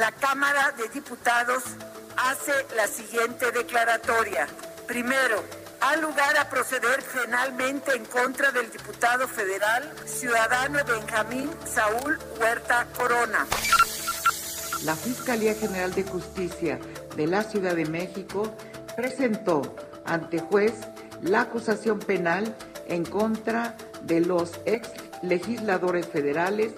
La Cámara de Diputados hace la siguiente declaratoria. Primero, ha lugar a proceder penalmente en contra del diputado federal ciudadano Benjamín Saúl Huerta Corona. La Fiscalía General de Justicia de la Ciudad de México presentó ante juez la acusación penal en contra de los ex legisladores federales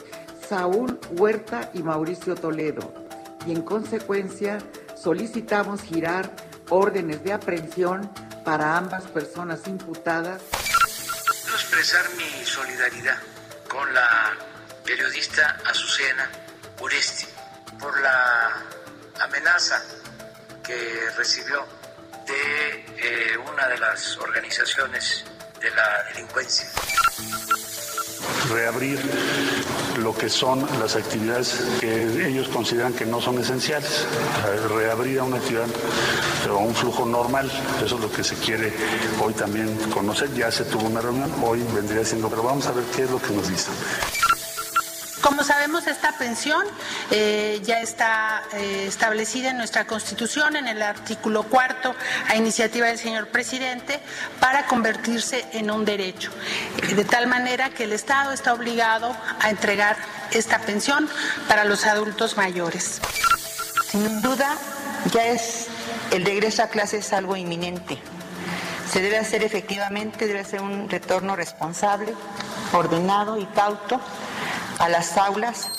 Saúl Huerta y Mauricio Toledo y en consecuencia solicitamos girar órdenes de aprehensión para ambas personas imputadas. Quiero expresar mi solidaridad con la periodista Azucena Uresti por la amenaza que recibió de eh, una de las organizaciones de la delincuencia. Reabrir lo que son las actividades que ellos consideran que no son esenciales, reabrir a una actividad o un flujo normal, eso es lo que se quiere hoy también conocer, ya se tuvo una reunión, hoy vendría siendo, pero vamos a ver qué es lo que nos dicen. Como sabemos, esta pensión eh, ya está eh, establecida en nuestra Constitución, en el artículo cuarto, a iniciativa del señor presidente, para convertirse en un derecho. De tal manera que el Estado está obligado a entregar esta pensión para los adultos mayores. Sin duda, ya es el regreso a clases algo inminente. Se debe hacer efectivamente, debe ser un retorno responsable, ordenado y cauto a las aulas.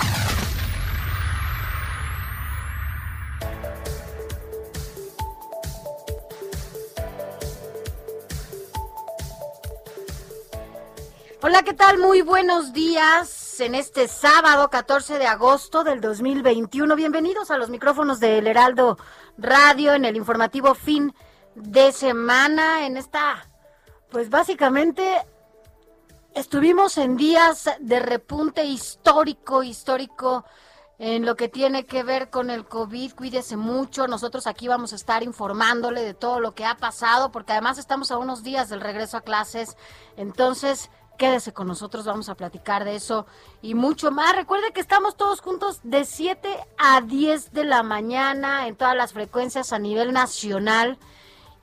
Hola, ¿qué tal? Muy buenos días en este sábado 14 de agosto del 2021. Bienvenidos a los micrófonos del Heraldo Radio en el informativo fin de semana en esta, pues básicamente Estuvimos en días de repunte histórico, histórico en lo que tiene que ver con el COVID. Cuídese mucho. Nosotros aquí vamos a estar informándole de todo lo que ha pasado, porque además estamos a unos días del regreso a clases. Entonces, quédese con nosotros, vamos a platicar de eso y mucho más. Recuerde que estamos todos juntos de 7 a 10 de la mañana en todas las frecuencias a nivel nacional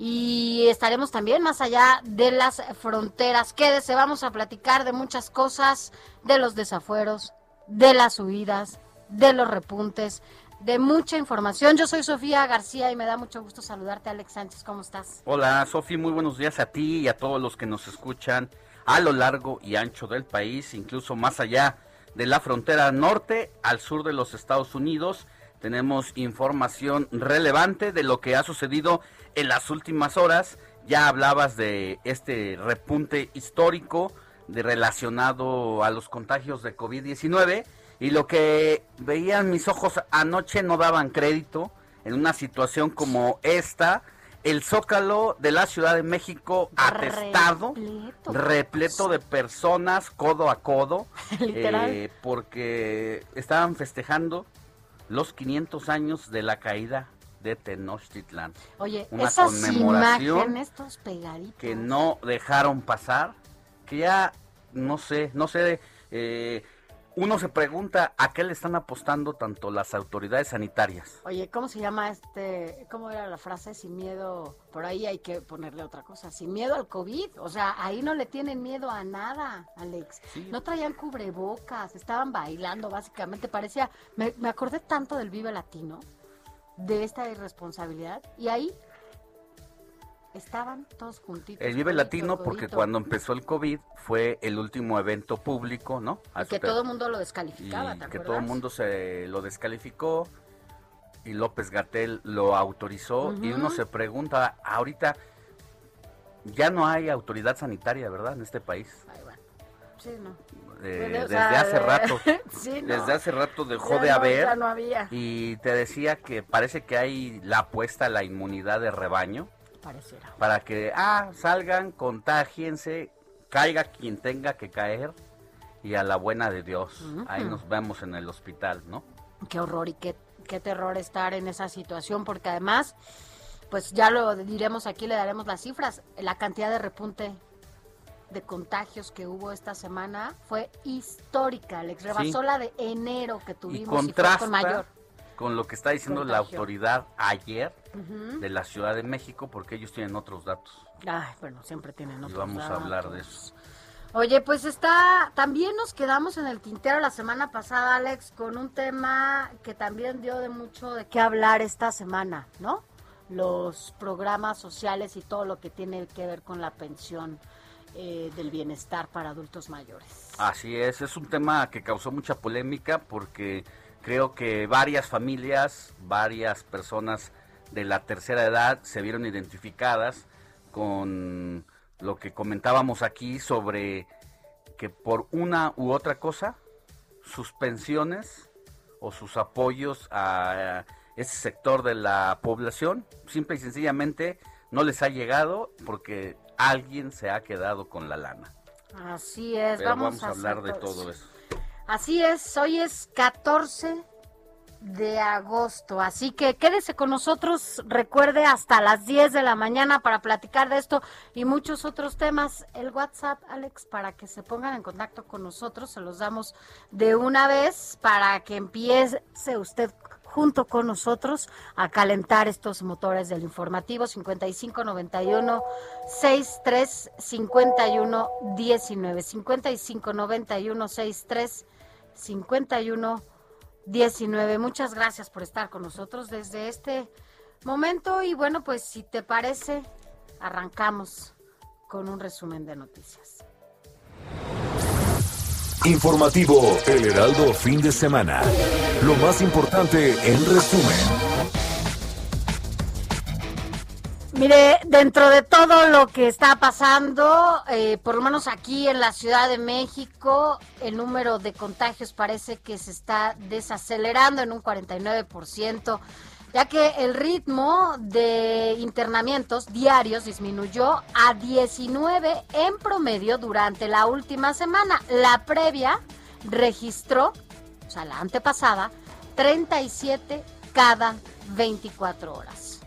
y estaremos también más allá de las fronteras. Quédese, vamos a platicar de muchas cosas, de los desafueros, de las huidas, de los repuntes, de mucha información. Yo soy Sofía García y me da mucho gusto saludarte, Alex Sánchez. ¿Cómo estás? Hola, Sofía, muy buenos días a ti y a todos los que nos escuchan a lo largo y ancho del país, incluso más allá de la frontera norte al sur de los Estados Unidos. Tenemos información relevante de lo que ha sucedido en las últimas horas. Ya hablabas de este repunte histórico de relacionado a los contagios de COVID-19 y lo que veían mis ojos anoche no daban crédito en una situación como esta. El zócalo de la Ciudad de México atestado, repleto, de personas codo a codo, eh, porque estaban festejando los 500 años de la caída de Tenochtitlán. Oye, una esas conmemoración estos pegaditos. que no dejaron pasar, que ya no sé, no sé, eh, uno se pregunta a qué le están apostando tanto las autoridades sanitarias. Oye, ¿cómo se llama este, cómo era la frase? Sin miedo, por ahí hay que ponerle otra cosa, sin miedo al COVID, o sea, ahí no le tienen miedo a nada, Alex. No traían cubrebocas, estaban bailando básicamente, parecía, me, me acordé tanto del Vive Latino de esta irresponsabilidad y ahí estaban todos juntitos. El Vive Latino, porque cuando empezó el COVID fue el último evento público, ¿no? Y que todo el mundo lo descalificaba, y ¿te que todo el mundo se lo descalificó y López Gatel lo autorizó y uno se pregunta, ahorita ya no hay autoridad sanitaria, ¿verdad? En este país. Ay, bueno. Sí, no. Eh, Bueno, desde sea, hace rato. Sí, no. Desde hace rato dejó de no, haber. ya no había. Y te decía que parece que hay la apuesta a la inmunidad de rebaño Pareciera. para que, ah, salgan, contagiense, caiga quien tenga que caer y a la buena de Dios. Ahí nos vemos en el hospital, ¿no? Qué horror y qué, qué terror estar en esa situación, porque además, pues ya lo diremos aquí, le daremos las cifras. La cantidad de repunte de contagios que hubo esta semana fue histórica. Alex rebasó Sí. la de enero que Y tuvimos y, fue contrasta con mayor. con lo que está diciendo la autoridad ayer de la Ciudad de México, porque ellos tienen otros datos. Ay, bueno, siempre tienen Y otros vamos a hablar de datos. eso. Oye, pues está, también nos quedamos en el tintero la semana pasada, Alex, con un tema que también dio de mucho de qué hablar esta semana, ¿no? Los programas sociales y todo lo que tiene que ver con la pensión eh, del bienestar para adultos mayores. Así es, es un tema que causó mucha polémica porque creo que varias familias, varias personas de la tercera edad se vieron identificadas con lo que comentábamos aquí sobre que por una u otra cosa sus pensiones o sus apoyos a ese sector de la población simple y sencillamente no les ha llegado porque alguien se ha quedado con la lana. Así es, Pero vamos, vamos, a hablar de todo eso. Así es, hoy es 14 de agosto, así que quédese con nosotros, recuerde hasta las 10 de la mañana para platicar de esto y muchos otros temas. El WhatsApp, Alex, para que se pongan en contacto con nosotros, se los damos de una vez para que empiece usted junto con nosotros a calentar estos motores del informativo 5591 63 51 19 5591 63 51 19. Muchas gracias por estar con nosotros desde este momento y bueno, pues si te parece, arrancamos con un resumen de noticias. Informativo El Heraldo Fin de Semana. Lo más importante en resumen. Mire, dentro de todo lo que está pasando, eh, por lo menos aquí en la Ciudad de México, el número de contagios parece que se está desacelerando en un 49%, ya que el ritmo de internamientos diarios disminuyó a 19 en promedio durante la última semana. La previa registró, o sea, la antepasada, 37 cada 24 horas.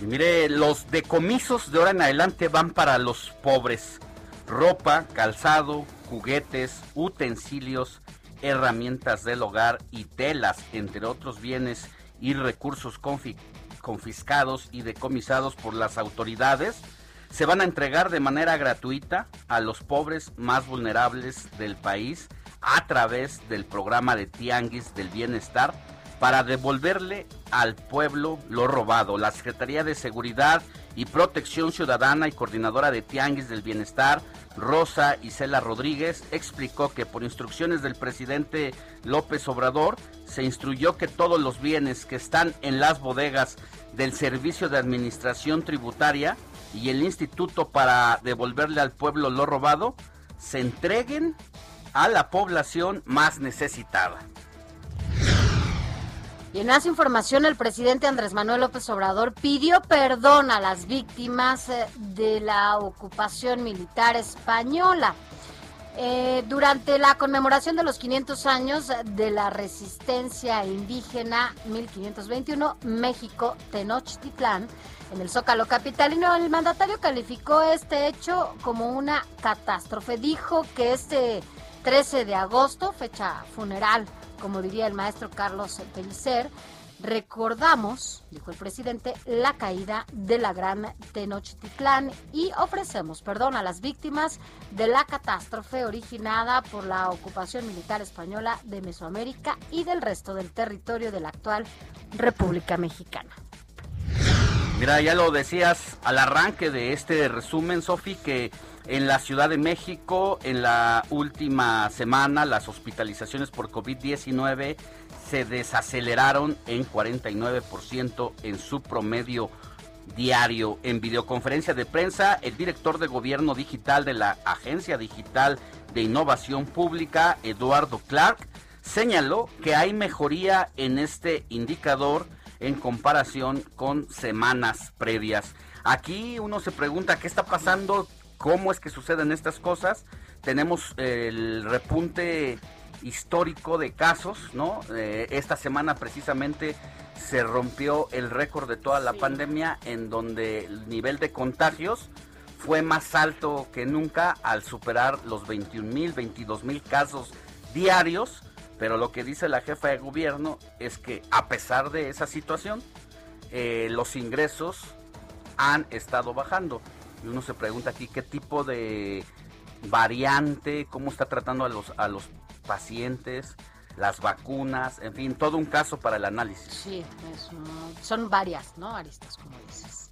Y mire, los decomisos de ahora en adelante van para los pobres. Ropa, calzado, juguetes, utensilios, herramientas del hogar y telas, entre otros bienes y recursos confi- confiscados y decomisados por las autoridades, se van a entregar de manera gratuita a los pobres más vulnerables del país a través del programa de Tianguis del Bienestar para devolverle al pueblo lo robado. La Secretaría de Seguridad y Protección Ciudadana y coordinadora de Tianguis del Bienestar, Rosa Isela Rodríguez, explicó que por instrucciones del presidente López Obrador se instruyó que todos los bienes que están en las bodegas del Servicio de Administración Tributaria y el Instituto para devolverle al pueblo lo robado se entreguen a la población más necesitada. Y en más información, el presidente Andrés Manuel López Obrador pidió perdón a las víctimas eh, de la ocupación militar española. Eh, durante la conmemoración de los 500 años de la resistencia indígena 1521 México Tenochtitlán en el Zócalo capitalino, el mandatario calificó este hecho como una catástrofe. Dijo que este 13 de agosto, fecha funeral, como diría el maestro Carlos Pellicer, Recordamos, dijo el presidente, la caída de la gran Tenochtitlán y ofrecemos perdón a las víctimas de la catástrofe originada por la ocupación militar española de Mesoamérica y del resto del territorio de la actual República Mexicana. Mira, ya lo decías al arranque de este resumen, Sofi, que en la Ciudad de México, en la última semana, las hospitalizaciones por COVID-19 se desaceleraron en 49% en su promedio diario. En videoconferencia de prensa, el director de gobierno digital de la Agencia Digital de Innovación Pública, Eduardo Clark, señaló que hay mejoría en este indicador en comparación con semanas previas. Aquí uno se pregunta qué está pasando, cómo es que suceden estas cosas. Tenemos el repunte histórico de casos, ¿no? Eh, esta semana precisamente se rompió el récord de toda la pandemia en donde el nivel de contagios fue más alto que nunca al superar los 21 mil, 22 mil casos diarios pero lo que dice la jefa de gobierno es que a pesar de esa situación, eh, los ingresos han estado bajando. Y uno se pregunta aquí qué tipo de variante, cómo está tratando a los, a los pacientes, las vacunas, en fin, todo un caso para el análisis. Sí, son varias, ¿no? Aristas, como dices.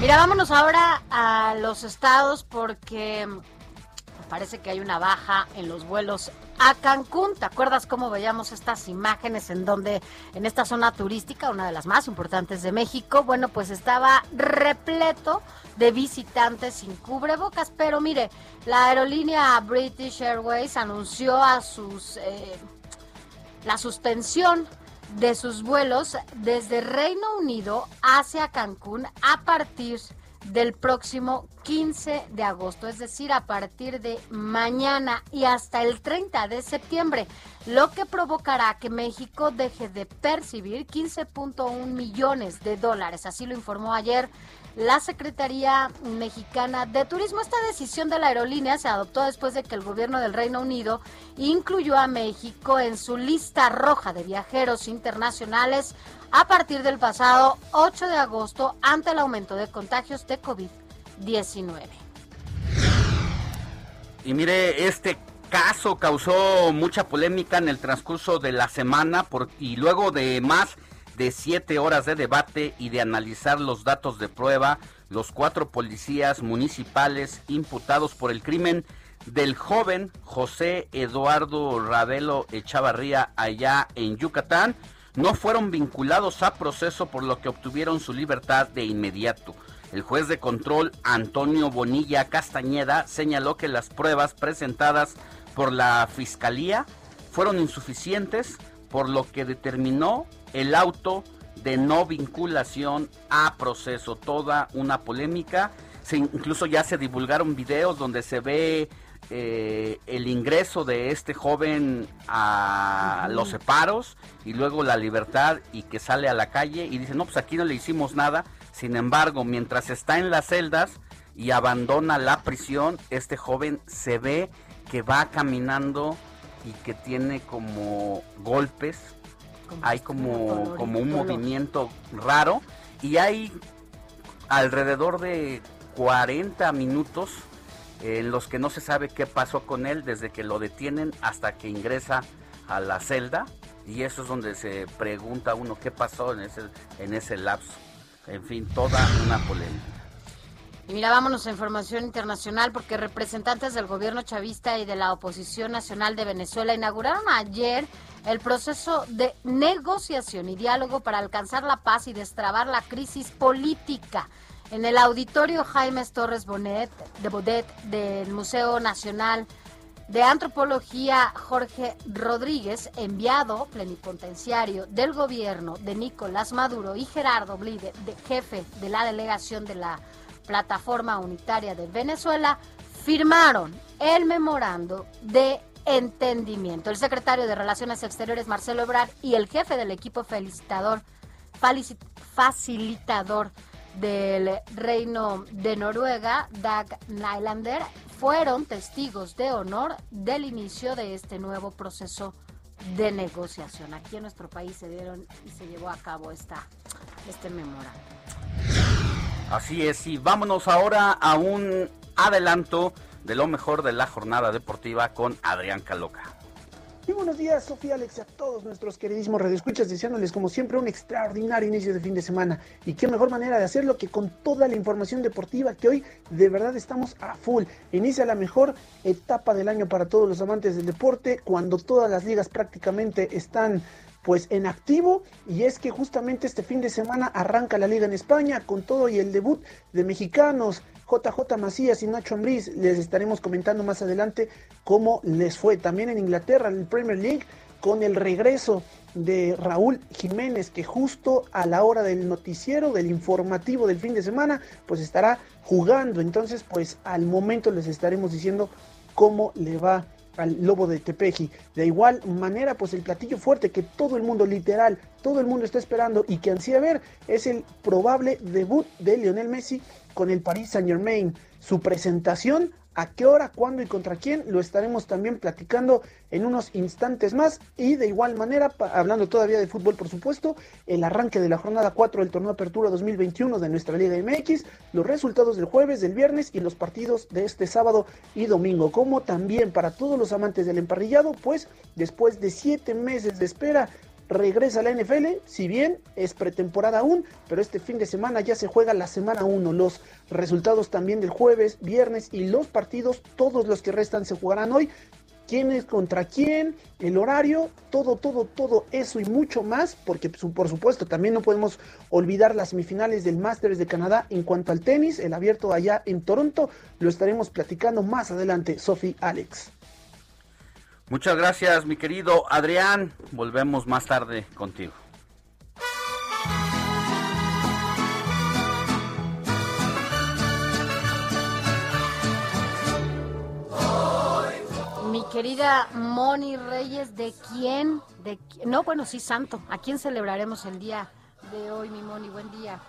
Mira, vámonos ahora a los estados porque parece que hay una baja en los vuelos a Cancún. ¿Te acuerdas cómo veíamos estas imágenes en donde en esta zona turística, una de las más importantes de México, bueno, pues estaba repleto de visitantes sin cubrebocas, pero mire, la aerolínea British Airways anunció a sus eh, la suspensión de sus vuelos desde Reino Unido hacia Cancún a partir de del próximo 15 de agosto, es decir, a partir de mañana y hasta el 30 de septiembre, lo que provocará que México deje de percibir 15.1 millones de dólares. Así lo informó ayer la Secretaría Mexicana de Turismo. Esta decisión de la aerolínea se adoptó después de que el gobierno del Reino Unido incluyó a México en su lista roja de viajeros internacionales a partir del pasado 8 de agosto ante el aumento de contagios de COVID-19. Y mire, este caso causó mucha polémica en el transcurso de la semana por, y luego de más de siete horas de debate y de analizar los datos de prueba, los cuatro policías municipales imputados por el crimen del joven José Eduardo Ravelo Echavarría allá en Yucatán no fueron vinculados a proceso por lo que obtuvieron su libertad de inmediato. El juez de control Antonio Bonilla Castañeda señaló que las pruebas presentadas por la Fiscalía fueron insuficientes, por lo que determinó el auto de no vinculación a proceso. Toda una polémica. Se, incluso ya se divulgaron videos donde se ve eh, el ingreso de este joven a los separos y luego la libertad y que sale a la calle y dice, no, pues aquí no le hicimos nada. Sin embargo, mientras está en las celdas y abandona la prisión, este joven se ve que va caminando y que tiene como golpes, hay como, como un movimiento raro y hay alrededor de 40 minutos en los que no se sabe qué pasó con él desde que lo detienen hasta que ingresa a la celda y eso es donde se pregunta uno qué pasó en ese, en ese lapso. En fin, toda una polémica. Y mira, vámonos a información internacional porque representantes del gobierno chavista y de la oposición nacional de Venezuela inauguraron ayer el proceso de negociación y diálogo para alcanzar la paz y destrabar la crisis política en el auditorio Jaime Torres Bonet, de Bodet del Museo Nacional de Antropología Jorge Rodríguez, enviado plenipotenciario del gobierno de Nicolás Maduro y Gerardo Blide, de jefe de la delegación de la Plataforma Unitaria de Venezuela, firmaron el memorando de entendimiento. El secretario de Relaciones Exteriores, Marcelo Ebrard, y el jefe del equipo felicitador, facilitador del Reino de Noruega, Dag Nylander, fueron testigos de honor del inicio de este nuevo proceso de negociación. Aquí en nuestro país se dieron y se llevó a cabo esta, este memorando. Así es, y vámonos ahora a un adelanto de lo mejor de la jornada deportiva con Adrián Caloca. Muy buenos días, Sofía, Alex, y a todos nuestros queridísimos radioescuchas, deseándoles como siempre un extraordinario inicio de fin de semana. Y qué mejor manera de hacerlo que con toda la información deportiva que hoy de verdad estamos a full. Inicia la mejor etapa del año para todos los amantes del deporte, cuando todas las ligas prácticamente están pues en activo. Y es que justamente este fin de semana arranca la liga en España con todo y el debut de mexicanos JJ Macías y Nacho Ambriz. Les estaremos comentando más adelante cómo les fue también en Inglaterra en el Premier League con el regreso de Raúl Jiménez que justo a la hora del noticiero del informativo del fin de semana pues estará jugando. Entonces pues al momento les estaremos diciendo cómo le va al Lobo de Tepeji. De igual manera, pues el platillo fuerte que todo el mundo, literal, todo el mundo está esperando y que ansía ver es el probable debut de Lionel Messi con el Paris Saint Germain. Su presentación a qué hora, cuándo y contra quién, lo estaremos también platicando en unos instantes más. Y de igual manera, hablando todavía de fútbol, por supuesto, el arranque de la jornada 4 del torneo Apertura 2021 de nuestra Liga MX, los resultados del jueves, del viernes y los partidos de este sábado y domingo. Como también para todos los amantes del emparrillado, pues después de siete meses de espera, regresa a la NFL, si bien es pretemporada aún, pero este fin de semana ya se juega la semana 1. Los resultados también del jueves, viernes y los partidos, todos los que restan se jugarán hoy. ¿Quién es contra quién? El horario, todo, todo, todo eso y mucho más, porque por supuesto también no podemos olvidar las semifinales del Masters de Canadá en cuanto al tenis, el abierto allá en Toronto, lo estaremos platicando más adelante, Sophie Alex. Muchas gracias, mi querido Adrián. Volvemos más tarde contigo. Mi querida Moni Reyes, ¿de quién? De No, bueno, sí, santo. ¿A quién celebraremos el día de hoy, mi Moni? Buen día.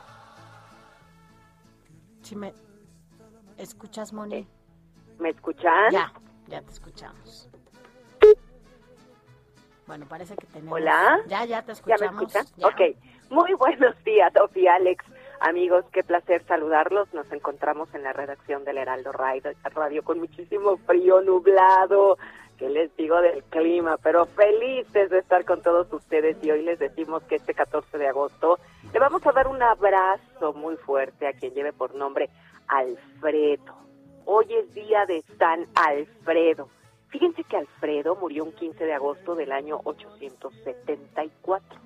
Si me escuchas, Moni. ¿Me escuchan? Ya, ya te escuchamos. Bueno, parece que tenemos... Hola. Ya, ya te escuchamos. ¿Ya me Ok. Muy buenos días, Sofía, Alex. Amigos, qué placer saludarlos. Nos encontramos en la redacción del Heraldo Radio con muchísimo frío, nublado. ¿Qué les digo del clima? Pero felices de estar con todos ustedes y hoy les decimos que este 14 de agosto le vamos a dar un abrazo muy fuerte a quien lleve por nombre Alfredo. Hoy es día de San Alfredo. Fíjense que Alfredo murió un 15 de agosto del año 874.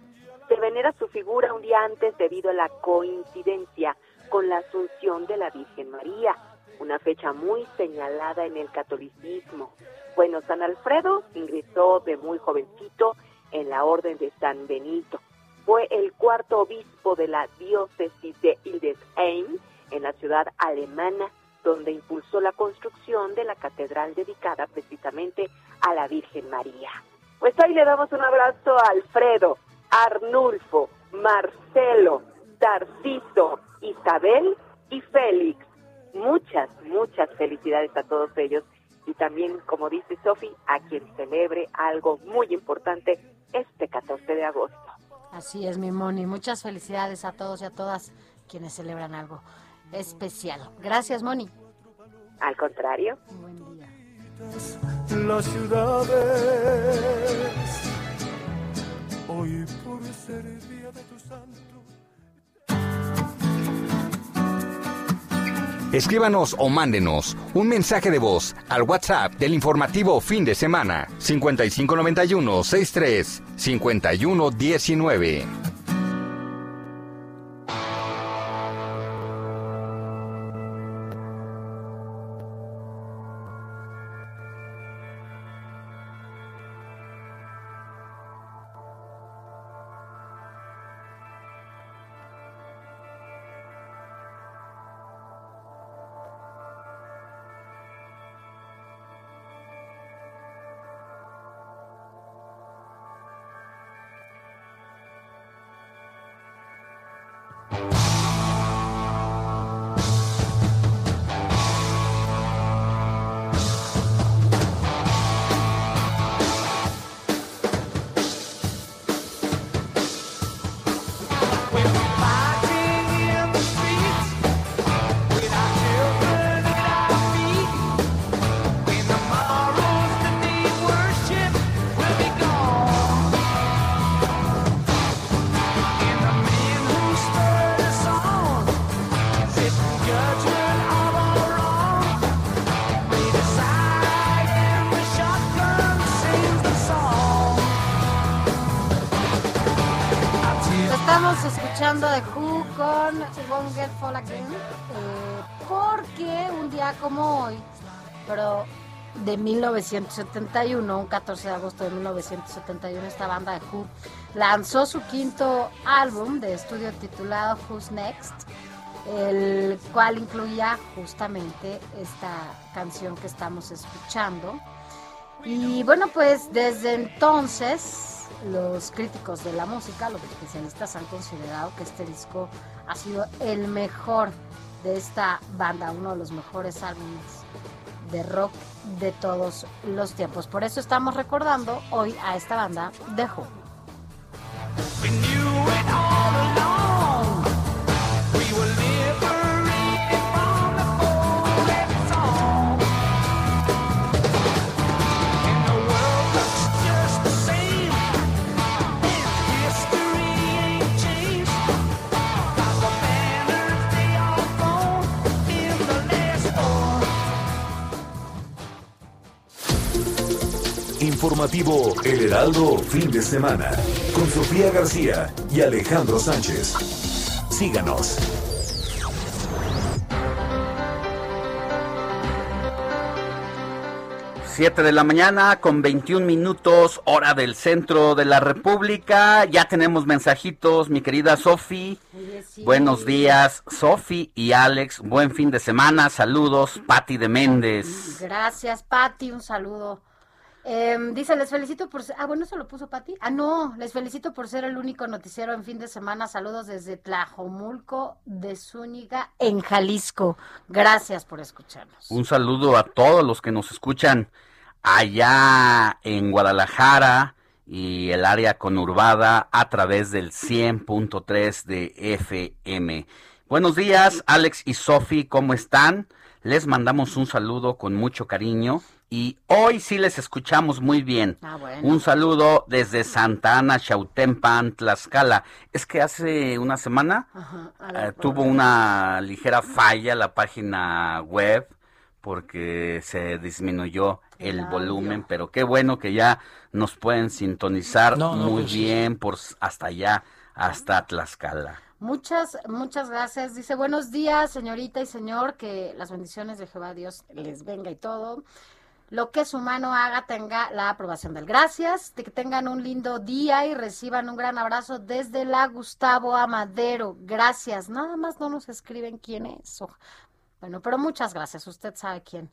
Se venera su figura un día antes debido a la coincidencia con la asunción de la Virgen María, una fecha muy señalada en el catolicismo. Bueno, San Alfredo ingresó de muy jovencito en la orden de San Benito. Fue el cuarto obispo de la diócesis de Hildesheim en la ciudad alemana donde impulsó la construcción de la catedral dedicada precisamente a la Virgen María. Pues hoy le damos un abrazo a Alfredo, Arnulfo, Marcelo, Tarciso, Isabel y Félix. Muchas, muchas felicidades a todos ellos y también, como dice Sofi, a quien celebre algo muy importante este 14 de agosto. Así es, mi Moni. Muchas felicidades a todos y a todas quienes celebran algo especial. Gracias, Moni. Al contrario. Buen día. Las ciudades, hoy por ser el día de tu santo. Escríbanos o mándenos un mensaje de voz al WhatsApp del informativo fin de semana 5591 63 5119. De 1971, un 14 de agosto de 1971, esta banda de Who lanzó su quinto álbum de estudio titulado Who's Next, el cual incluía justamente esta canción que estamos escuchando. Y bueno, pues desde entonces los críticos de la música, los especialistas han considerado que este disco ha sido el mejor de esta banda, uno de los mejores álbumes de rock de todos los tiempos. Por eso estamos recordando hoy a esta banda The Who. Informativo El Heraldo Fin de Semana con Sofía García y Alejandro Sánchez. Síganos. Siete de la mañana con 21 minutos, hora del centro de la República. Ya tenemos mensajitos, mi querida Sofi. Buenos días, Sofi y Alex. Buen fin de semana. Saludos, Patti de Méndez. Gracias, Patti. Un saludo. Em, dice, les felicito por. Ah, bueno, eso lo puso Patti. Ah, no, les felicito por ser el único noticiero en fin de semana. Saludos desde Tlajomulco de Zúñiga, en Jalisco. Gracias por escucharnos. Un saludo a todos los que nos escuchan allá en Guadalajara y el área conurbada a través del 100.3 de FM. Buenos días, Alex y Sofi, ¿cómo están? Les mandamos un saludo con mucho cariño y hoy sí les escuchamos muy bien. Ah, bueno. Un saludo desde Santa Ana, Chautempan, Tlaxcala. Es que hace una semana Ajá, eh, tuvo una ligera falla la página web porque se disminuyó el, volumen, pero qué bueno que ya nos pueden sintonizar No, no, muy pues bien por hasta allá, hasta Tlaxcala. Muchas, muchas gracias. Dice, buenos días, señorita y señor, que las bendiciones de Jehová Dios les venga y todo. Lo que su mano haga tenga la aprobación del gracias, de que tengan un lindo día y reciban un gran abrazo desde la Gustavo Amadero. Gracias. Nada más no nos escriben quién es. Bueno, pero muchas gracias. Usted sabe quién,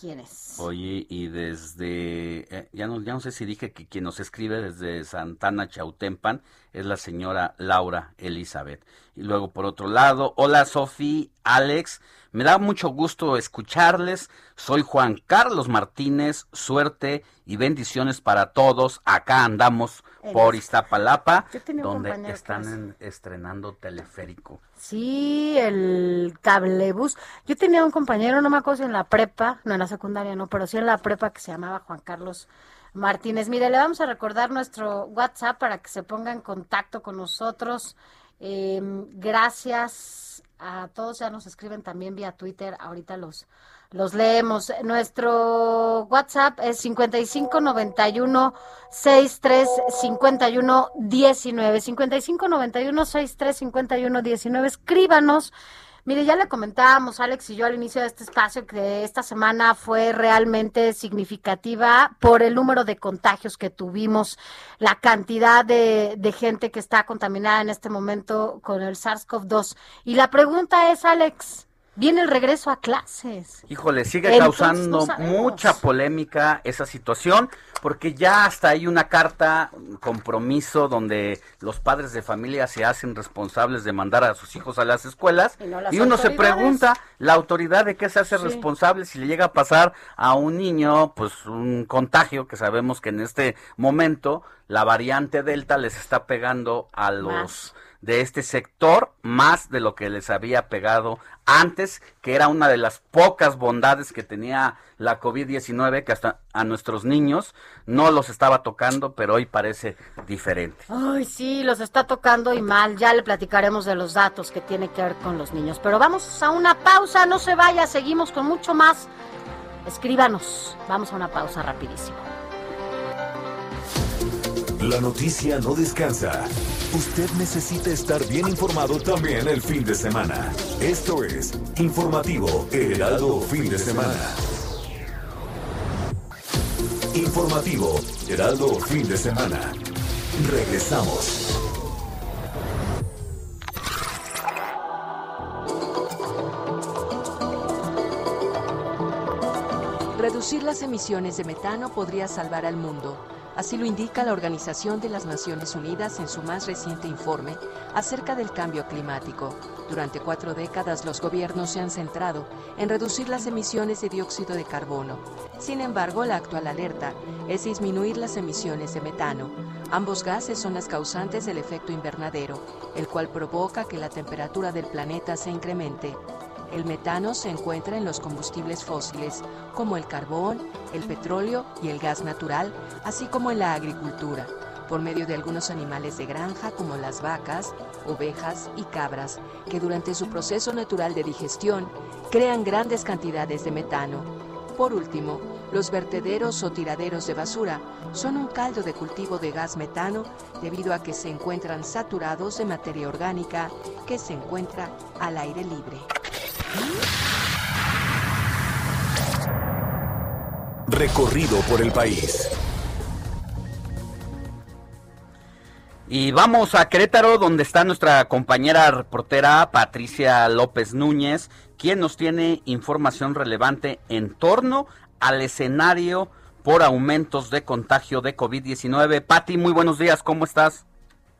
quién es. Oye, y desde, eh, ya, no, ya no sé si dije que quien nos escribe desde Santana Chautempan es la señora Laura Elizabeth. Y luego por otro lado, hola Sofi, Alex, me da mucho gusto escucharles. Soy Juan Carlos Martínez, suerte y bendiciones para todos. Acá andamos por Iztapalapa, donde están es- en- estrenando teleférico. Sí, el cablebus. Yo tenía un compañero, no me acuerdo si en la prepa, no en la secundaria, no, pero sí en la prepa que se llamaba Juan Carlos Martínez. Mire, le vamos a recordar nuestro WhatsApp para que se ponga en contacto con nosotros. Eh, gracias a todos, ya nos escriben también vía Twitter, ahorita los, los leemos. Nuestro WhatsApp es 5591 63 51 19. 5591 63 51 19. Escríbanos. Mire, ya le comentábamos, Alex y yo, al inicio de este espacio, que esta semana fue realmente significativa por el número de contagios que tuvimos, la cantidad de, de gente que está contaminada en este momento con el SARS-CoV-2. Y la pregunta es, Alex, ¿viene el regreso a clases? Híjole, sigue Entonces, causando no mucha polémica esa situación, porque ya hasta hay una carta, un compromiso, donde los padres de familia se hacen responsables de mandar a sus hijos a las escuelas, Y no las y uno se pregunta, ¿la autoridad de qué se hace Sí. responsable si le llega a pasar a un niño, pues un contagio, que sabemos que en este momento la variante Delta les está pegando a los Más. De este sector más de lo que les había pegado antes, que era una de las pocas bondades que tenía la COVID-19, que hasta a nuestros niños no los estaba tocando, pero hoy parece diferente. Ay, sí, los está tocando y mal. Ya le platicaremos de los datos que tiene que ver con los niños. Pero vamos a una pausa, no se vaya, seguimos con mucho más. Escríbanos. Vamos a una pausa rapidísimo. La noticia no descansa. Usted necesita estar bien informado también el fin de semana. Esto es Informativo Heraldo Fin de Semana. Informativo Heraldo Fin de Semana. Regresamos. Reducir las emisiones de metano podría salvar al mundo. Así lo indica la Organización de las Naciones Unidas en su más reciente informe acerca del cambio climático. Durante cuatro décadas los gobiernos se han centrado en reducir las emisiones de dióxido de carbono. Sin embargo, la actual alerta es disminuir las emisiones de metano. Ambos gases son las causantes del efecto invernadero, el cual provoca que la temperatura del planeta se incremente. El metano se encuentra en los combustibles fósiles, como el carbón, el petróleo y el gas natural, así como en la agricultura, por medio de algunos animales de granja como las vacas, ovejas y cabras, que durante su proceso natural de digestión crean grandes cantidades de metano. Por último, los vertederos o tiraderos de basura son un caldo de cultivo de gas metano debido a que se encuentran saturados de materia orgánica que se encuentra al aire libre. Recorrido por el país. Y vamos a Querétaro, donde está nuestra compañera reportera Patricia López Núñez, quien nos tiene información relevante en torno al escenario por aumentos de contagio de COVID-19. Pati, muy buenos días, ¿cómo estás?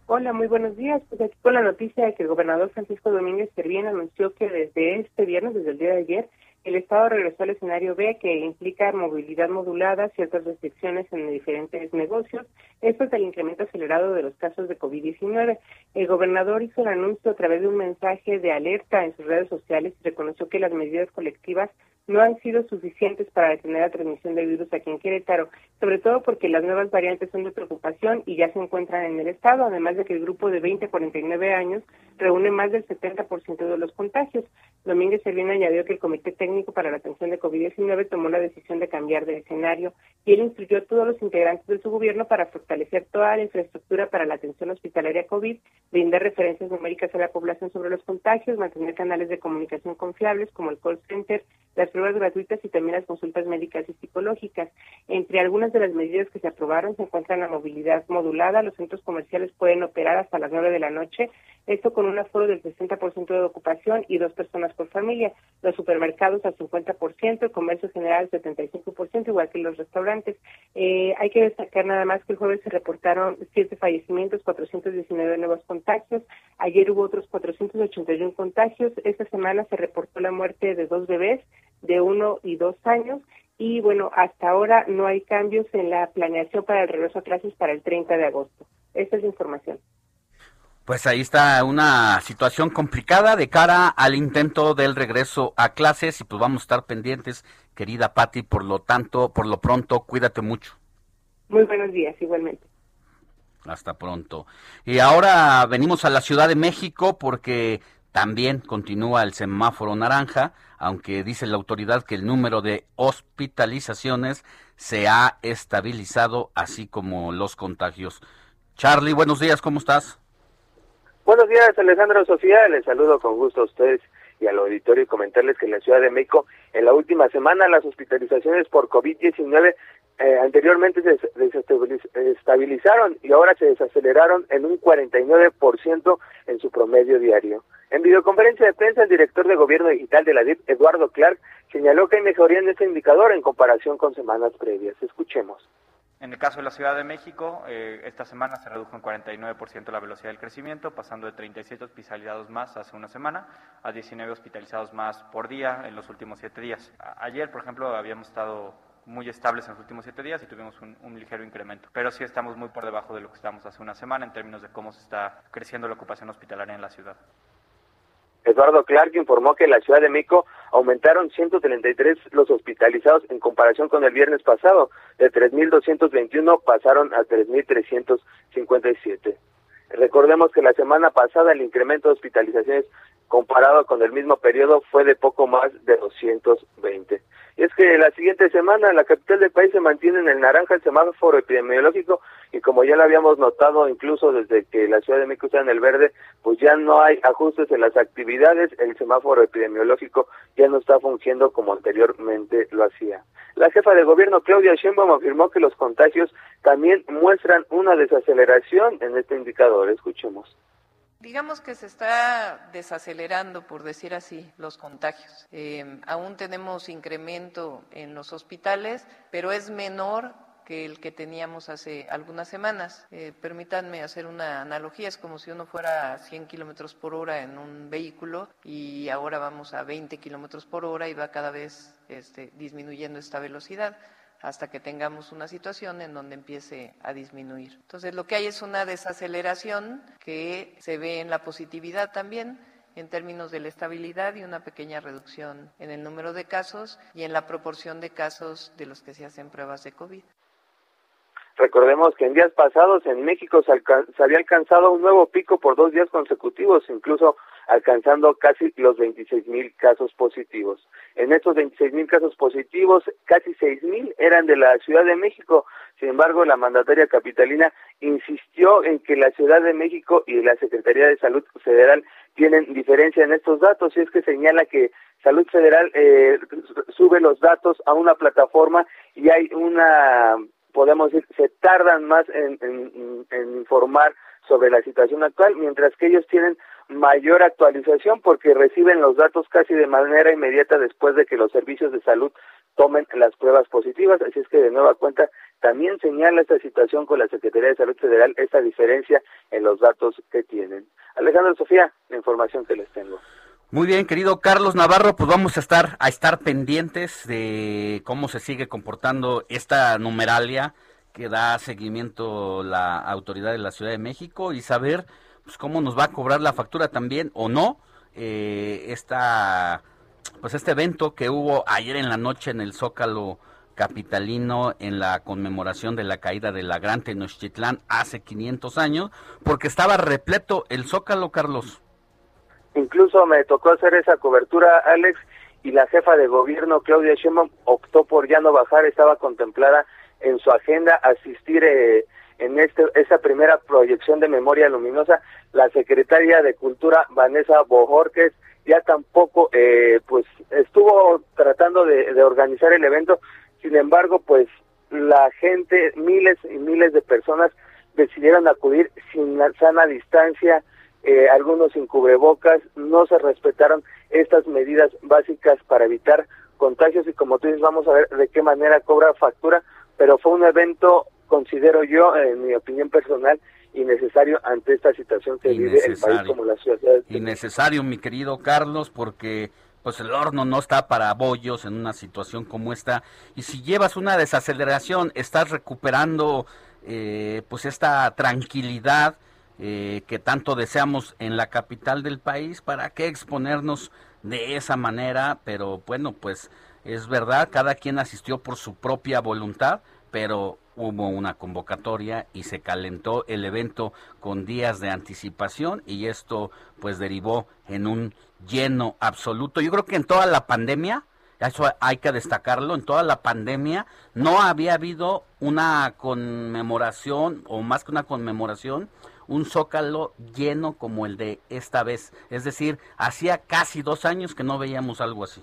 Hola, muy buenos días. Pues aquí con la noticia de que el gobernador Francisco Domínguez Servién anunció que desde este viernes, desde el día de ayer, el Estado regresó al escenario B, que implica movilidad modulada, ciertas restricciones en diferentes negocios. Esto es el incremento acelerado de los casos de COVID-19. El gobernador hizo el anuncio a través de un mensaje de alerta en sus redes sociales y reconoció que las medidas colectivas no han sido suficientes para detener la transmisión del virus aquí en Querétaro, sobre todo porque las nuevas variantes son de preocupación y ya se encuentran en el estado, además de que el grupo de 20 a 49 años reúne más del 70% de los contagios. Domínguez Servién añadió que el Comité Técnico para la Atención de COVID-19 tomó la decisión de cambiar de escenario y él instruyó a todos los integrantes de su gobierno para fortalecer toda la infraestructura para la atención hospitalaria COVID, brindar referencias numéricas a la población sobre los contagios, mantener canales de comunicación confiables como el call center, las pruebas gratuitas y también las consultas médicas y psicológicas. Entre algunas de las medidas que se aprobaron se encuentran la movilidad modulada, los centros comerciales pueden operar hasta las 9 de la noche, esto con un aforo del 60% de ocupación y dos personas por familia, los supermercados al 50%, el comercio general al 75%, igual que los restaurantes. Eh, hay que destacar nada más que el jueves se reportaron siete fallecimientos, 419 nuevos contagios, ayer hubo otros 481 contagios, esta semana se reportó la muerte de dos bebés, de uno y dos años. Y bueno, hasta ahora no hay cambios en la planeación para el regreso a clases para el 30 de agosto. Esta es la información. Pues ahí está una situación complicada de cara al intento del regreso a clases y pues vamos a estar pendientes, querida Patti, por lo tanto, por lo pronto, cuídate mucho. Muy buenos días, igualmente. Hasta pronto. Y ahora venimos a la Ciudad de México porque también continúa el semáforo naranja aunque dice la autoridad que el número de hospitalizaciones se ha estabilizado, así como los contagios. Charlie, buenos días, ¿cómo estás? Buenos días, Alejandro Sofía, les saludo con gusto a ustedes y al auditorio y comentarles que en la Ciudad de México en la última semana las hospitalizaciones por COVID-19 eh, anteriormente se estabilizaron y ahora se desaceleraron en un 49% en su promedio diario. En videoconferencia de prensa, el director de Gobierno Digital de la DIP, Eduardo Clark, señaló que hay mejoría en este indicador en comparación con semanas previas. Escuchemos. En el caso de la Ciudad de México, eh, esta semana se redujo en 49% la velocidad del crecimiento, pasando de 37 hospitalizados más hace una semana a 19 hospitalizados más por día en los últimos siete días. ayer, por ejemplo, habíamos estado muy estables en los últimos siete días y tuvimos un, un, ligero incremento. Pero sí estamos muy por debajo de lo que estábamos hace una semana en términos de cómo se está creciendo la ocupación hospitalaria en la ciudad. Eduardo Clark informó que en la Ciudad de México aumentaron 133 los hospitalizados en comparación con el viernes pasado. De 3.221 pasaron a 3.357. Recordemos que la semana pasada el incremento de hospitalizaciones comparado con el mismo periodo fue de poco más de 220. Y es que la siguiente semana la capital del país se mantiene en el naranja el semáforo epidemiológico y como ya lo habíamos notado incluso desde que la Ciudad de México está en el verde, pues ya no hay ajustes en las actividades, el semáforo epidemiológico ya no está fungiendo como anteriormente lo hacía. La jefa de gobierno Claudia Sheinbaum afirmó que los contagios también muestran una desaceleración en este indicador. Escuchemos. Digamos que se está desacelerando, por decir así, los contagios. Eh, aún tenemos incremento en los hospitales, pero es menor que el que teníamos hace algunas semanas. Eh, permítanme hacer una analogía, es como si uno fuera a 100 kilómetros por hora en un vehículo y ahora vamos a 20 kilómetros por hora y va cada vez este, disminuyendo esta velocidad hasta que tengamos una situación en donde empiece a disminuir. Entonces, lo que hay es una desaceleración que se ve en la positividad también en términos de la estabilidad y una pequeña reducción en el número de casos y en la proporción de casos de los que se hacen pruebas de COVID. Recordemos que en días pasados en México se, se, había alcanzado un nuevo pico por dos días consecutivos, incluso alcanzando casi los 26 mil casos positivos. En estos 26 mil casos positivos, casi 6 mil eran de la Ciudad de México. Sin embargo, la mandataria capitalina insistió en que la Ciudad de México y la Secretaría de Salud Federal tienen diferencia en estos datos y es que señala que Salud Federal eh, sube los datos a una plataforma y hay una podemos decir, se tardan más en, informar sobre la situación actual, mientras que ellos tienen mayor actualización porque reciben los datos casi de manera inmediata después de que los servicios de salud tomen las pruebas positivas. Así es que de nueva cuenta también señala esta situación con la Secretaría de Salud Federal, esta diferencia en los datos que tienen. Alejandro Sofía, la información que les tengo. Muy bien, querido Carlos Navarro, pues vamos a estar a estar pendientes de cómo se sigue comportando esta numeralia que da seguimiento la autoridad de la Ciudad de México y saber pues cómo nos va a cobrar la factura también o no eh, esta pues este evento que hubo ayer en la noche en el Zócalo capitalino en la conmemoración de la caída de la Gran Tenochtitlán hace 500 años, porque estaba repleto el Zócalo, Carlos. Incluso me tocó hacer esa cobertura, Alex, y la jefa de gobierno, Claudia Sheinbaum, optó por ya no bajar, estaba contemplada en su agenda asistir eh, en este, esa primera proyección de memoria luminosa. La secretaria de Cultura, Vanessa Bojorques, ya tampoco, eh, pues, estuvo tratando de, de organizar el evento. Sin embargo, pues, la gente, miles y miles de personas decidieron acudir sin sana distancia, eh, algunos sin cubrebocas, no se respetaron estas medidas básicas para evitar contagios y como tú dices, vamos a ver de qué manera cobra factura, pero fue un evento, considero yo, en mi opinión personal, innecesario ante esta situación que vive el país como la ciudad. De innecesario, mi querido Carlos, porque pues el horno no está para bollos en una situación como esta. Y si llevas una desaceleración, estás recuperando eh, pues esta tranquilidad eh, que tanto deseamos en la capital del país, ¿para qué exponernos de esa manera? Pero bueno, pues es verdad, cada quien asistió por su propia voluntad, pero hubo una convocatoria y se calentó el evento con días de anticipación y esto pues derivó en un lleno absoluto. Yo creo que en toda la pandemia, eso hay que destacarlo, en toda la pandemia no había habido una conmemoración o más que una conmemoración, un zócalo lleno como el de esta vez. Es decir, hacía casi dos años que no veíamos algo así.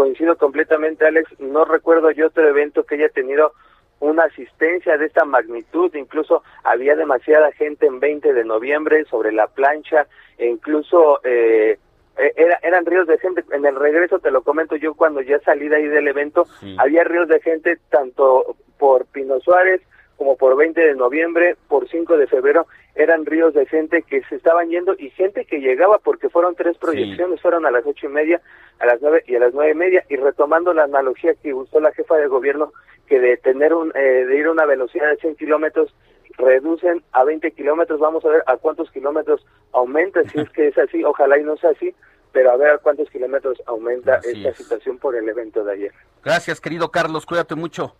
Coincido completamente, Alex. No recuerdo yo otro evento que haya tenido una asistencia de esta magnitud, incluso había demasiada gente en 20 de noviembre sobre la plancha, e incluso eh, e, era, eran ríos de gente, en el regreso te lo comento yo cuando ya salí de ahí del evento, había ríos de gente tanto por Pino Suárez como por 20 de noviembre, por 5 de febrero, eran ríos de gente que se estaban yendo y gente que llegaba porque fueron tres proyecciones, fueron a las ocho y media, a las nueve y a las nueve y media, y retomando la analogía que usó la jefa de gobierno, que de tener un, eh, de ir a una velocidad de 100 kilómetros, reducen a 20 kilómetros, vamos a ver a cuántos kilómetros aumenta, si es que es así, ojalá y no sea así, pero a ver a cuántos kilómetros aumenta esta situación por el evento de ayer. Gracias, querido Carlos, cuídate mucho.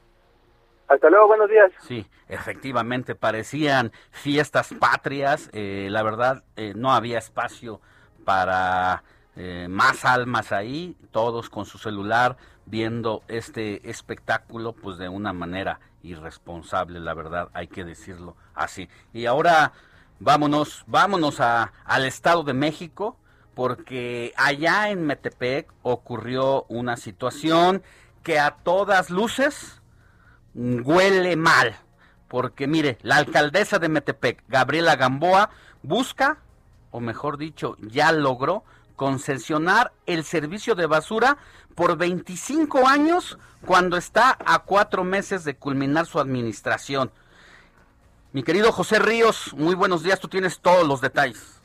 Hasta luego, buenos días. Sí, efectivamente, parecían fiestas patrias. Eh, la verdad, eh, no había espacio para eh, más almas ahí, todos con su celular viendo este espectáculo, pues de una manera irresponsable, la verdad, hay que decirlo así. Y ahora vámonos, vámonos a, al Estado de México, porque allá en Metepec ocurrió una situación que a todas luces huele mal. Porque mire, la alcaldesa de Metepec, Gabriela Gamboa, busca, o mejor dicho, ya logró concesionar el servicio de basura por 25 años cuando está a cuatro meses de culminar su administración. Mi querido José Ríos, muy buenos días, tú tienes todos los detalles.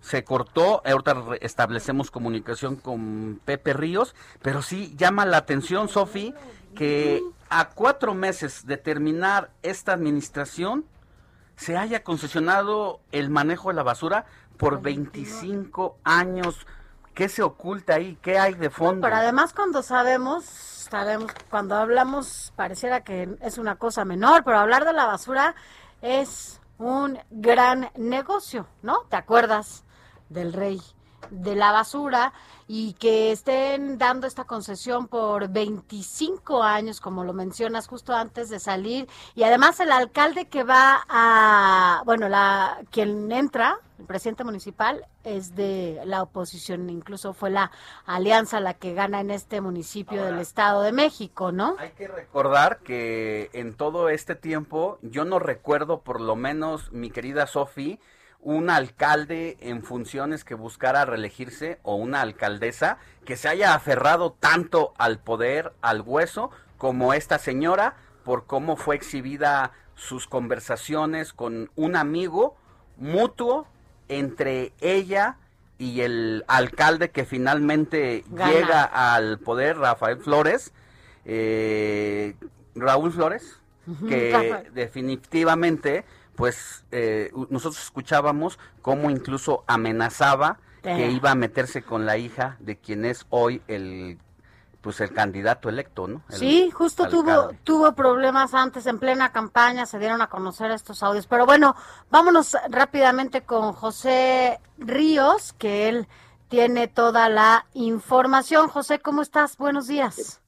Se cortó, ahorita establecemos comunicación con Pepe Ríos, pero sí llama la atención, Sofi, que a cuatro meses de terminar esta administración se haya concesionado el manejo de la basura por 25 años. ¿Qué se oculta ahí? ¿Qué hay de fondo? Pero además cuando sabemos, sabemos, cuando hablamos pareciera que es una cosa menor, pero hablar de la basura es un gran negocio, ¿no? ¿Te acuerdas del rey de la basura? y que estén dando esta concesión por 25 años, como lo mencionas justo antes de salir, y además el alcalde que va a, bueno, la quien entra, el presidente municipal, es de la oposición, incluso fue la alianza la que gana en este municipio del Estado de México, ¿no? Hay que recordar que en todo este tiempo, yo no recuerdo por lo menos, mi querida Sofi, un alcalde en funciones que buscara reelegirse o una alcaldesa que se haya aferrado tanto al poder, al hueso, como esta señora, por cómo fue exhibida sus conversaciones con un amigo mutuo entre ella y el alcalde que finalmente llega al poder, Rafael Flores, eh, Raúl Flores, que definitivamente pues eh, nosotros escuchábamos cómo incluso amenazaba que iba a meterse con la hija de quien es hoy el pues el candidato electo, ¿no? sí, justo tuvo tuvo problemas antes en plena campaña, se dieron a conocer estos audios. Pero bueno, vámonos rápidamente con José Ríos, que él tiene toda la información. José, ¿cómo estás? Buenos días.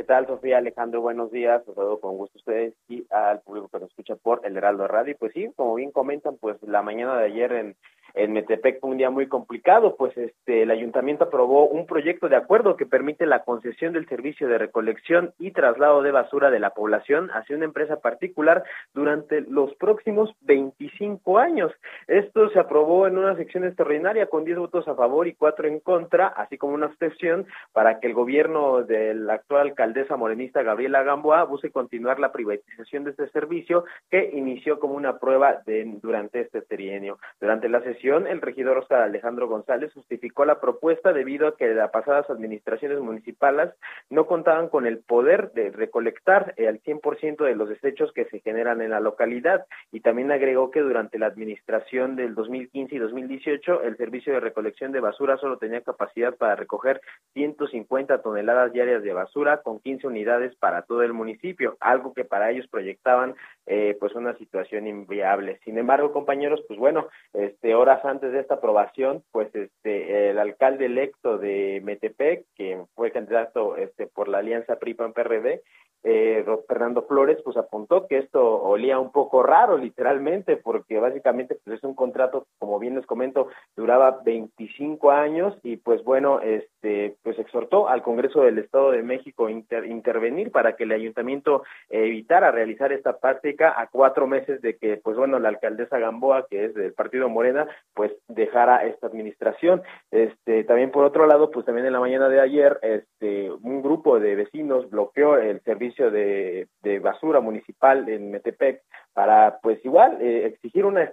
¿Qué tal, Sofía Alejandro? Buenos días. Los saludo con gusto a ustedes y al público que nos escucha por el Heraldo Radio. Pues sí, como bien comentan, pues la mañana de ayer en en Metepec fue un día muy complicado, pues este el ayuntamiento aprobó un proyecto de acuerdo que permite la concesión del servicio de recolección y traslado de basura de la población hacia una empresa particular durante los próximos 25 años. Esto se aprobó en una sección extraordinaria con 10 votos a favor y 4 en contra, así como una abstención para que el gobierno de la actual alcaldesa morenista Gabriela Gamboa busque continuar la privatización de este servicio que inició como una prueba de, durante este trienio. Durante la sesión el regidor Oscar Alejandro González justificó la propuesta debido a que las pasadas administraciones municipales no contaban con el poder de recolectar el 100% de los desechos que se generan en la localidad. Y también agregó que durante la administración del 2015 y 2018 el servicio de recolección de basura solo tenía capacidad para recoger 150 toneladas diarias de basura con 15 unidades para todo el municipio, algo que para ellos proyectaban eh, pues una situación inviable. Sin embargo, compañeros, pues bueno, este ahora antes de esta aprobación, pues este el alcalde electo de Metepec, que fue candidato este por la alianza PRI-PAN-PRD, eh, Fernando Flores, pues apuntó que esto olía un poco raro, literalmente, porque básicamente pues es un contrato, como bien les comento, duraba 25 años y pues bueno, este, pues exhortó al Congreso del Estado de México inter, intervenir para que el ayuntamiento evitara realizar esta a cuatro meses de que, pues bueno, la alcaldesa Gamboa, que es del Partido Morena, pues dejara esta administración. Este, también por otro lado, pues también en la mañana de ayer, este, un grupo de vecinos bloqueó el servicio de, basura municipal en Metepec para, pues igual, eh, exigir una,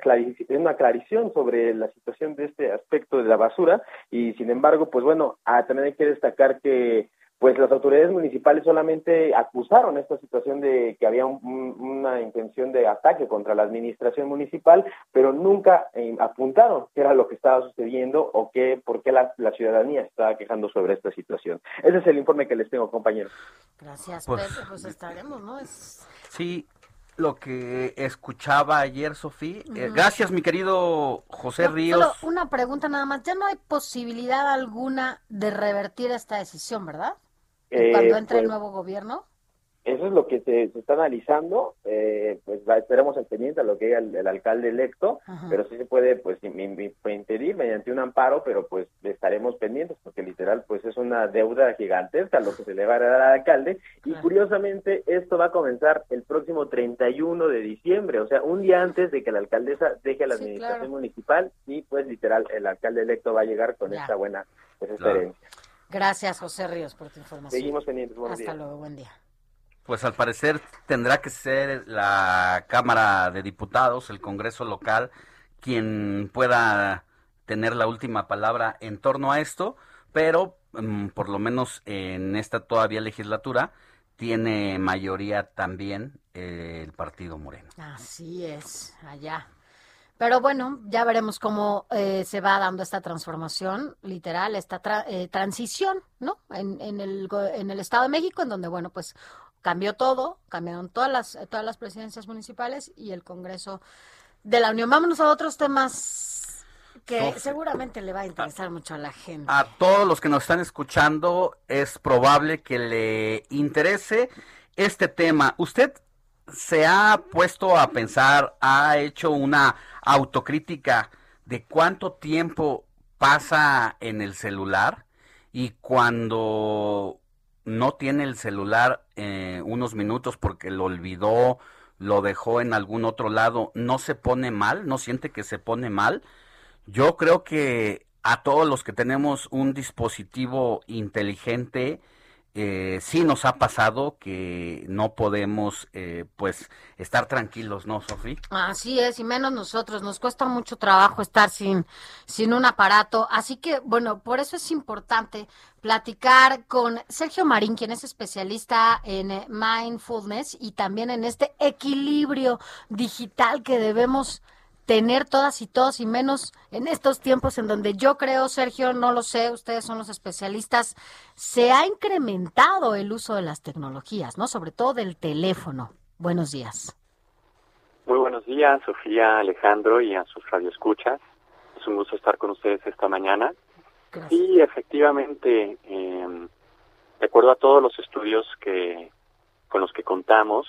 una aclaración sobre la situación de este aspecto de la basura y, sin embargo, pues bueno, ah, también hay que destacar que pues las autoridades municipales solamente acusaron esta situación de que había una intención de ataque contra la administración municipal, pero nunca eh, apuntaron qué era lo que estaba sucediendo o qué, por qué la, ciudadanía estaba quejando sobre esta situación. Ese es el informe que les tengo, compañeros. Gracias, pues, pues estaremos, ¿no? Sí, lo que escuchaba ayer, Sofía. Eh, gracias, mi querido José Ríos. Solo una pregunta nada más. Ya no hay posibilidad alguna de revertir esta decisión, ¿verdad? Cuando eh, entre el pues, nuevo gobierno? Eso es lo que se, está analizando, eh, pues esperemos al pendiente a lo que diga el, alcalde electo, pero sí se puede pues impedir mediante un amparo, pero pues estaremos pendientes porque literal pues es una deuda gigantesca lo que se le va a dar al alcalde. Y curiosamente esto va a comenzar el próximo 31 de diciembre, o sea, un día antes de que la alcaldesa deje la administración municipal y pues literal el alcalde electo va a llegar con esta buena pues, herencia. Gracias, José Ríos, por tu información. Seguimos pendientes. Hasta luego, buen día. Pues al parecer tendrá que ser la Cámara de Diputados, el Congreso local, quien pueda tener la última palabra en torno a esto, pero mm, por lo menos en esta todavía legislatura tiene mayoría también eh, el Partido Moreno. Así es, allá. Pero bueno, ya veremos cómo eh, se va dando esta transformación literal, esta eh, transición, ¿no? En, en, el, en el Estado de México, en donde, bueno, pues cambió todo, cambiaron todas las, todas las presidencias municipales y el Congreso de la Unión. Vámonos a otros temas que seguramente le va a interesar mucho a la gente. A todos los que nos están escuchando es probable que le interese este tema. ¿Usted se ha puesto a pensar, ha hecho una autocrítica de cuánto tiempo pasa en el celular y cuando no tiene el celular eh, unos minutos porque lo olvidó, lo dejó en algún otro lado, no se pone mal, no siente que se pone mal. Yo creo que a todos los que tenemos un dispositivo inteligente, eh, sí nos ha pasado que no podemos eh, pues estar tranquilos, ¿no, Sofía? Así es, y menos nosotros, nos cuesta mucho trabajo estar sin, sin un aparato, así que bueno, por eso es importante platicar con Sergio Marín, quien es especialista en mindfulness y también en este equilibrio digital que debemos tener todas y todos y menos en estos tiempos en donde yo creo, Sergio, no lo sé, ustedes son los especialistas, se ha incrementado el uso de las tecnologías, ¿no? Sobre todo del teléfono. Buenos días. Muy buenos días, Sofía, Alejandro y a sus radioescuchas. Es un gusto estar con ustedes esta mañana. Y efectivamente, em, de acuerdo a todos los estudios que con los que contamos,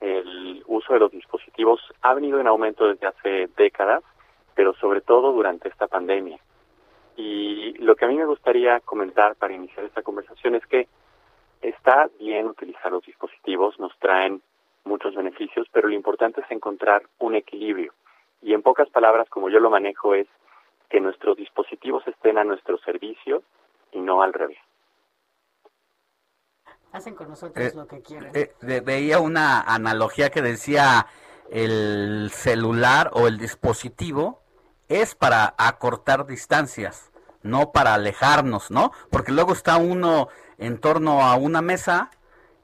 el uso de los dispositivos ha venido en aumento desde hace décadas, pero sobre todo durante esta pandemia. Y lo que a mí me gustaría comentar para iniciar esta conversación es que está bien utilizar los dispositivos, nos traen muchos beneficios, pero lo importante es encontrar un equilibrio. Y en pocas palabras, como yo lo manejo, es que nuestros dispositivos estén a nuestro servicio y no al revés. Hacen con nosotros eh, lo que quieren. Eh, veía una analogía que decía el celular o el dispositivo es para acortar distancias, no para alejarnos, ¿no? Porque luego está uno en torno a una mesa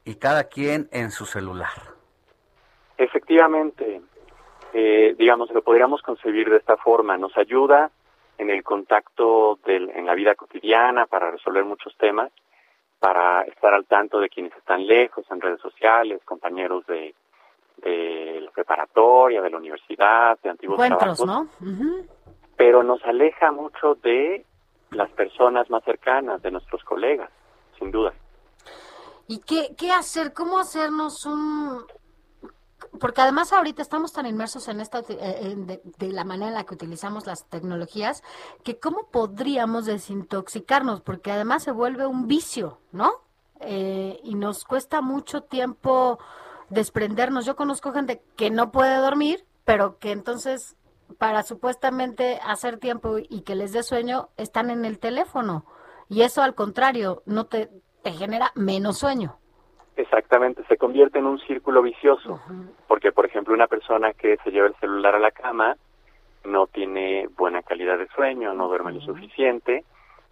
y cada quien en su celular. Efectivamente, eh, digamos, lo podríamos concebir de esta forma. Nos ayuda en el contacto del, en la vida cotidiana para resolver muchos temas, para estar al tanto de quienes están lejos en redes sociales, compañeros de, de la preparatoria, de la universidad, de antiguos Encuentros, ¿no? Pero nos aleja mucho de las personas más cercanas, de nuestros colegas, sin duda. ¿Y qué, qué hacer? ¿Cómo hacernos un, porque además ahorita estamos tan inmersos en esta eh, de, la manera en la que utilizamos las tecnologías que cómo podríamos desintoxicarnos porque además se vuelve un vicio no eh, y nos cuesta mucho tiempo desprendernos. Yo conozco gente que no puede dormir pero que entonces para supuestamente hacer tiempo y que les dé sueño están en el teléfono. Y eso al contrario no te genera menos sueño Exactamente, se convierte en un círculo vicioso, porque por ejemplo una persona que se lleva el celular a la cama no tiene buena calidad de sueño, no duerme lo suficiente,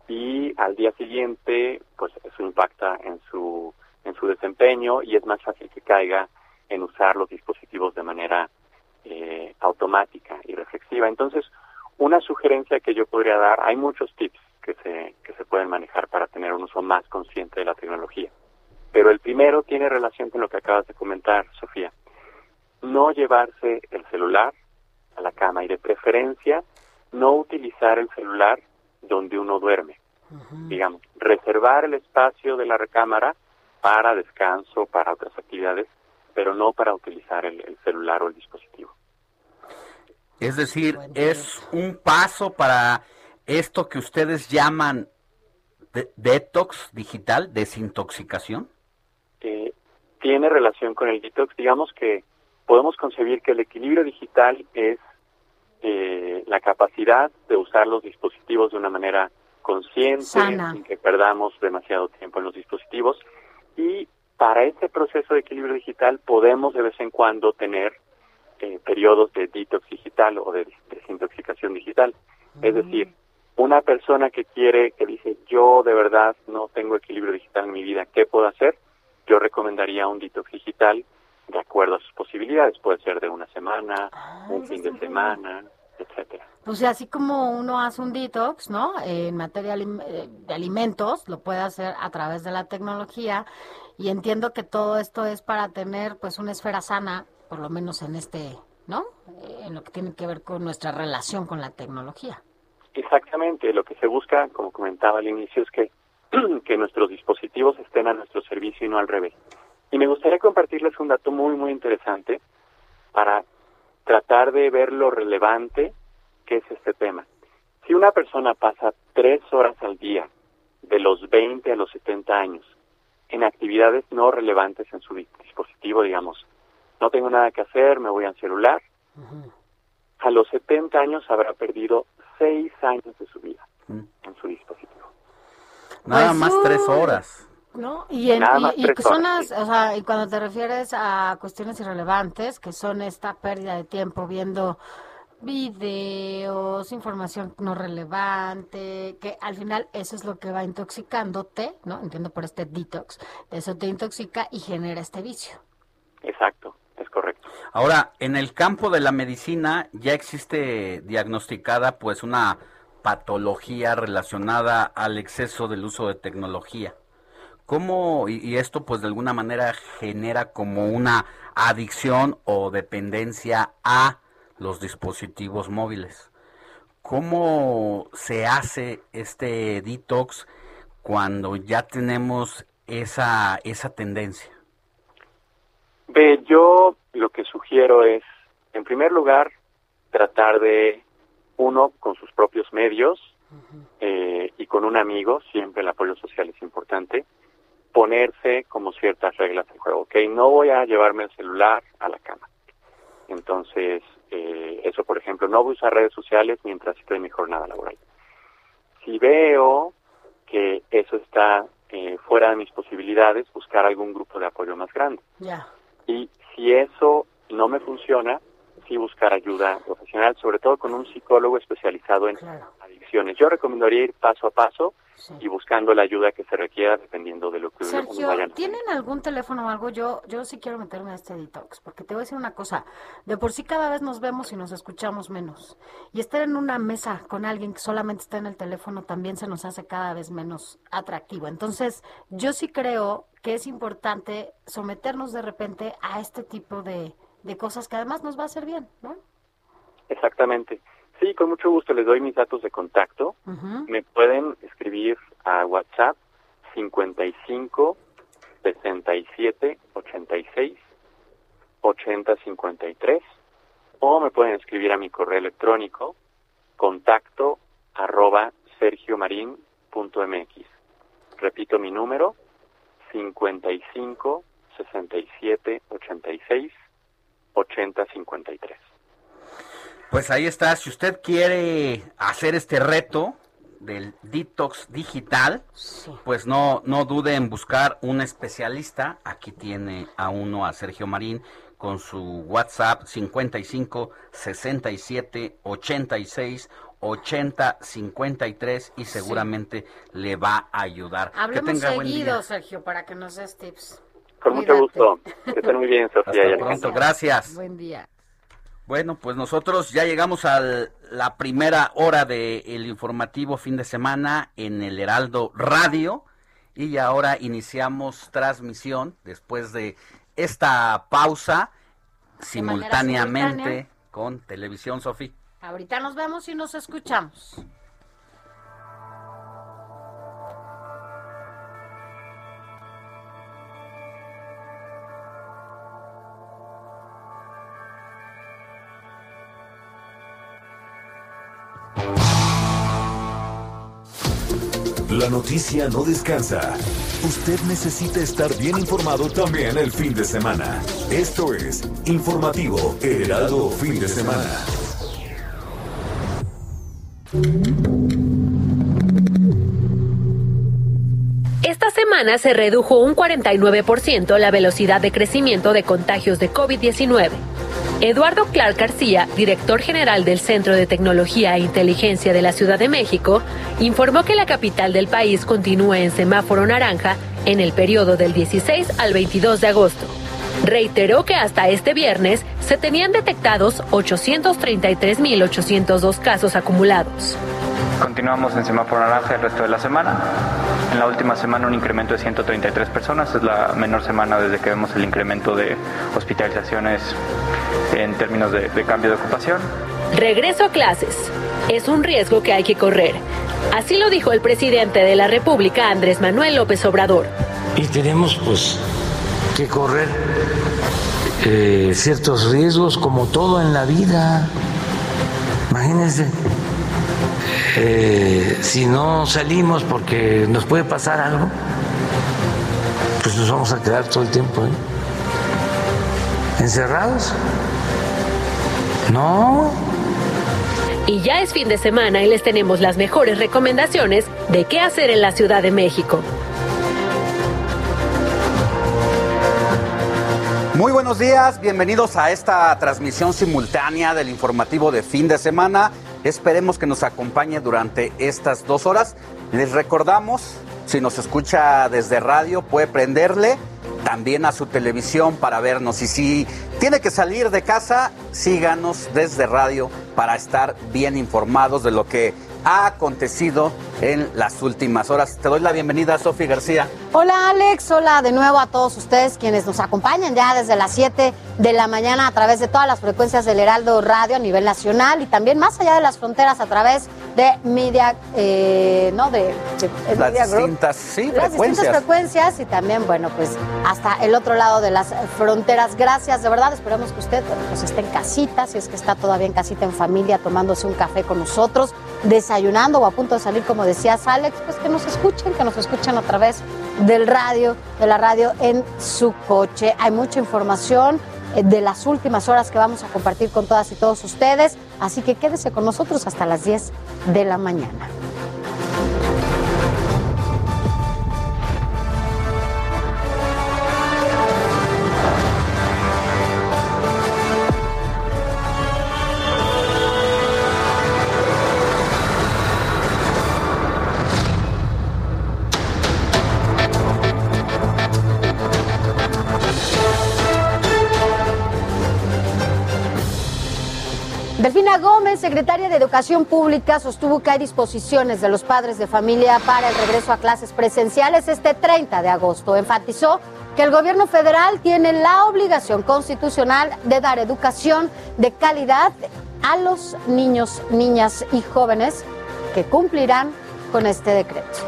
y al día siguiente pues eso impacta en su en su desempeño y es más fácil que caiga en usar los dispositivos de manera eh, automática y reflexiva. Entonces, una sugerencia que yo podría dar, hay muchos tips que se, que se pueden manejar para tener un uso más consciente de la tecnología. Pero el primero tiene relación con lo que acabas de comentar, Sofía. No llevarse el celular a la cama y de preferencia no utilizar el celular donde uno duerme. Digamos, reservar el espacio de la recámara para descanso, para otras actividades, pero no para utilizar el, celular o el dispositivo. Es decir, es un paso para esto que ustedes llaman detox digital, desintoxicación. Eh, tiene relación con el detox. Digamos que podemos concebir que el equilibrio digital es eh, la capacidad de usar los dispositivos de una manera consciente, sin que perdamos demasiado tiempo en los dispositivos. Y para este proceso de equilibrio digital podemos de vez en cuando tener eh, periodos de detox digital o de desintoxicación digital. Es decir, una persona que quiere, que dice, yo de verdad no tengo equilibrio digital en mi vida, ¿qué puedo hacer? Yo recomendaría un detox digital de acuerdo a sus posibilidades. Puede ser de una semana, ah, un fin de semana, etcétera. Pues así como uno hace un detox, ¿no? En materia eh, de alimentos, lo puede hacer a través de la tecnología y entiendo que todo esto es para tener pues una esfera sana, por lo menos en este, ¿no? Eh, en lo que tiene que ver con nuestra relación con la tecnología. Exactamente, lo que se busca, como comentaba al inicio, es que, que nuestros dispositivos estén a nuestro servicio y no al revés. Y me gustaría compartirles un dato muy, muy interesante para tratar de ver lo relevante que es este tema. Si una persona pasa tres horas al día, de los 20 a los 70 años, en actividades no relevantes en su dispositivo, digamos, no tengo nada que hacer, me voy al celular, a los 70 años habrá perdido seis años de su vida en su dispositivo. Nada pues más tres horas. ¿no? Y, en, y, son o sea, y cuando te refieres a cuestiones irrelevantes, que son esta pérdida de tiempo viendo videos, información no relevante, que al final eso es lo que va intoxicándote, ¿no? Entiendo por este detox, eso te intoxica y genera este vicio. Exacto, es correcto. Ahora, en el campo de la medicina ya existe diagnosticada pues una patología relacionada al exceso del uso de tecnología. ¿Cómo, y, esto pues de alguna manera genera como una adicción o dependencia a los dispositivos móviles? ¿Cómo se hace este detox cuando ya tenemos esa, esa tendencia? Ve, yo lo que sugiero es, en primer lugar, tratar de, uno, con sus propios medios eh, y con un amigo, siempre el apoyo social es importante, ponerse como ciertas reglas de juego. Ok, no voy a llevarme el celular a la cama. Entonces, eh, eso, por ejemplo, no voy a usar redes sociales mientras estoy en mi jornada laboral. Si veo que eso está eh, fuera de mis posibilidades, buscar algún grupo de apoyo más grande. Y si eso no me funciona, sí buscar ayuda profesional, sobre todo con un psicólogo especializado en adicciones. Yo recomendaría ir paso a paso y buscando la ayuda que se requiera dependiendo de lo que Sergio, ¿tienen algún teléfono o algo? Yo, yo sí quiero meterme a este detox, porque te voy a decir una cosa, de por sí cada vez nos vemos y nos escuchamos menos. Y estar en una mesa con alguien que solamente está en el teléfono también se nos hace cada vez menos atractivo. Entonces, yo sí creo que es importante someternos de repente a este tipo de, de cosas que además nos va a hacer bien, ¿no? Exactamente. Sí, con mucho gusto les doy mis datos de contacto. Me pueden escribir a WhatsApp 55 67 86 80 53 o me pueden escribir a mi correo electrónico contacto arroba sergiomarin.mx. Repito mi número 55 67 86 80 53. Pues ahí está, si usted quiere hacer este reto del detox digital, pues no, no dude en buscar un especialista. Aquí tiene a uno, a Sergio Marín, con su WhatsApp 55 67 86 8053 y seguramente le va a ayudar. Hablemos seguido, Sergio, para que nos des tips. Con mucho gusto. Que estén muy bien, Sofía. Hasta pronto, gracias. Buen día. Bueno, pues nosotros ya llegamos a la primera hora del informativo fin de semana en el Heraldo Radio y ahora iniciamos transmisión después de esta pausa simultáneamente con Televisión Sofía. Ahorita nos vemos y nos escuchamos. La noticia no descansa. Usted necesita estar bien informado también el fin de semana. Esto es Informativo Heraldo Fin de Semana. Esta semana se redujo un 49% la velocidad de crecimiento de contagios de COVID-19. Eduardo Clark García, director general del Centro de Tecnología e Inteligencia de la Ciudad de México, informó que la capital del país continúa en semáforo naranja en el periodo del 16 al 22 de agosto. Reiteró que hasta este viernes se tenían detectados 833.802 casos acumulados. Continuamos en semáforo naranja el resto de la semana. En la última semana un incremento de 133 personas, es la menor semana desde que vemos el incremento de hospitalizaciones en términos de, de cambio de ocupación. Regreso a clases. Es un riesgo que hay que correr. Así lo dijo el presidente de la República, Andrés Manuel López Obrador. Y tenemos pues que correr eh, ciertos riesgos como todo en la vida. Imagínense, eh, si no salimos porque nos puede pasar algo, pues nos vamos a quedar todo el tiempo. ¿Encerrados? No. Y ya es fin de semana y les tenemos las mejores recomendaciones de qué hacer en la Ciudad de México. Muy buenos días, bienvenidos a esta transmisión simultánea del informativo de fin de semana. Esperemos que nos acompañe durante estas dos horas. Les recordamos, si nos escucha desde radio, puede prenderle también a su televisión para vernos. Y si tiene que salir de casa, síganos desde radio para estar bien informados de lo que ha acontecido en las últimas horas. Te doy la bienvenida, Sofi García. Hola Alex, hola de nuevo a todos ustedes quienes nos acompañan ya desde las 7 de la mañana a través de todas las frecuencias del Heraldo Radio a nivel nacional y también más allá de las fronteras a través de Media, eh, ¿no? De, de Las Media Group. distintas, sí, las frecuencias. distintas frecuencias y también, bueno, pues hasta el otro lado de las fronteras. Gracias, de verdad, esperamos que usted pues esté en casita, si es que está todavía en casita en familia, tomándose un café con nosotros, desayunando o a punto de salir, como decías, Alex, pues que nos escuchen, que nos escuchen a través del radio, de la radio en su coche. Hay mucha información eh, de las últimas horas que vamos a compartir con todas y todos ustedes, así que quédese con nosotros hasta las 10 de la mañana. Educación Pública, sostuvo que hay disposiciones de los padres de familia para el regreso a clases presenciales este 30 de agosto. Enfatizó que el gobierno federal tiene la obligación constitucional de dar educación de calidad a los niños, niñas y jóvenes que cumplirán con este decreto.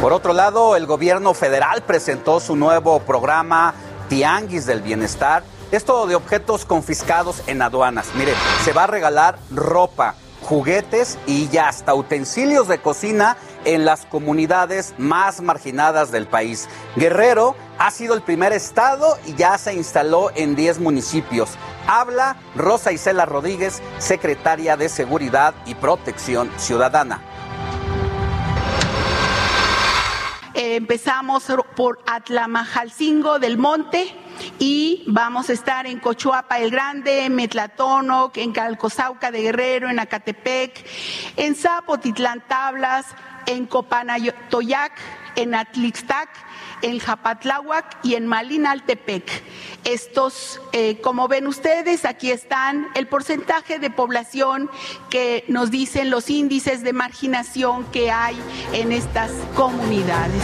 Por otro lado, el gobierno federal presentó su nuevo programa Tianguis del Bienestar. Esto de objetos confiscados en aduanas. Mire, se va a regalar ropa, juguetes y ya hasta utensilios de cocina en las comunidades más marginadas del país. Guerrero ha sido el primer estado y ya se instaló en 10 municipios. Habla Rosa Isela Rodríguez, secretaria de Seguridad y Protección Ciudadana. Eh, empezamos por Atlamajalcingo del Monte y vamos a estar en Cochuapa el Grande, en Metlatónoc, en Calcosauca de Guerrero, en Acatepec, en Zapotitlán Tablas, en Copanayotoyac, en Atlixtac, en Japatláhuac y en Malinaltepec. Estos, eh, como ven ustedes, aquí están el porcentaje de población que nos dicen los índices de marginación que hay en estas comunidades.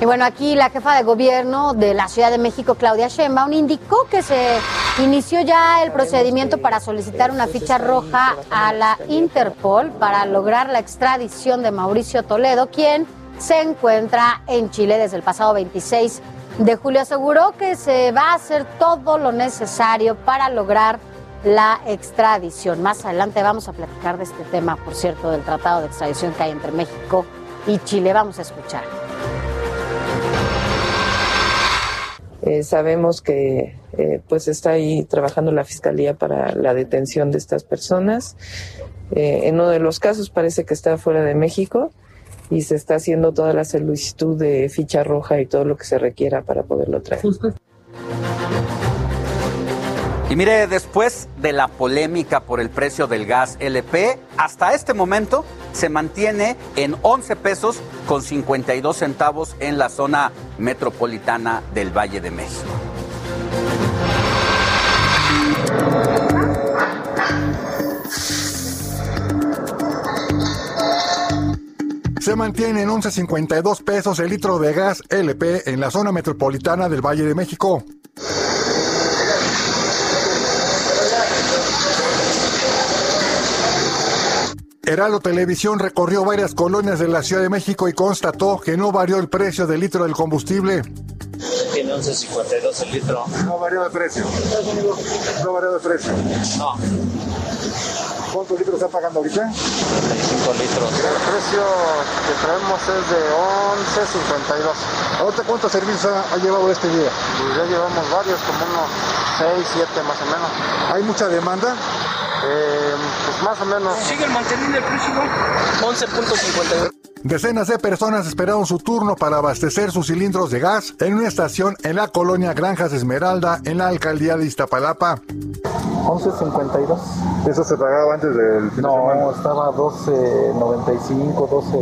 Y bueno, aquí la jefa de gobierno de la Ciudad de México, Claudia Sheinbaum, indicó que se inició ya el procedimiento para solicitar una ficha roja a la Interpol para lograr la extradición de Mauricio Toledo, quien se encuentra en Chile desde el pasado 26 de julio. Aseguró que se va a hacer todo lo necesario para lograr la extradición. Más adelante vamos a platicar de este tema, por cierto, del tratado de extradición que hay entre México y Chile. Vamos a escuchar. Eh, sabemos que eh, pues está ahí trabajando la fiscalía para la detención de estas personas. Eh, en uno de los casos parece que está fuera de México y se está haciendo toda la solicitud de ficha roja y todo lo que se requiera para poderlo traer. Y mire, después de la polémica por el precio del gas LP, hasta este momento se mantiene en 11 pesos con 52 centavos en la zona metropolitana del Valle de México. Se mantiene en 11.52 pesos el litro de gas LP en la zona metropolitana del Valle de México. Heraldo Televisión recorrió varias colonias de la Ciudad de México y constató que no varió el precio del litro del combustible. Tiene 11.52 el litro. No varió de precio. No varió de precio. No. ¿Cuántos litros está pagando ahorita? 35 litros. El precio que traemos es de 11.52. ¿Ahorita cuántos servicios ha, ha llevado este día? Pues ya llevamos varios, como unos 6, 7 más o menos. ¿Hay mucha demanda? Eh, pues más o menos. ¿Siguen manteniendo el precio igual? 11.52. Decenas de personas esperaron su turno para abastecer sus cilindros de gas en una estación en la colonia Granjas Esmeralda, en la alcaldía de Iztapalapa. 11.52. ¿Eso se pagaba antes del fin No, de semana? estaba 12.95, 12,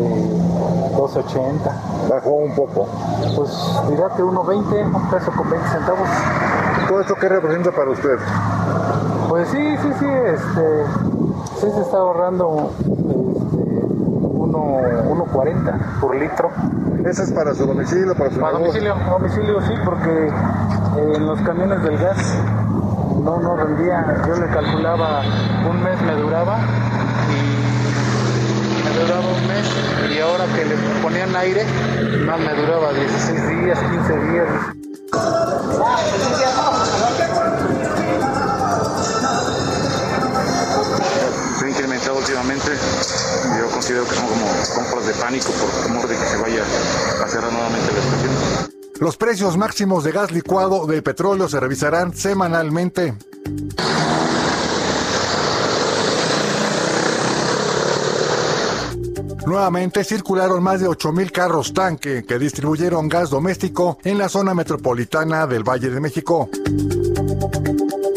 12.80. Bajó un poco. Pues diría que 1.20, un peso con 20 centavos. ¿Todo esto qué representa para usted? Pues sí, sí, sí, este, sí se está ahorrando uno- 1.40 por litro. ¿Eso es para su domicilio, para su Para domicilio, domicilio sí, porque eh, en los camiones del gas no, no rendía. Yo le calculaba un mes me duraba y me duraba un mes y ahora que le ponían aire, más me duraba 16 días, 15 días. Últimamente. Yo considero que son como compras de pánico por temor de que se vaya a cerrar nuevamente la estación. Los precios máximos de gas licuado del petróleo se revisarán semanalmente. Nuevamente circularon más de 8.000 carros tanque que distribuyeron gas doméstico en la zona metropolitana del Valle de México.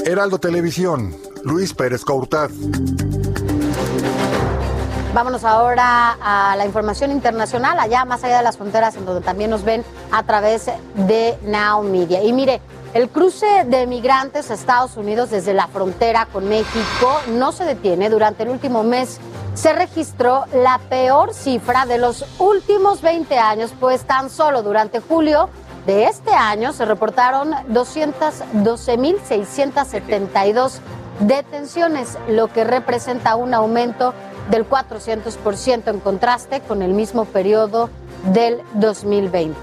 Heraldo Televisión, Luis Pérez Courtad. Vámonos ahora a la información internacional, allá más allá de las fronteras, en donde también nos ven a través de Now Media. Y mire, el cruce de migrantes a Estados Unidos desde la frontera con México no se detiene. Durante el último mes se registró la peor cifra de los últimos 20 años, pues tan solo durante julio de este año se reportaron 212.672 detenciones, lo que representa un aumento del 400% en contraste con el mismo periodo del 2020.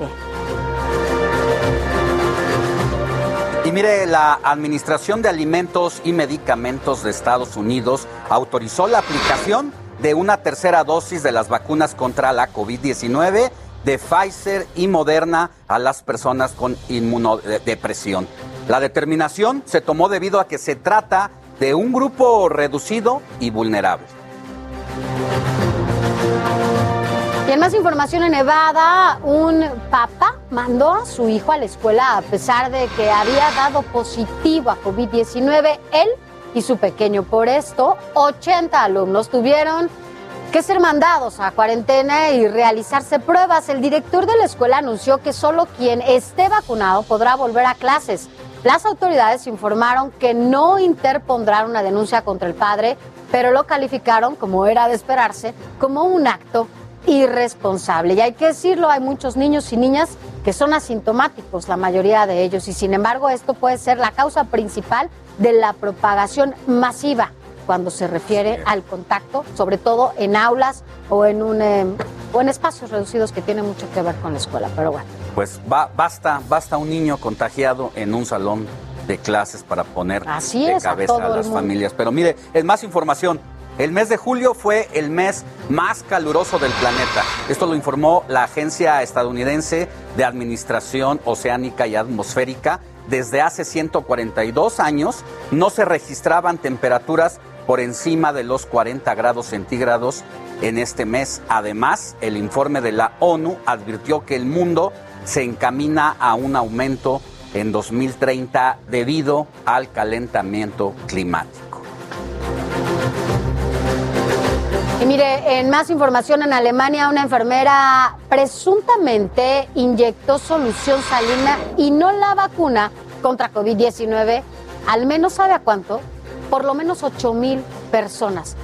Y mire, la Administración de Alimentos y Medicamentos de Estados Unidos autorizó la aplicación de una tercera dosis de las vacunas contra la COVID-19 de Pfizer y Moderna a las personas con inmunodepresión. La determinación se tomó debido a que se trata de un grupo reducido y vulnerable. Y en más información en Nevada, un papá mandó a su hijo a la escuela a pesar de que había dado positivo a COVID-19. Él y su pequeño. Por esto, 80 alumnos tuvieron que ser mandados a cuarentena y realizarse pruebas. El director de la escuela anunció que solo quien esté vacunado podrá volver a clases. Las autoridades informaron que no interpondrán una denuncia contra el padre, pero lo calificaron, como era de esperarse, como un acto irresponsable. Y hay que decirlo, hay muchos niños y niñas que son asintomáticos, la mayoría de ellos, y sin embargo esto puede ser la causa principal de la propagación masiva cuando se refiere al contacto, sobre todo en aulas o en, un, eh, o en espacios reducidos que tienen mucho que ver con la escuela. Pero bueno. Pues va, basta, basta un niño contagiado en un salón de clases para poner de cabeza a, las familias. Pero mire, es más información. El mes de julio fue el mes más caluroso del planeta. Esto lo informó la Agencia Estadounidense de Administración Oceánica y Atmosférica. Desde hace 142 años no se registraban temperaturas por encima de los 40 grados centígrados en este mes. Además, el informe de la ONU advirtió que el mundo se encamina a un aumento en 2030 debido al calentamiento climático. Y mire, en más información, en Alemania una enfermera presuntamente inyectó solución salina y no la vacuna contra COVID-19, al menos sabe a cuánto, por lo menos 8 mil personas.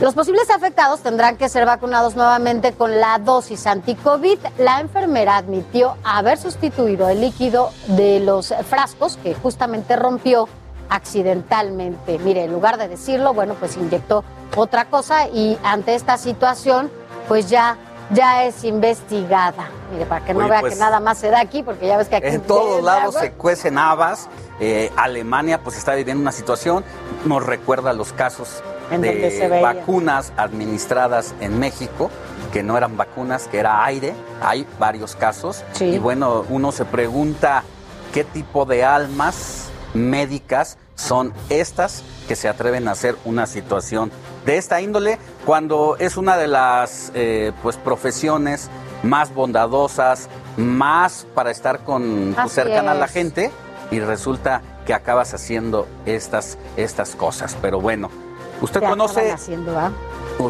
Los posibles afectados tendrán que ser vacunados nuevamente con la dosis anti-COVID. La enfermera admitió haber sustituido el líquido de los frascos que justamente rompió accidentalmente. Mire, en lugar de decirlo, bueno, pues inyectó otra cosa y ante esta situación, pues ya ya es investigada. Mire, para que no vea que pues, nada más se da aquí, porque ya ves que aquí... En todos lados se cuecen habas. Eh, Alemania pues está viviendo una situación, nos recuerda los casos de vacunas administradas en México, que no eran vacunas, que era aire. Hay varios casos. Y bueno, uno se pregunta qué tipo de almas médicas son estas que se atreven a hacer una situación de esta índole cuando es una de las eh, pues profesiones más bondadosas, más para estar con pues, cercana a la gente y resulta que acabas haciendo estas estas cosas. Pero bueno, usted conoce haciendo, ¿ah?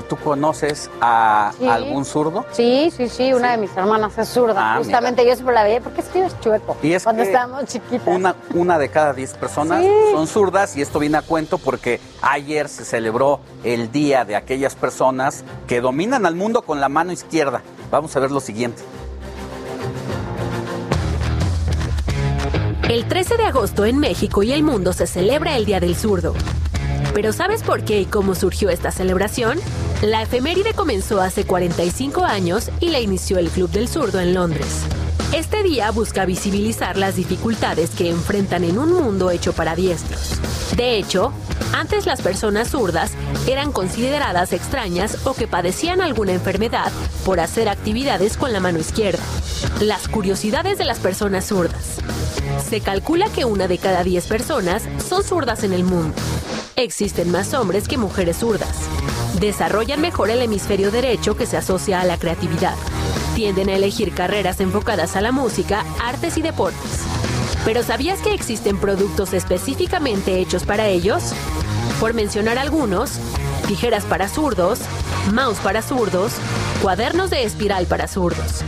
¿Tú conoces a algún zurdo? Sí, sí, sí, una de mis hermanas es zurda. Ah, Justamente yo siempre la veía, porque escribes chueco? Y es cuando estábamos chiquitas. Una, una de cada diez personas son zurdas y esto viene a cuento porque ayer se celebró el día de aquellas personas que dominan al mundo con la mano izquierda. Vamos a ver lo siguiente. El 13 de agosto en México y el mundo se celebra el Día del Zurdo. Pero ¿sabes por qué y cómo surgió esta celebración? La efeméride comenzó hace 45 años y la inició el Club del Zurdo en Londres. Este día busca visibilizar las dificultades que enfrentan en un mundo hecho para diestros. De hecho, antes las personas zurdas eran consideradas extrañas o que padecían alguna enfermedad por hacer actividades con la mano izquierda. Las curiosidades de las personas zurdas. Se calcula que una de cada 10 personas son zurdas en el mundo. Existen más hombres que mujeres zurdas. Desarrollan mejor el hemisferio derecho que se asocia a la creatividad. Tienden a elegir carreras enfocadas a la música, artes y deportes. Pero ¿sabías que existen productos específicamente hechos para ellos? Por mencionar algunos, tijeras para zurdos, mouse para zurdos, cuadernos de espiral para zurdos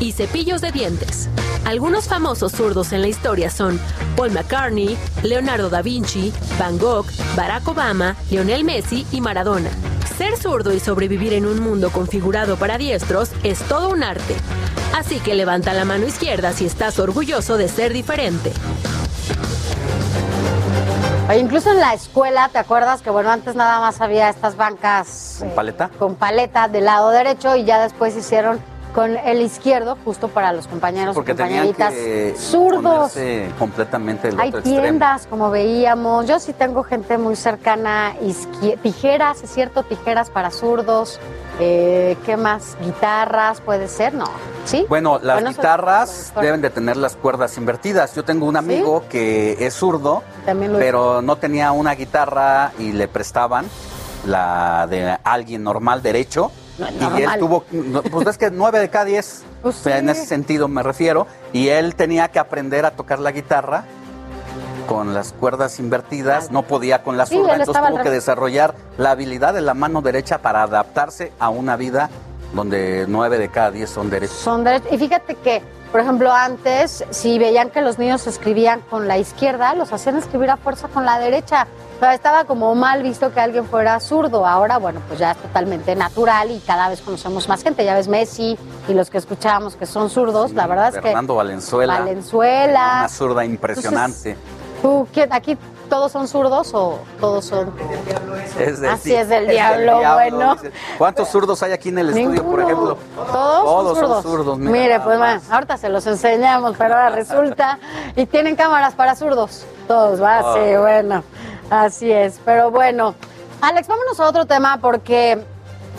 y cepillos de dientes. Algunos famosos zurdos en la historia son Paul McCartney, Leonardo da Vinci, Van Gogh, Barack Obama, Lionel Messi y Maradona. Ser zurdo y sobrevivir en un mundo configurado para diestros es todo un arte. Así que levanta la mano izquierda si estás orgulloso de ser diferente. incluso en la escuela, ¿te acuerdas que bueno, antes nada más había estas bancas con paleta? Eh, con paleta del lado derecho y ya después hicieron con el izquierdo, justo para los compañeros Porque y compañeritas que zurdos. completamente Hay tiendas, como veíamos. Yo sí tengo gente muy cercana. Tijeras, es cierto, tijeras para zurdos. Eh, ¿Qué más? ¿Guitarras puede ser? No. ¿Sí? Bueno, las guitarras deben de tener las cuerdas invertidas. Yo tengo un amigo que es zurdo, pero no tenía una guitarra y le prestaban la de alguien normal derecho y él tuvo, pues es que nueve de cada diez, Pues en sí. ese sentido me refiero, y él tenía que aprender a tocar la guitarra con las cuerdas invertidas, no podía con la zurda, entonces tuvo que desarrollar la habilidad de la mano derecha para adaptarse a una vida donde nueve de cada diez son derechos. Son derechos. Y fíjate que, por ejemplo, antes, si veían que los niños escribían con la izquierda, los hacían escribir a fuerza con la derecha. O sea, estaba como mal visto que alguien fuera zurdo. Ahora, bueno, pues ya es totalmente natural y cada vez conocemos más gente. Ya ves Messi y los que escuchábamos que son zurdos. la verdad es que Fernando Valenzuela, Valenzuela. una zurda impresionante. ¿Tú, quién- aquí todos son zurdos o todos son...? Es del Así es del diablo, bueno. ¿Cuántos zurdos hay aquí en el estudio, por ejemplo? Todos, Todos son son zurdos. mira Mire, pues bueno, ahorita se los enseñamos, pero ahora resulta. Y tienen cámaras para zurdos. Todos, va, sí, bueno. Así es. Pero bueno, Alex, vámonos a otro tema porque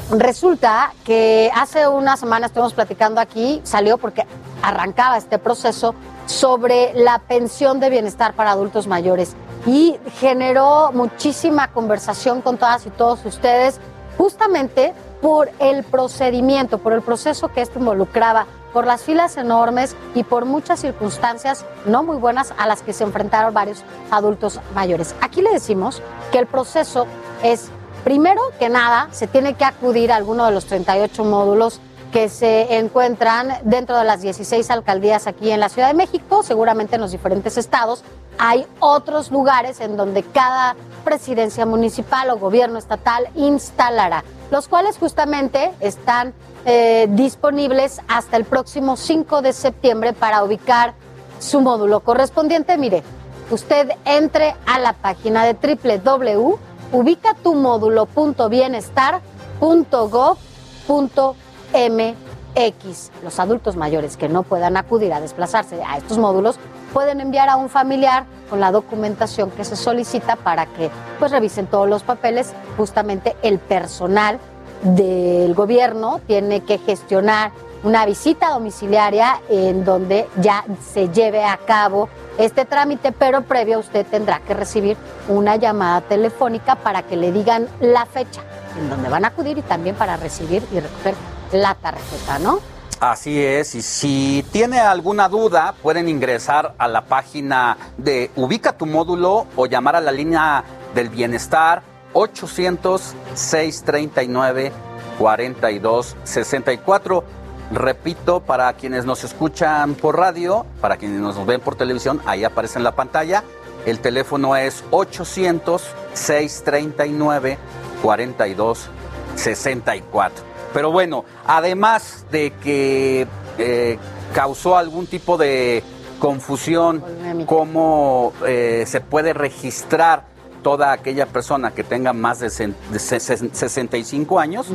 resulta que hace unas semanas estuvimos platicando aquí, salió porque arrancaba este proceso sobre la pensión de bienestar para adultos mayores y generó muchísima conversación con todas y todos ustedes justamente por el procedimiento, por el proceso que esto involucraba, por las filas enormes y por muchas circunstancias no muy buenas a las que se enfrentaron varios adultos mayores. Aquí le decimos que el proceso es, primero que nada, se tiene que acudir a alguno de los 38 módulos que se encuentran dentro de las 16 alcaldías aquí en la Ciudad de México, seguramente en los diferentes estados. Hay otros lugares en donde cada presidencia municipal o gobierno estatal instalará, los cuales justamente están eh, disponibles hasta el próximo 5 de septiembre para ubicar su módulo correspondiente. Mire, usted entre a la página de www.ubicatumódulo.bienestar.gov.mx. Los adultos mayores que no puedan acudir a desplazarse a estos módulos pueden enviar a un familiar con la documentación que se solicita para que pues revisen todos los papeles. Justamente el personal del gobierno tiene que gestionar una visita domiciliaria en donde ya se lleve a cabo este trámite, pero previo usted tendrá que recibir una llamada telefónica para que le digan la fecha en donde van a acudir y también para recibir y recoger la tarjeta, ¿no? Así es, y si tiene alguna duda, pueden ingresar a la página de Ubica tu módulo o llamar a la línea del bienestar 800-639-4264. Repito, para quienes nos escuchan por radio, para quienes nos ven por televisión, ahí aparece en la pantalla. El teléfono es 800-639-4264. Pero bueno, además de que eh, causó algún tipo de confusión, cómo eh, se puede registrar toda aquella persona que tenga más de, sen- de ses- ses- 65 años,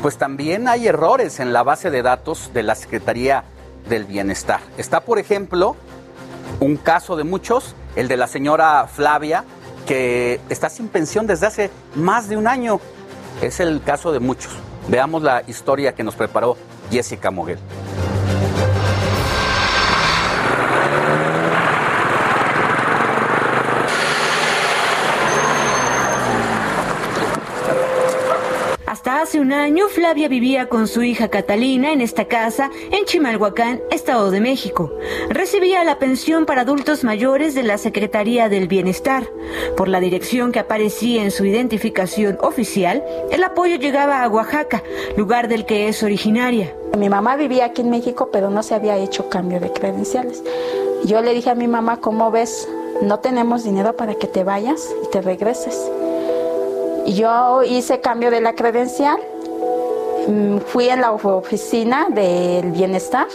pues también hay errores en la base de datos de la Secretaría del Bienestar. Está, por ejemplo, un caso de muchos, el de la señora Flavia, que está sin pensión desde hace más de un año. Es el caso de muchos. Veamos la historia que nos preparó Jessica Moguel. Hasta hace un año, Flavia vivía con su hija Catalina en esta casa en Chimalhuacán, Estado de México. Recibía la pensión para adultos mayores de la Secretaría del Bienestar. Por la dirección que aparecía en su identificación oficial, el apoyo llegaba a Oaxaca, lugar del que es originaria. Mi mamá vivía aquí en México, pero no se había hecho cambio de credenciales. Yo le dije a mi mamá, ¿cómo ves? No tenemos dinero para que te vayas y te regreses. Yo hice cambio de la credencial, mm, fui en la oficina del bienestar,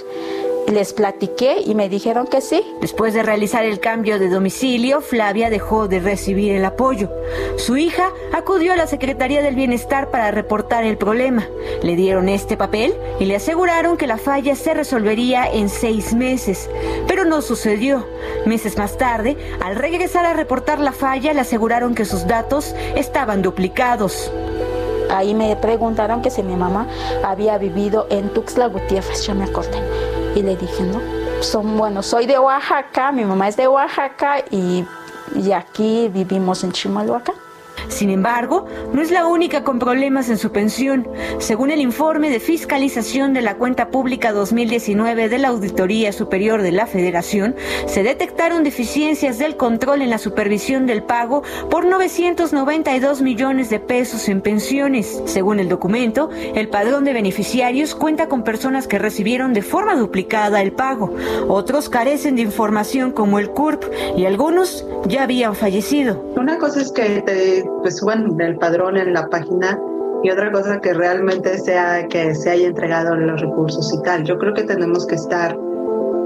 les platiqué y me dijeron que sí. Después de realizar el cambio de domicilio, Flavia dejó de recibir el apoyo. Su hija acudió a la Secretaría del Bienestar para reportar el problema. Le dieron este papel y le aseguraron que la falla se resolvería en seis meses. Pero no sucedió. Meses más tarde, al regresar a reportar la falla, le aseguraron que sus datos estaban duplicados. Ahí me preguntaron que si mi mamá había vivido en Tuxtla Gutiérrez, ya me acordé. Y le dije, no, son, bueno, soy de Oaxaca, mi mamá es de Oaxaca y, y aquí vivimos en Chimalhuacán. Sin embargo, no es la única con problemas en su pensión. Según el informe de fiscalización de la cuenta pública 2019 de la Auditoría Superior de la Federación, se detectaron deficiencias del control en la supervisión del pago por 992 millones de pesos en pensiones. Según el documento, el padrón de beneficiarios cuenta con personas que recibieron de forma duplicada el pago. Otros carecen de información como el CURP y algunos ya habían fallecido. Una cosa es que te pues, suban el padrón en la página y otra cosa que realmente sea que se haya entregado los recursos y tal. Yo creo que tenemos que estar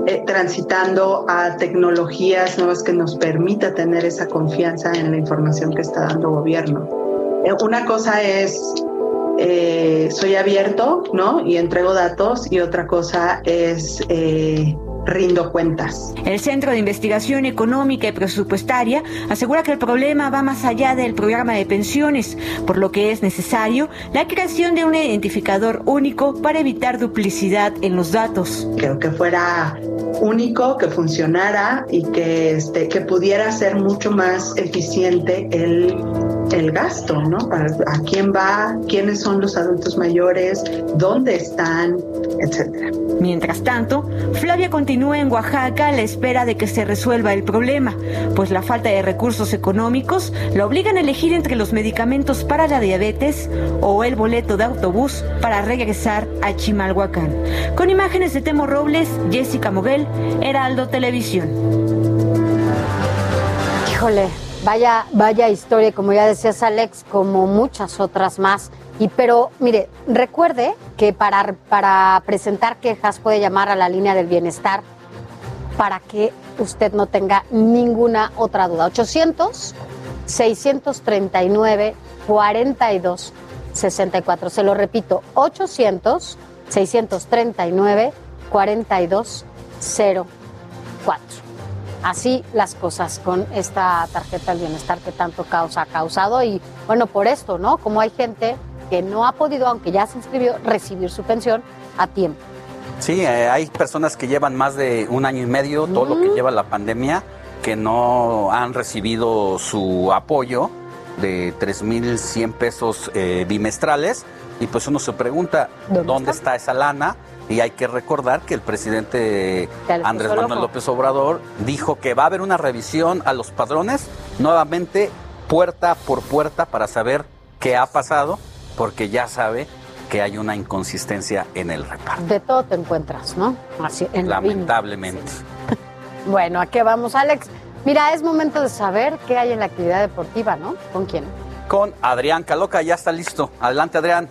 eh, transitando a tecnologías nuevas que nos permita tener esa confianza en la información que está dando gobierno. Eh, una cosa es eh, soy abierto, ¿no? Y entrego datos y otra cosa es rindo cuentas. El Centro de Investigación Económica y Presupuestaria asegura que el problema va más allá del programa de pensiones, por lo que es necesario la creación de un identificador único para evitar duplicidad en los datos. Creo que fuera único, que funcionara y que, este, que pudiera ser mucho más eficiente el, el gasto, ¿no? Para, ¿A quién va? ¿Quiénes son los adultos mayores? ¿Dónde están? Etcétera. Mientras tanto, Flavia continúa en Oaxaca a la espera de que se resuelva el problema, pues la falta de recursos económicos la obligan a elegir entre los medicamentos para la diabetes o el boleto de autobús para regresar a Chimalhuacán. Con imágenes de Temo Robles, Jessica Moguel, Heraldo Televisión. Híjole, vaya, vaya historia, como ya decías Alex, como muchas otras más. Y pero, mire, recuerde que para, para presentar quejas puede llamar a la línea del bienestar para que usted no tenga ninguna otra duda. 800 639 42 64. Se lo repito, 800 639 42 04. Así las cosas con esta tarjeta del bienestar que tanto causa ha causado y bueno, por esto, ¿no? Como hay gente que no ha podido, aunque ya se inscribió, recibir su pensión a tiempo. Sí, eh, hay personas que llevan más de un año y medio, todo lo que lleva la pandemia, que no han recibido su apoyo de 3.100 pesos eh, bimestrales. Y pues uno se pregunta, ¿dónde, está? esa lana? Y hay que recordar que el presidente Andrés Manuel López Obrador dijo que va a haber una revisión a los padrones nuevamente puerta por puerta para saber qué ha pasado porque ya sabe que hay una inconsistencia en el reparto. De todo te encuentras, ¿no? Así, en Lamentablemente. Bueno, ¿a qué vamos, Alex? Mira, es momento de saber qué hay en la actividad deportiva, ¿no? ¿Con quién? Con Adrián Caloca, ya está listo. Adelante, Adrián.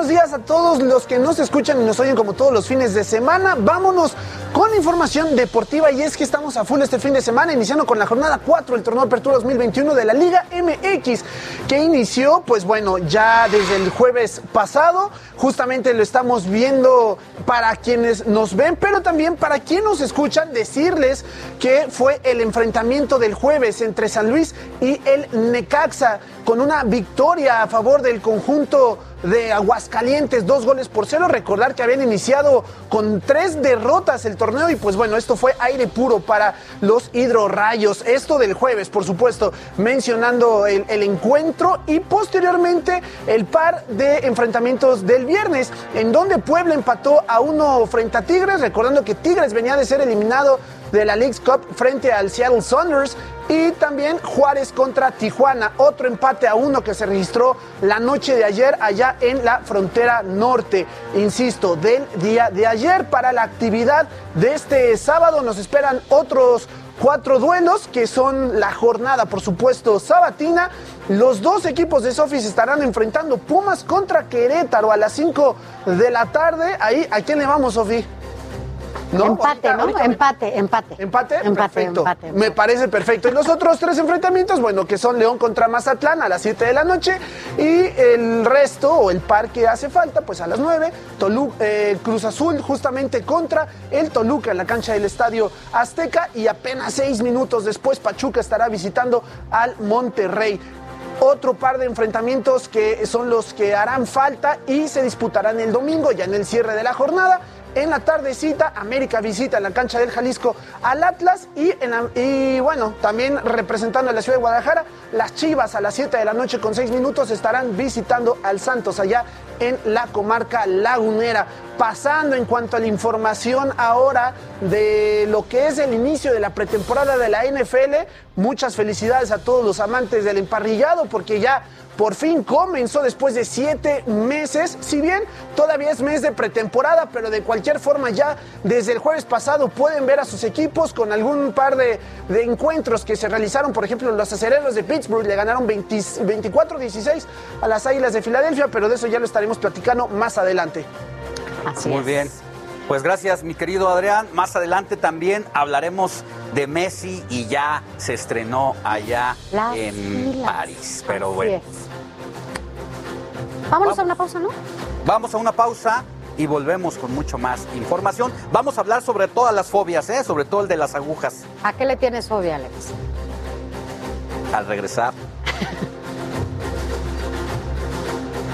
Buenos días a todos los que nos escuchan y nos oyen como todos los fines de semana. Vámonos con información deportiva y es que estamos a full este fin de semana, iniciando con la jornada 4 del torneo Apertura 2021 de la Liga MX, que inició, pues bueno, ya desde el jueves pasado. Justamente lo estamos viendo para quienes nos ven, pero también para quienes nos escuchan, decirles que fue el enfrentamiento del jueves entre San Luis y el Necaxa, con una victoria a favor del conjunto de Aguascalientes, dos goles por cero. Recordar que habían iniciado con tres derrotas el torneo y pues bueno, esto fue aire puro para los hidrorrayos. Esto del jueves, por supuesto, mencionando el, encuentro y posteriormente el par de enfrentamientos del viernes, en donde Puebla empató a uno frente a Tigres, recordando que Tigres venía de ser eliminado de la League's Cup frente al Seattle Saunders y también Juárez contra Tijuana, otro empate a uno que se registró la noche de ayer allá en la frontera norte, insisto, del día de ayer. Para la actividad de este sábado nos esperan otros cuatro duelos que son la jornada, por supuesto, sabatina. Los dos equipos de Sofis estarán enfrentando Pumas contra Querétaro a las 5 de la tarde. Ahí, ¿a quién le vamos, Sofi? Empate, ¿no? Empate, empate. ¿Empate? perfecto. Me parece perfecto. Y los otros tres enfrentamientos, bueno, que son León contra Mazatlán a las 7 de la noche y el resto, o el par que hace falta, pues a las 9, eh, Cruz Azul justamente contra el Toluca en la cancha del Estadio Azteca y apenas seis minutos después Pachuca estará visitando al Monterrey otro par de enfrentamientos que son los que harán falta y se disputarán el domingo, ya en el cierre de la jornada. En la tardecita, América visita en la cancha del Jalisco al Atlas y, y bueno, también representando a la ciudad de Guadalajara, las Chivas a las 7 de la noche con 6 minutos estarán visitando al Santos allá en la comarca lagunera. Pasando en cuanto a la información ahora de lo que es el inicio de la pretemporada de la NFL, muchas felicidades a todos los amantes del emparrillado porque ya por fin comenzó después de siete meses, si bien todavía es mes de pretemporada, pero de cualquier forma ya desde el jueves pasado pueden ver a sus equipos con algún par de, encuentros que se realizaron, por ejemplo los acereros de Pittsburgh le ganaron 24-16 a las Águilas de Filadelfia, pero de eso ya lo estaremos platicando más adelante. Así Muy bien. Pues gracias, mi querido Adrián. Más adelante también hablaremos de Messi y ya se estrenó allá en París. Pero bueno. Vámonos a una pausa, ¿no? Vamos a una pausa y volvemos con mucho más información. Vamos a hablar sobre todas las fobias, ¿eh? sobre todo el de las agujas. ¿A qué le tienes fobia, Alex? Al regresar.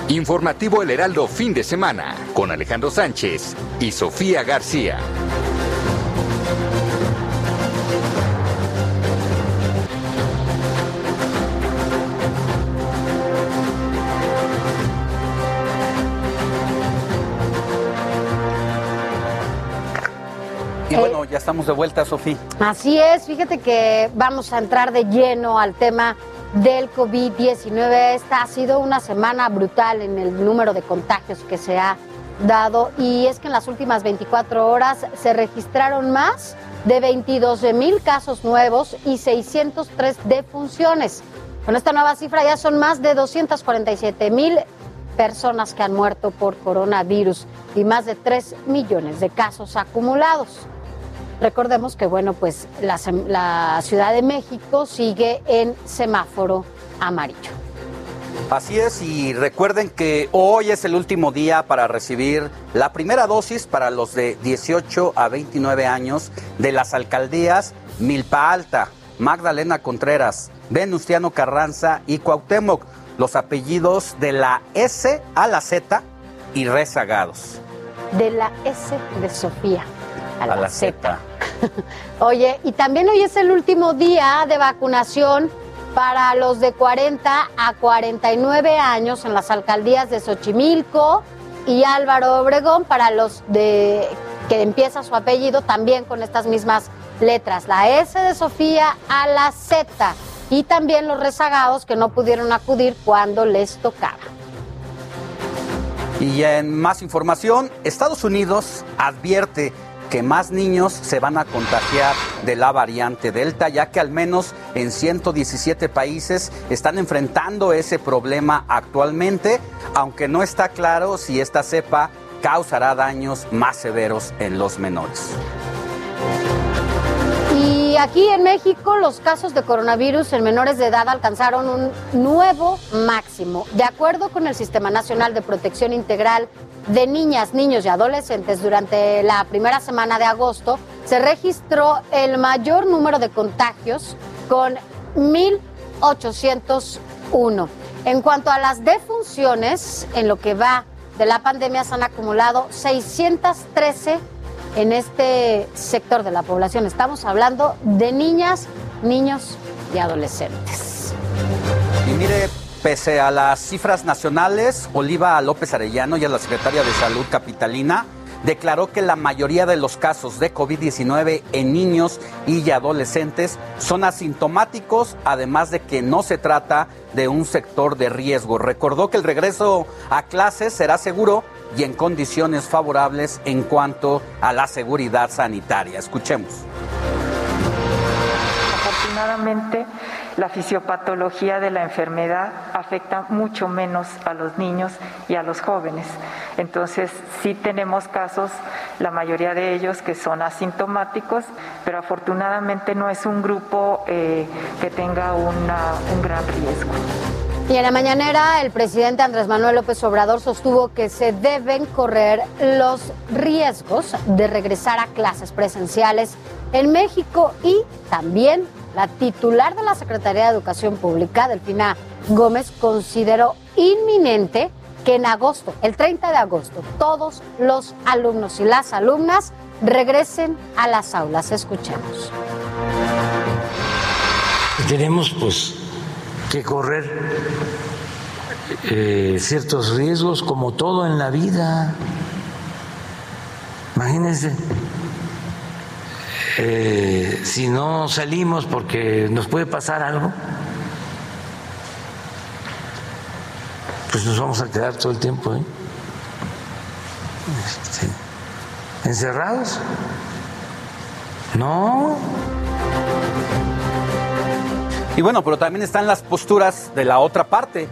Informativo El Heraldo fin de semana con Alejandro Sánchez y Sofía García. Ya estamos de vuelta, Sofía. Así es, fíjate que vamos a entrar de lleno al tema del COVID-19. Esta ha sido una semana brutal en el número de contagios que se ha dado y es que en las últimas 24 horas se registraron más de 22 mil casos nuevos y 603 defunciones. Con esta nueva cifra ya son más de 247 mil personas que han muerto por coronavirus y más de 3 millones de casos acumulados. Recordemos que, bueno, pues la, Ciudad de México sigue en semáforo amarillo. Así es, y recuerden que hoy es el último día para recibir la primera dosis para los de 18 a 29 años de las alcaldías Milpa Alta, Magdalena Contreras, Venustiano Carranza y Cuauhtémoc, los apellidos de la S a la Z y rezagados. De la S de Sofía a la, Z. Oye, y también hoy es el último día de vacunación para los de 40 a 49 años en las alcaldías de Xochimilco y Álvaro Obregón para los de que empieza su apellido también con estas mismas letras, la S de Sofía a la Z y también los rezagados que no pudieron acudir cuando les tocaba. Y en más información, Estados Unidos advierte que más niños se van a contagiar de la variante Delta, ya que al menos en 117 países están enfrentando ese problema actualmente, aunque no está claro si esta cepa causará daños más severos en los menores. Y aquí en México los casos de coronavirus en menores de edad alcanzaron un nuevo máximo. De acuerdo con el Sistema Nacional de Protección Integral de Niñas, Niños y Adolescentes, durante la primera semana de agosto se registró el mayor número de contagios con 1.801. En cuanto a las defunciones, en lo que va de la pandemia se han acumulado 613 en este sector de la población. Estamos hablando de niñas, niños y adolescentes. Y mire, pese a las cifras nacionales, Oliva López Arellano y a la secretaria de Salud Capitalina declaró que la mayoría de los casos de COVID-19 en niños y adolescentes son asintomáticos, además de que no se trata de un sector de riesgo. Recordó que el regreso a clases será seguro y en condiciones favorables en cuanto a la seguridad sanitaria. Escuchemos. Afortunadamente, la fisiopatología de la enfermedad afecta mucho menos a los niños y a los jóvenes. Entonces, sí tenemos casos, la mayoría de ellos que son asintomáticos, pero afortunadamente no es un grupo eh, que tenga un gran riesgo. Y en la mañanera, el presidente Andrés Manuel López Obrador sostuvo que se deben correr los riesgos de regresar a clases presenciales en México y también la titular de la Secretaría de Educación Pública, Delfina Gómez, consideró inminente que en agosto, el 30 de agosto, todos los alumnos y las alumnas regresen a las aulas. Escuchemos. Tenemos pues que correr eh, ciertos riesgos como todo en la vida. Imagínense, eh, si no salimos porque nos puede pasar algo, pues nos vamos a quedar todo el tiempo ¿eh? Este, encerrados. No. Y bueno, pero también están las posturas de la otra parte.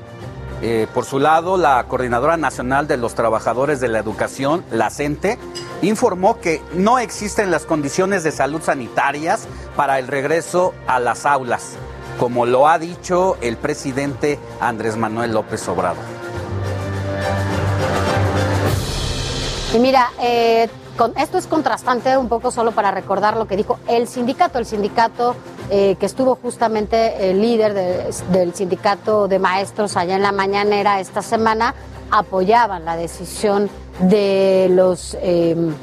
Eh, por su lado, la Coordinadora Nacional de los Trabajadores de la Educación, la CENTE, informó que no existen las condiciones de salud sanitarias para el regreso a las aulas, como lo ha dicho el presidente Andrés Manuel López Obrador. Y mira, eh, esto es contrastante un poco solo para recordar lo que dijo el sindicato, el sindicato eh, que estuvo justamente el líder del sindicato de maestros allá en la mañanera esta semana, apoyaban la decisión de los em,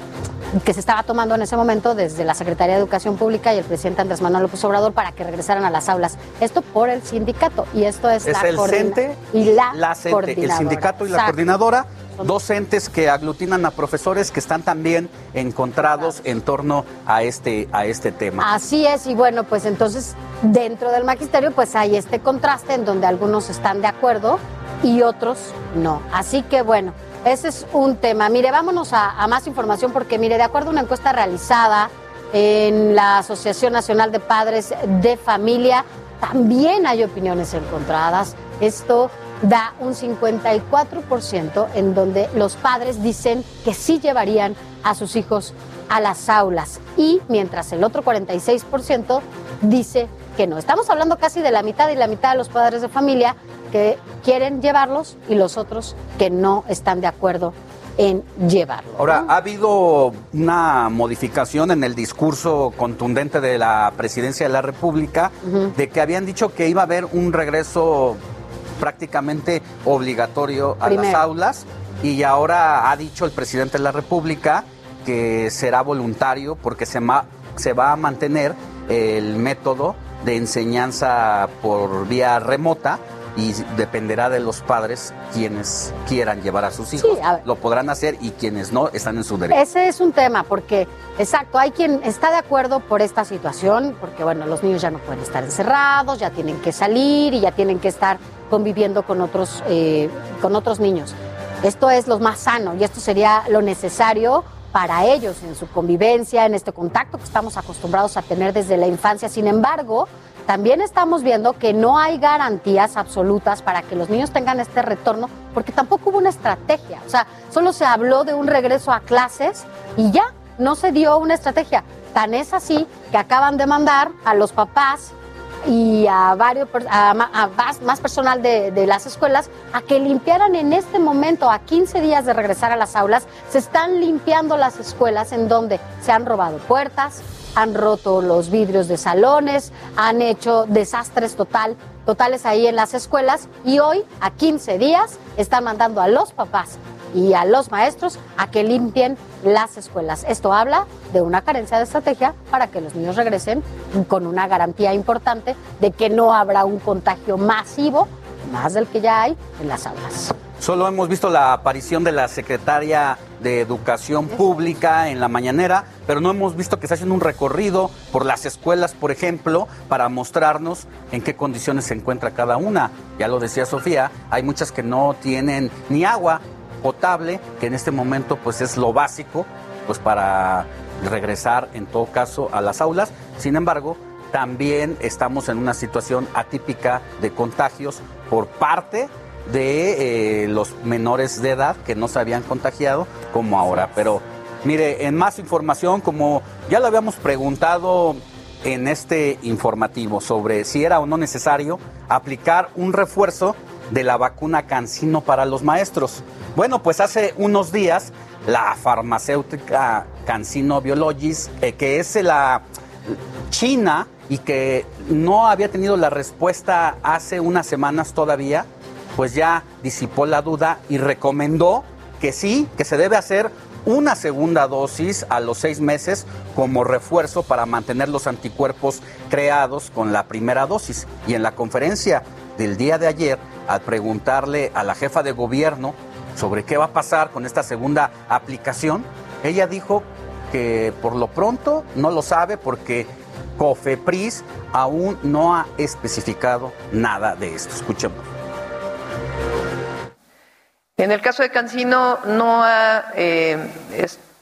que se estaba tomando en ese momento desde la Secretaría de Educación Pública y el presidente Andrés Manuel López Obrador para que regresaran a las aulas. Esto por el sindicato y esto es, la el CENTE y la, el sindicato y la coordinadora docentes que aglutinan a profesores que están también encontrados en torno a este, a este tema. Así es, y bueno, pues entonces dentro del magisterio pues hay este contraste en donde algunos están de acuerdo y otros no. Así que bueno, ese es un tema. Mire, vámonos a, a más información porque mire, de acuerdo a una encuesta realizada en la Asociación Nacional de Padres de Familia, también hay opiniones encontradas. Esto da un 54% en donde los padres dicen que sí llevarían a sus hijos a las aulas y mientras el otro 46% dice que no. Estamos hablando casi de la mitad y la mitad de los padres de familia que quieren llevarlos y los otros que no están de acuerdo en llevarlo. Ahora, ha habido una modificación en el discurso contundente de la presidencia de la República de que habían dicho que iba a haber un regreso prácticamente obligatorio a las aulas. Y ahora ha dicho el presidente de la República que será voluntario porque se, se va a mantener el método de enseñanza por vía remota y dependerá de los padres quienes quieran llevar a sus hijos. lo podrán hacer y quienes no están en su derecho. Ese es un tema porque, exacto, hay quien está de acuerdo por esta situación, porque bueno, los niños ya no pueden estar encerrados, ya tienen que salir y ya tienen que estar conviviendo con otros, eh, con otros niños. Esto es lo más sano y esto sería lo necesario para ellos en su convivencia, en este contacto que estamos acostumbrados a tener desde la infancia. Sin embargo, también estamos viendo que no hay garantías absolutas para que los niños tengan este retorno, porque tampoco hubo una estrategia. O sea, solo se habló de un regreso a clases y ya, no se dio una estrategia. Tan es así que acaban de mandar a los papás y a varios más, personal de, de, las escuelas a que limpiaran en este momento, a 15 días de regresar a las aulas, se están limpiando las escuelas en donde se han robado puertas, han roto los vidrios de salones, han hecho desastres total, totales ahí en las escuelas y hoy, a 15 días, están mandando a los papás y a los maestros a que limpien las escuelas. Esto habla de una carencia de estrategia para que los niños regresen con una garantía importante de que no habrá un contagio masivo, más del que ya hay en las aulas. Solo hemos visto la aparición de la secretaria de Educación Pública en la mañanera, pero no hemos visto que se haciendo un recorrido por las escuelas, por ejemplo, para mostrarnos en qué condiciones se encuentra cada una. Ya lo decía Sofía, hay muchas que no tienen ni agua, potable, que en este momento pues es lo básico pues para regresar en todo caso a las aulas. Sin embargo, también estamos en una situación atípica de contagios por parte de eh, los menores de edad que no se habían contagiado como ahora. Pero mire, en más información, como ya lo habíamos preguntado en este informativo sobre si era o no necesario aplicar un refuerzo de la vacuna Cancino para los maestros. Bueno, pues hace unos días la farmacéutica Cancino Biologis, eh, que es la China y que no había tenido la respuesta hace unas semanas todavía, pues ya disipó la duda y recomendó que sí, que se debe hacer una segunda dosis a los seis meses como refuerzo para mantener los anticuerpos creados con la primera dosis. Y en la conferencia del día de ayer, al preguntarle a la jefa de gobierno sobre qué va a pasar con esta segunda aplicación, ella dijo que por lo pronto no lo sabe porque COFEPRIS aún no ha especificado nada de esto. Escuchemos. En el caso de Cancino no ha eh,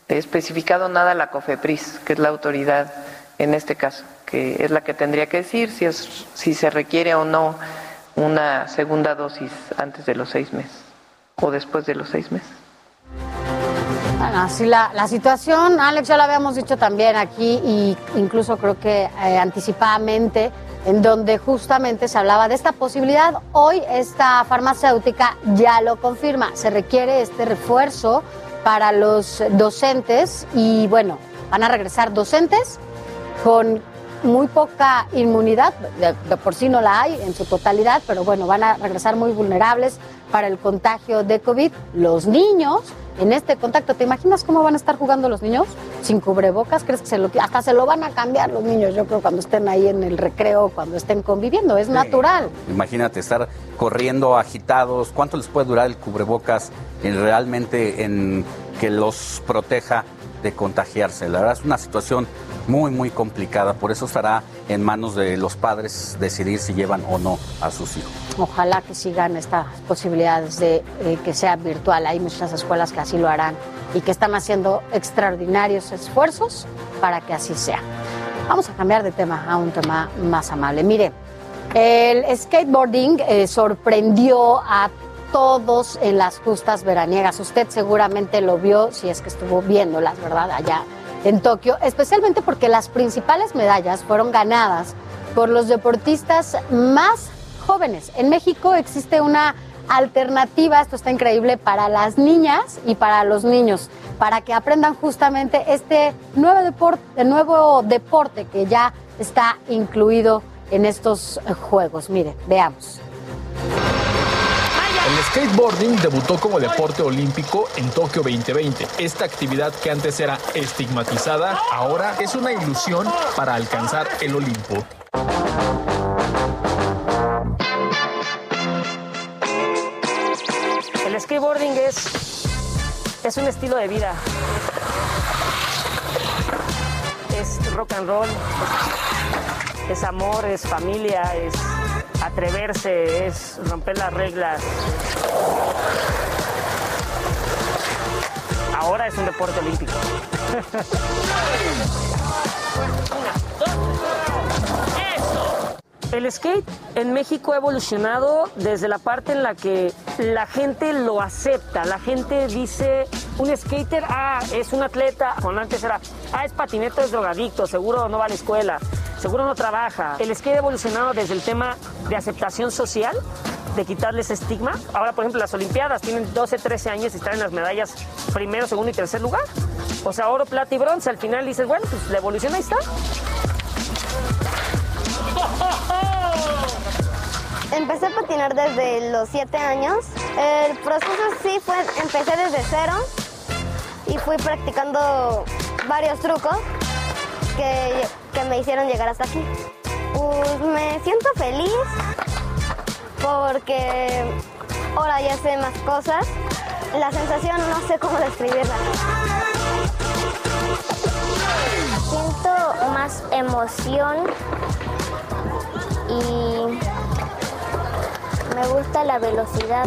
especificado nada la COFEPRIS, que es la autoridad en este caso, que es la que tendría que decir si, es, si se requiere o no una segunda dosis antes de los seis meses o después de los seis meses. Bueno, así la, la situación, Alex, ya lo habíamos dicho también aquí y incluso creo que eh, anticipadamente, en donde justamente se hablaba de esta posibilidad. Hoy esta farmacéutica ya lo confirma, se requiere este refuerzo para los docentes y bueno, van a regresar docentes con muy poca inmunidad, de, de, por sí no la hay en su totalidad, pero bueno, van a regresar muy vulnerables para el contagio de COVID. Los niños en este contacto. ¿Te imaginas cómo van a estar jugando los niños? Sin cubrebocas, ¿crees que se lo, hasta se lo van a cambiar los niños? Yo creo cuando estén ahí en el recreo, cuando estén conviviendo, es sí. natural. Imagínate estar corriendo agitados. ¿Cuánto les puede durar el cubrebocas en realmente en que los proteja de contagiarse? La verdad es una situación muy, muy complicada. Por eso estará en manos de los padres decidir si llevan o no a sus hijos. Ojalá que sigan estas posibilidades de eh, que sea virtual. Hay muchas escuelas que así lo harán y que están haciendo extraordinarios esfuerzos para que así sea. Vamos a cambiar de tema a un tema más amable. Mire, el skateboarding eh, sorprendió a todos en las justas veraniegas. Usted seguramente lo vio si es que estuvo viéndolas, ¿verdad? Allá en Tokio, especialmente porque las principales medallas fueron ganadas por los deportistas más jóvenes. En México existe una alternativa, esto está increíble, para las niñas y para los niños, para que aprendan justamente este nuevo deporte, nuevo deporte que ya está incluido en estos juegos. Mire, veamos. El skateboarding debutó como deporte olímpico en Tokio 2020. Esta actividad que antes era estigmatizada, ahora es una ilusión para alcanzar el Olimpo. El skateboarding es, es un estilo de vida. Es rock and roll, es, es amor, es familia, es atreverse, es romper las reglas. Ahora es un deporte olímpico. El skate en México ha evolucionado desde la parte en la que la gente lo acepta. La gente dice, un skater, ah, es un atleta. Antes era, ah, es patineta, es drogadicto, seguro no va a la escuela, seguro no trabaja. El skate ha evolucionado desde el tema de aceptación social, de quitarles estigma. Ahora, por ejemplo, las Olimpiadas tienen 12, 13 años y están en las medallas primero, segundo y tercer lugar. O sea, oro, plata y bronce. Al final dices, bueno, pues la evolución ahí está. Empecé a patinar desde los 7 años. El proceso sí fue, empecé desde cero y fui practicando varios trucos que, que me hicieron llegar hasta aquí. Pues me siento feliz porque ahora ya sé más cosas. La sensación no sé cómo describirla. Siento más emoción y me gusta la velocidad.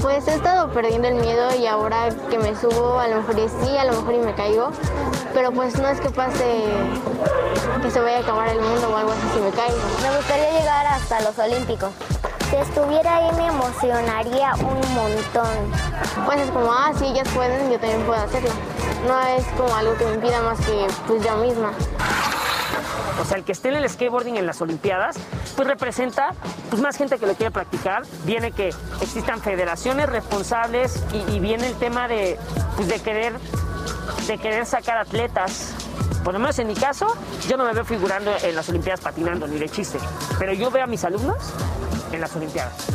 Pues he estado perdiendo el miedo y ahora que me subo a lo mejor y sí, a lo mejor y me caigo, pero pues no es que pase que se vaya a acabar el mundo o algo así si me caigo. Me gustaría llegar hasta los Olímpicos. Si estuviera ahí me emocionaría un montón. Pues es como, ah, si ellas pueden, yo también puedo hacerlo. No es como algo que me impida más que pues yo misma. O sea, el que esté en el skateboarding en las Olimpiadas, pues representa pues, más gente que lo quiere practicar. Viene que existan federaciones responsables y, viene el tema de, pues, de, querer, de querer sacar atletas. Por lo menos en mi caso, yo no me veo figurando en las Olimpiadas patinando, ni de chiste. Pero yo veo a mis alumnos en las Olimpiadas.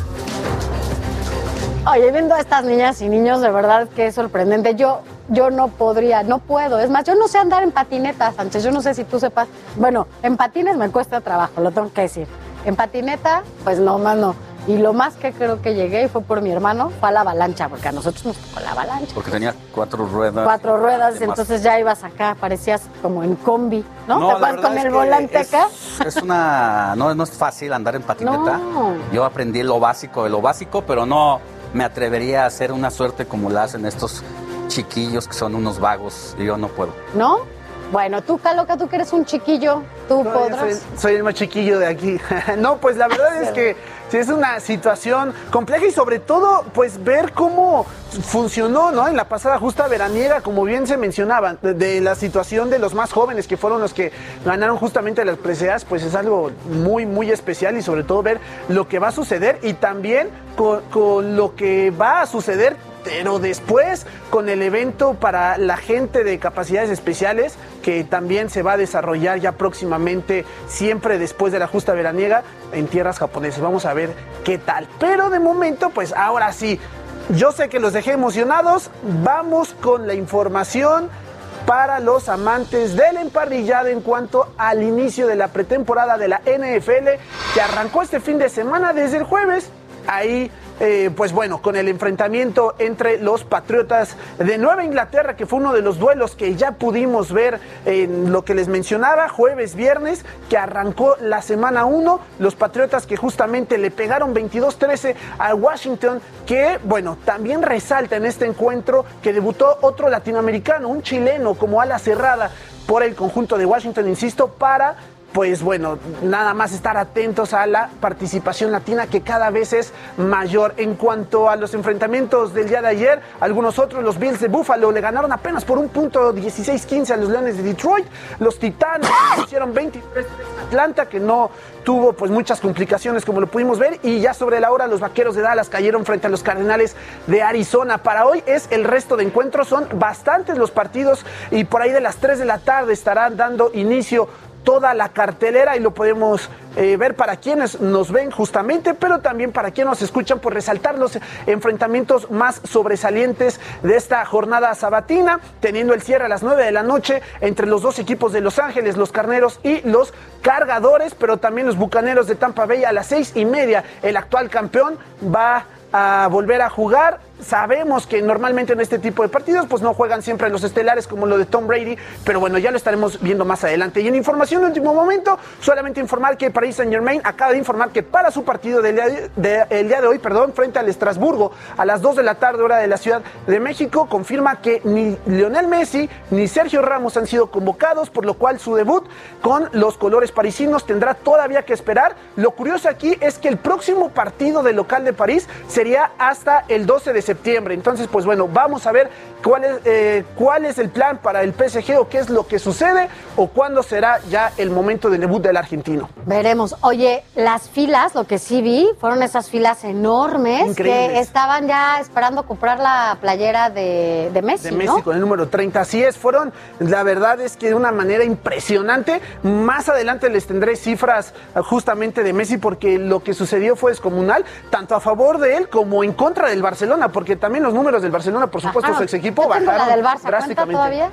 Oye, viendo a estas niñas y niños, de verdad que es sorprendente. Yo, yo no podría, no puedo. Es más, yo no sé andar en patineta, Sánchez. Yo no sé si tú sepas. Bueno, en patines me cuesta trabajo, lo tengo que decir. En patineta, pues no, más no. Y lo más que creo que llegué y fue por mi hermano, fue a la avalancha, porque a nosotros nos tocó la avalancha. Porque tenía cuatro ruedas. Cuatro ruedas, Además, entonces ya ibas acá, parecías como en combi, ¿no? No, Te verdad con el volante es- acá. Es una. No, no es fácil andar en patineta. No. Yo aprendí lo básico de lo básico, pero no me atrevería a hacer una suerte como la hacen estos chiquillos que son unos vagos. Yo no puedo. ¿No? Bueno, tú, Caloca, tú que eres un chiquillo, tú podrás. Soy, soy el más chiquillo de aquí. no, pues la verdad es que es una situación compleja y sobre todo, pues ver cómo funcionó, ¿no? En la pasada justa veraniega, como bien se mencionaba, de, de la situación de los más jóvenes que fueron los que ganaron justamente las preseas, pues es algo muy, muy especial y sobre todo ver lo que va a suceder y también con, con lo que va a suceder pero después con el evento para la gente de capacidades especiales que también se va a desarrollar ya próximamente, siempre después de la justa veraniega en tierras japonesas. Vamos a ver qué tal. Pero de momento, pues ahora sí, yo sé que los dejé emocionados. Vamos con la información para los amantes del emparrillado en cuanto al inicio de la pretemporada de la NFL que arrancó este fin de semana desde el jueves. Ahí, eh, pues bueno, con el enfrentamiento entre los Patriotas de Nueva Inglaterra, que fue uno de los duelos que ya pudimos ver en lo que les mencionaba, jueves, viernes, que arrancó la semana 1. Los Patriotas que justamente le pegaron 22-13 a Washington, que bueno, también resalta en este encuentro que debutó otro latinoamericano, un chileno como ala cerrada por el conjunto de Washington, insisto, para pues bueno, nada más estar atentos a la participación latina que cada vez es mayor. En cuanto a los enfrentamientos del día de ayer, algunos otros, los Bills de Buffalo le ganaron apenas por un punto 16-15 a los Leones de Detroit. Los Titanes hicieron 23 a Atlanta, que no tuvo pues muchas complicaciones como lo pudimos ver. Y ya sobre la hora, los Vaqueros de Dallas cayeron frente a los Cardenales de Arizona. Para hoy es el resto de encuentros, son bastantes los partidos y por ahí de las 3 de la tarde estarán dando inicio toda la cartelera y lo podemos eh, ver para quienes nos ven justamente, pero también para quienes nos escuchan por resaltar los enfrentamientos más sobresalientes de esta jornada sabatina, teniendo el cierre a las 9 de la noche entre los dos equipos de Los Ángeles, los Carneros y los Cargadores, pero también los Bucaneros de Tampa Bay a las seis y media. El actual campeón va a volver a jugar. Sabemos que normalmente en este tipo de partidos pues no juegan siempre los estelares como lo de Tom Brady, pero bueno, ya lo estaremos viendo más adelante. Y en información de último momento, solamente informar que Paris Saint Germain acaba de informar que para su partido del día de, de- el día de hoy, perdón, frente al Estrasburgo a las 2 de la tarde hora de la Ciudad de México, confirma que ni Lionel Messi ni Sergio Ramos han sido convocados, por lo cual su debut con los colores parisinos tendrá todavía que esperar. Lo curioso aquí es que el próximo partido del local de París sería hasta el 12 de septiembre. Entonces, pues bueno, vamos a ver cuál es, eh, cuál es el plan para el PSG o qué es lo que sucede o cuándo será ya el momento del debut del argentino. Veremos. Oye, las filas, lo que sí vi, fueron esas filas enormes que estaban ya esperando comprar la playera de, de Messi, de Messi ¿no? con el número 30. Así es, fueron, la verdad es que de una manera impresionante. Más adelante les tendré cifras eh, justamente de Messi porque lo que sucedió fue descomunal, tanto a favor de él como en contra del Barcelona, porque también los números del Barcelona, por supuesto, Ajá. su ex equipo bajaron la del Barça, ¿cuenta drásticamente. todavía?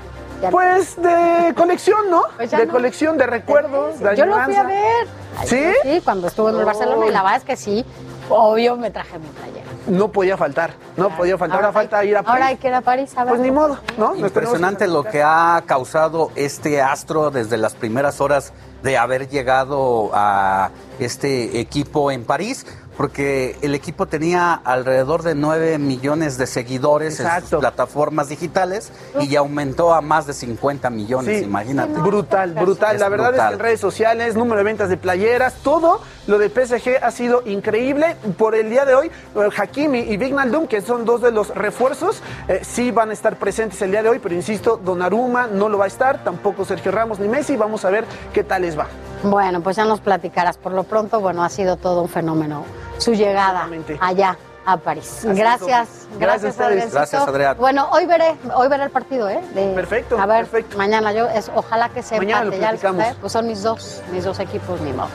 Pues de colección, ¿no? Pues ya de no. colección, de recuerdos, de Yo lo fui a ver. Ay, ¿Sí? Sí, cuando estuve en el Barcelona y la verdad es que sí, obvio me traje mi playera. No podía faltar, no podía faltar. Ahora, falta ir a París. Ahora hay que ir a París a ver. Pues ni modo, ¿no? Impresionante lo que ha causado este astro desde las primeras horas de haber llegado a este equipo en París, porque el equipo tenía alrededor de 9 millones de seguidores en sus plataformas digitales y ya aumentó a más de 50 millones, Sí, imagínate. Brutal, brutal. Es la verdad es brutal. que en redes sociales, número de ventas de playeras, todo lo de PSG ha sido increíble. Por el día de hoy, eh, Hakimi y Vignaldum, que son dos de los refuerzos, eh, sí van a estar presentes el día de hoy, pero insisto, Donnarumma no lo va a estar, tampoco Sergio Ramos ni Messi. Vamos a ver qué tal les va. Bueno, pues ya nos platicarás. Por lo pronto, bueno, ha sido todo un fenómeno su llegada allá a París. Así gracias, gracias, Gracias a ustedes. Adriancito. Gracias, Adrián. Bueno, hoy veré, hoy veré el partido, ¿eh? De- Perfecto, A ver, mañana yo, es, ojalá que se Mañana lo empate ya el platicamos. café, pues son mis dos, mis dos equipos, ni modo.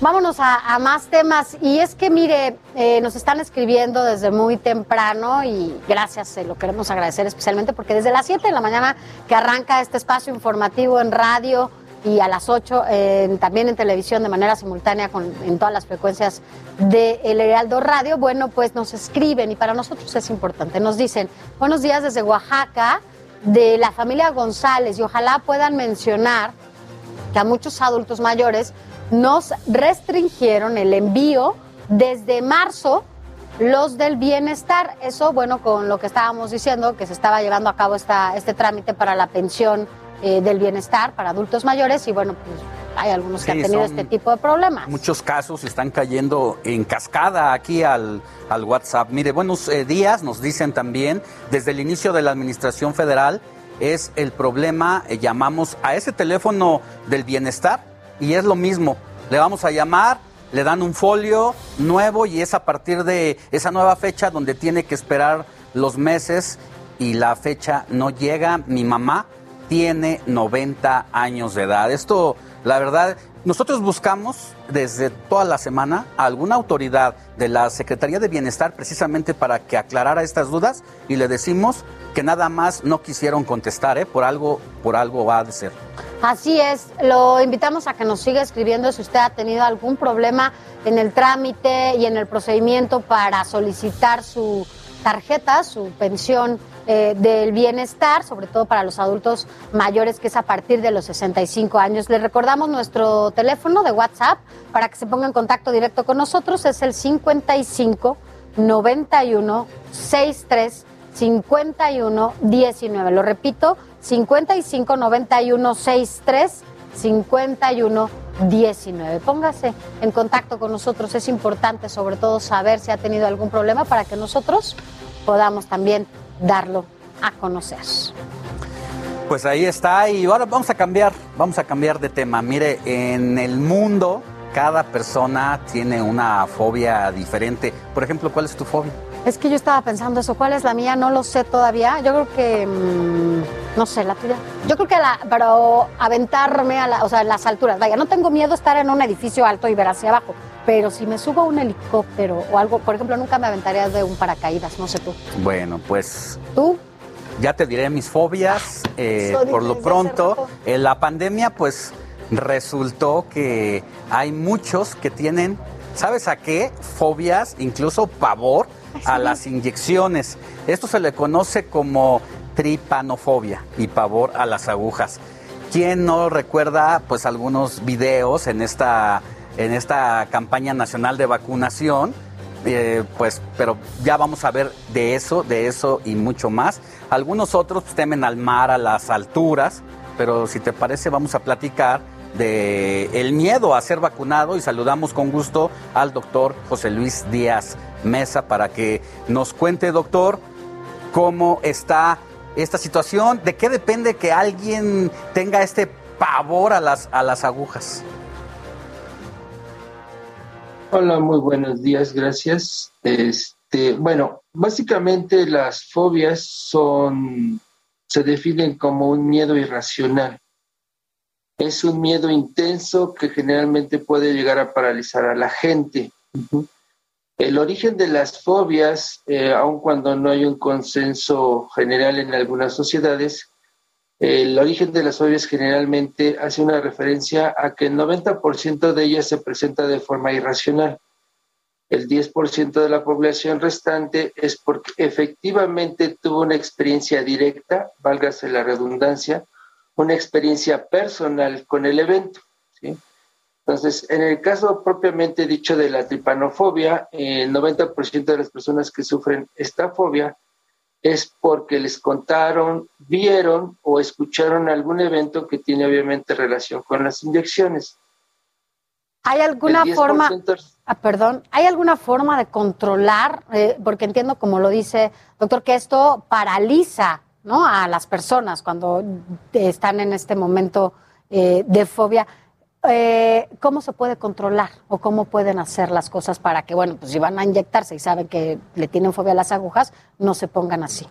Vámonos a, más temas. Y es que, mire, eh, nos están escribiendo desde muy temprano y gracias, se lo queremos agradecer especialmente porque desde las 7 de la mañana que arranca este espacio informativo en radio y a las 8 también en televisión de manera simultánea con, en todas las frecuencias de El Heraldo Radio, bueno, pues nos escriben y para nosotros es importante. Nos dicen, buenos días desde Oaxaca, de la familia González y ojalá puedan mencionar que a muchos adultos mayores nos restringieron el envío desde marzo los del bienestar. Eso, bueno, con lo que estábamos diciendo, que se estaba llevando a cabo esta, este trámite para la pensión eh, del bienestar para adultos mayores y bueno, pues hay algunos que han tenido este tipo de problemas. Muchos casos están cayendo en cascada aquí al, al WhatsApp. Mire, buenos eh, días, nos dicen también, desde el inicio de la Administración Federal es el problema, eh, llamamos a ese teléfono del bienestar, y es lo mismo. Le vamos a llamar, le dan un folio nuevo y es a partir de esa nueva fecha donde tiene que esperar los meses y la fecha no llega. Mi mamá tiene 90 años de edad. Esto, la verdad, nosotros buscamos desde toda la semana a alguna autoridad de la Secretaría de Bienestar precisamente para que aclarara estas dudas y le decimos que nada más no quisieron contestar, ¿eh? por algo, por algo va a ser. Así es, lo invitamos a que nos siga escribiendo si usted ha tenido algún problema en el trámite y en el procedimiento para solicitar su tarjeta, su pensión eh, del bienestar, sobre todo para los adultos mayores, que es a partir de los 65 años. Les recordamos nuestro teléfono de WhatsApp para que se ponga en contacto directo con nosotros, es el 55 91 63 51 19. Lo repito, 55 91 63 51 19. Póngase en contacto con nosotros, es importante sobre todo saber si ha tenido algún problema para que nosotros podamos también darlo a conocer. Pues ahí está y ahora vamos a cambiar, vamos a cambiar de tema. Mire, en el mundo cada persona tiene una fobia diferente. Por ejemplo, ¿cuál es tu fobia? Es que yo estaba pensando eso, ¿cuál es la mía? No lo sé todavía. Yo creo que mm, no sé, la tuya. Yo creo que la pero aventarme a la, o sea, las alturas. Vaya, no tengo miedo estar en un edificio alto y ver hacia abajo, pero si me subo a un helicóptero o algo, por ejemplo, nunca me aventaría de un paracaídas, no sé tú. Bueno, pues. ¿Tú? Ya te diré mis fobias. Eh, por lo pronto, en la pandemia, pues resultó que hay muchos que tienen, ¿sabes a qué? Fobias, incluso pavor a las inyecciones. Esto se le conoce como tripanofobia y pavor a las agujas. ¿Quién no recuerda pues algunos videos en esta en esta campaña nacional de vacunación. Eh, pues, pero ya vamos a ver de eso, de eso y mucho más. Algunos otros pues, temen al mar, a las alturas, pero si te parece vamos a platicar de el miedo a ser vacunado y saludamos con gusto al doctor José Luis Díaz Mesa para que nos cuente, doctor, cómo está esta situación, de qué depende que alguien tenga este pavor a las, a las agujas. Hola, muy buenos días, gracias. Este, bueno, básicamente las fobias son, se definen como un miedo irracional. Es un miedo intenso que generalmente puede llegar a paralizar a la gente. El origen de las fobias, eh, aun cuando no hay un consenso general en algunas sociedades, el origen de las fobias generalmente hace una referencia a que el 90% de ellas se presenta de forma irracional. El 10% de la población restante es porque efectivamente tuvo una experiencia directa, válgase la redundancia, una experiencia personal con el evento. Entonces, en el caso propiamente dicho de la tripanofobia, el 90% de las personas que sufren esta fobia es porque les contaron, vieron o escucharon algún evento que tiene obviamente relación con las inyecciones. ¿Hay alguna forma, ah, perdón, hay alguna forma de controlar, eh, porque entiendo como lo dice doctor, que esto paraliza ¿no? a las personas cuando están en este momento eh, de fobia? Eh, ¿cómo se puede controlar o cómo pueden hacer las cosas para que, bueno, pues si van a inyectarse y saben que le tienen fobia a las agujas, no se pongan así?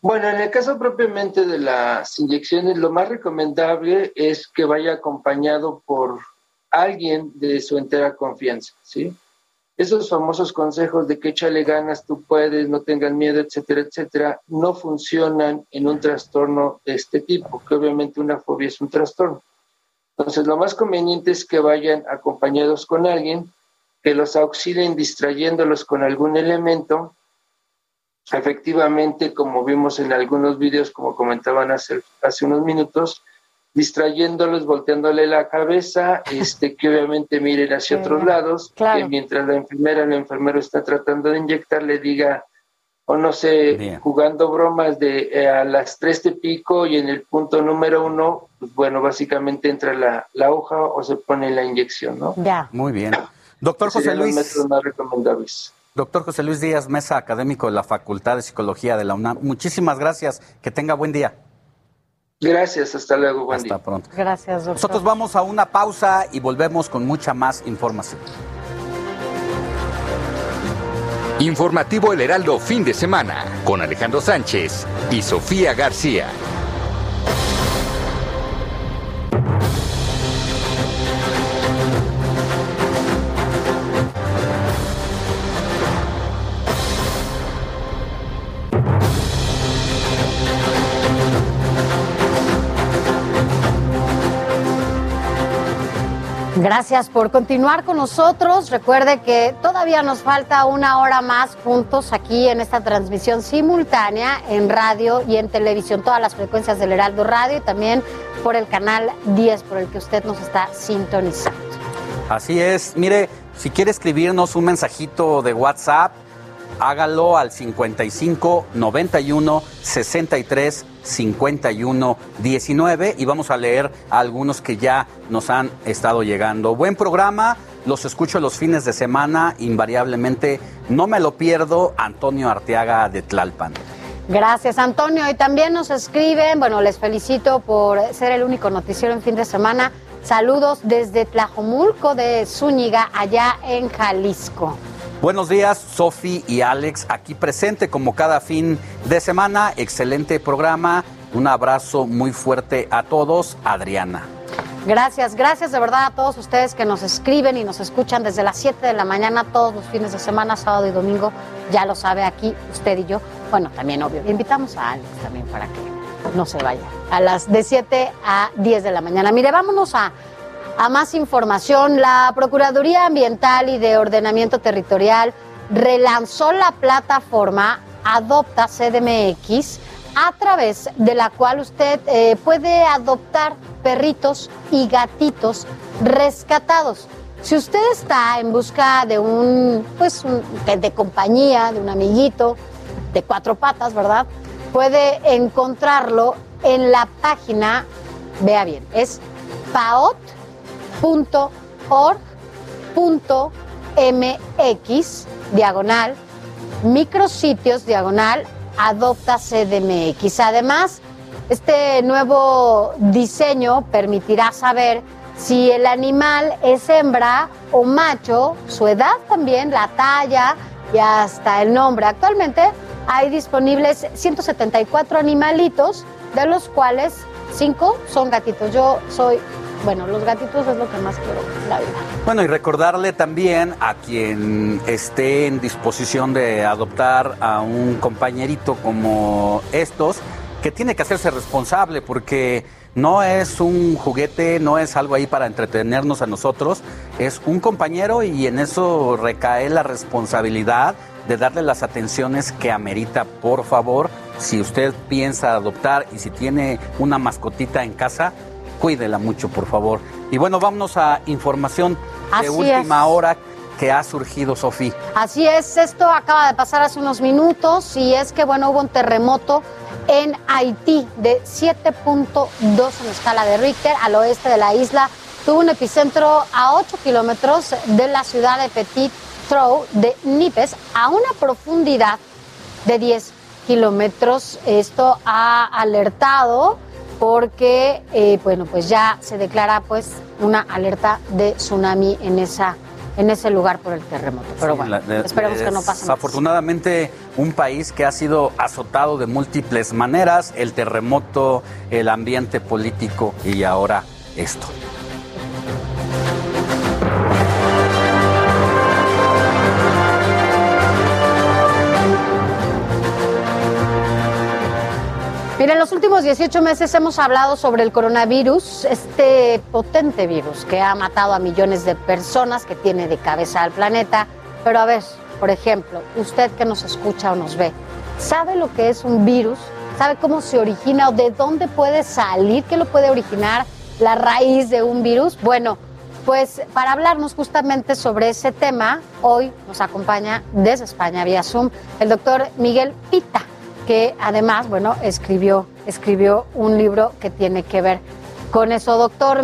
Bueno, en el caso propiamente de las inyecciones, lo más recomendable es que vaya acompañado por alguien de su entera confianza, ¿sí? Esos famosos consejos de que échale ganas, tú puedes, no tengas miedo, etcétera, etcétera, no funcionan en un trastorno de este tipo, que obviamente una fobia es un trastorno. Entonces, lo más conveniente es que vayan acompañados con alguien que los auxilien distrayéndolos con algún elemento. Efectivamente, como vimos en algunos videos, como comentaban hace, hace unos minutos, distrayéndolos, volteándole la cabeza, este, que obviamente miren hacia otros lados, que mientras la enfermera o el enfermero está tratando de inyectar, le diga, o no sé, jugando bromas de eh, a las tres te pico y en el punto número uno, pues bueno, básicamente entra la, la hoja o se pone la inyección, ¿no? Ya. Muy bien. Doctor José Luis. Más recomendables. Doctor José Luis Díaz Mesa, académico de la Facultad de Psicología de la UNAM. Muchísimas gracias. Que tenga buen día. Gracias, hasta luego, buen Hasta pronto. Gracias, doctor. Nosotros vamos a una pausa y volvemos con mucha más información. Informativo El Heraldo fin de semana con Alejandro Sánchez y Sofía García. Gracias por continuar con nosotros. Recuerde que todavía nos falta una hora más juntos aquí en esta transmisión simultánea en radio y en televisión, todas las frecuencias del Heraldo Radio y también por el canal 10 por el que usted nos está sintonizando. Así es. Mire, si quiere escribirnos un mensajito de WhatsApp, hágalo al 55 91 63 51 19 y vamos a leer algunos que ya nos han estado llegando. Buen programa, los escucho los fines de semana, invariablemente no me lo pierdo, Antonio Arteaga de Tlalpan. Gracias, Antonio. Y también nos escriben, bueno, les felicito por ser el único noticiero en fin de semana. Saludos desde Tlajomulco de Zúñiga, allá en Jalisco. Buenos días, Sofi y Alex, aquí presente como cada fin de semana. Excelente programa. Un abrazo muy fuerte a todos. Adriana. Gracias, gracias de verdad a todos ustedes que nos escriben y nos escuchan desde las 7 de la mañana todos los fines de semana, sábado y domingo. Ya lo sabe aquí usted y yo. Bueno, también obvio. Invitamos a Alex también para que no se vaya. A las de 7 a 10 de la mañana. Mire, vámonos a a más información, la Procuraduría Ambiental y de Ordenamiento Territorial relanzó la plataforma Adopta CDMX a través de la cual usted eh, puede adoptar perritos y gatitos rescatados. Si usted está en busca de un, pues, de compañía, de un amiguito, de cuatro patas, ¿verdad? Puede encontrarlo en la página, vea bien, es .org.mx diagonal micrositios diagonal adopta CDMX. Además, este nuevo diseño permitirá saber si el animal es hembra o macho, su edad también, la talla y hasta el nombre. Actualmente hay disponibles 174 animalitos, de los cuales 5 son gatitos. Yo soy bueno, los gatitos es lo que más quiero la vida. Bueno, y recordarle también a quien esté en disposición de adoptar a un compañerito como estos, que tiene que hacerse responsable porque no es un juguete, no es algo ahí para entretenernos a nosotros, es un compañero y en eso recae la responsabilidad de darle las atenciones que amerita, por favor. Si usted piensa adoptar y si tiene una mascotita en casa, cuídela mucho, por favor. Y bueno, vámonos a información de última hora que ha surgido, Sofía. Así es, esto acaba de pasar hace unos minutos y es que, bueno, hubo un terremoto en Haití de 7.2 en escala de Richter al oeste de la isla. Tuvo un epicentro a 8 kilómetros de la ciudad de Petit Trou de Nipes a una profundidad de 10 kilómetros. Esto ha alertado porque eh, bueno pues ya se declara pues una alerta de tsunami en esa en ese lugar por el terremoto. Pero bueno, esperemos que no pase más. Afortunadamente, un país que ha sido azotado de múltiples maneras, el terremoto, el ambiente político y ahora esto. Los últimos 18 meses hemos hablado sobre el coronavirus, este potente virus que ha matado a millones de personas, que tiene de cabeza al planeta. Pero a ver, por ejemplo, usted que nos escucha o nos ve, ¿sabe lo que es un virus? ¿Sabe cómo se origina o de dónde puede salir? ¿Qué lo puede originar? La raíz de un virus. Bueno, pues para hablarnos justamente sobre ese tema, hoy nos acompaña desde España vía Zoom el doctor Miguel Pita, que además, bueno, escribió, escribió un libro que tiene que ver con eso. Doctor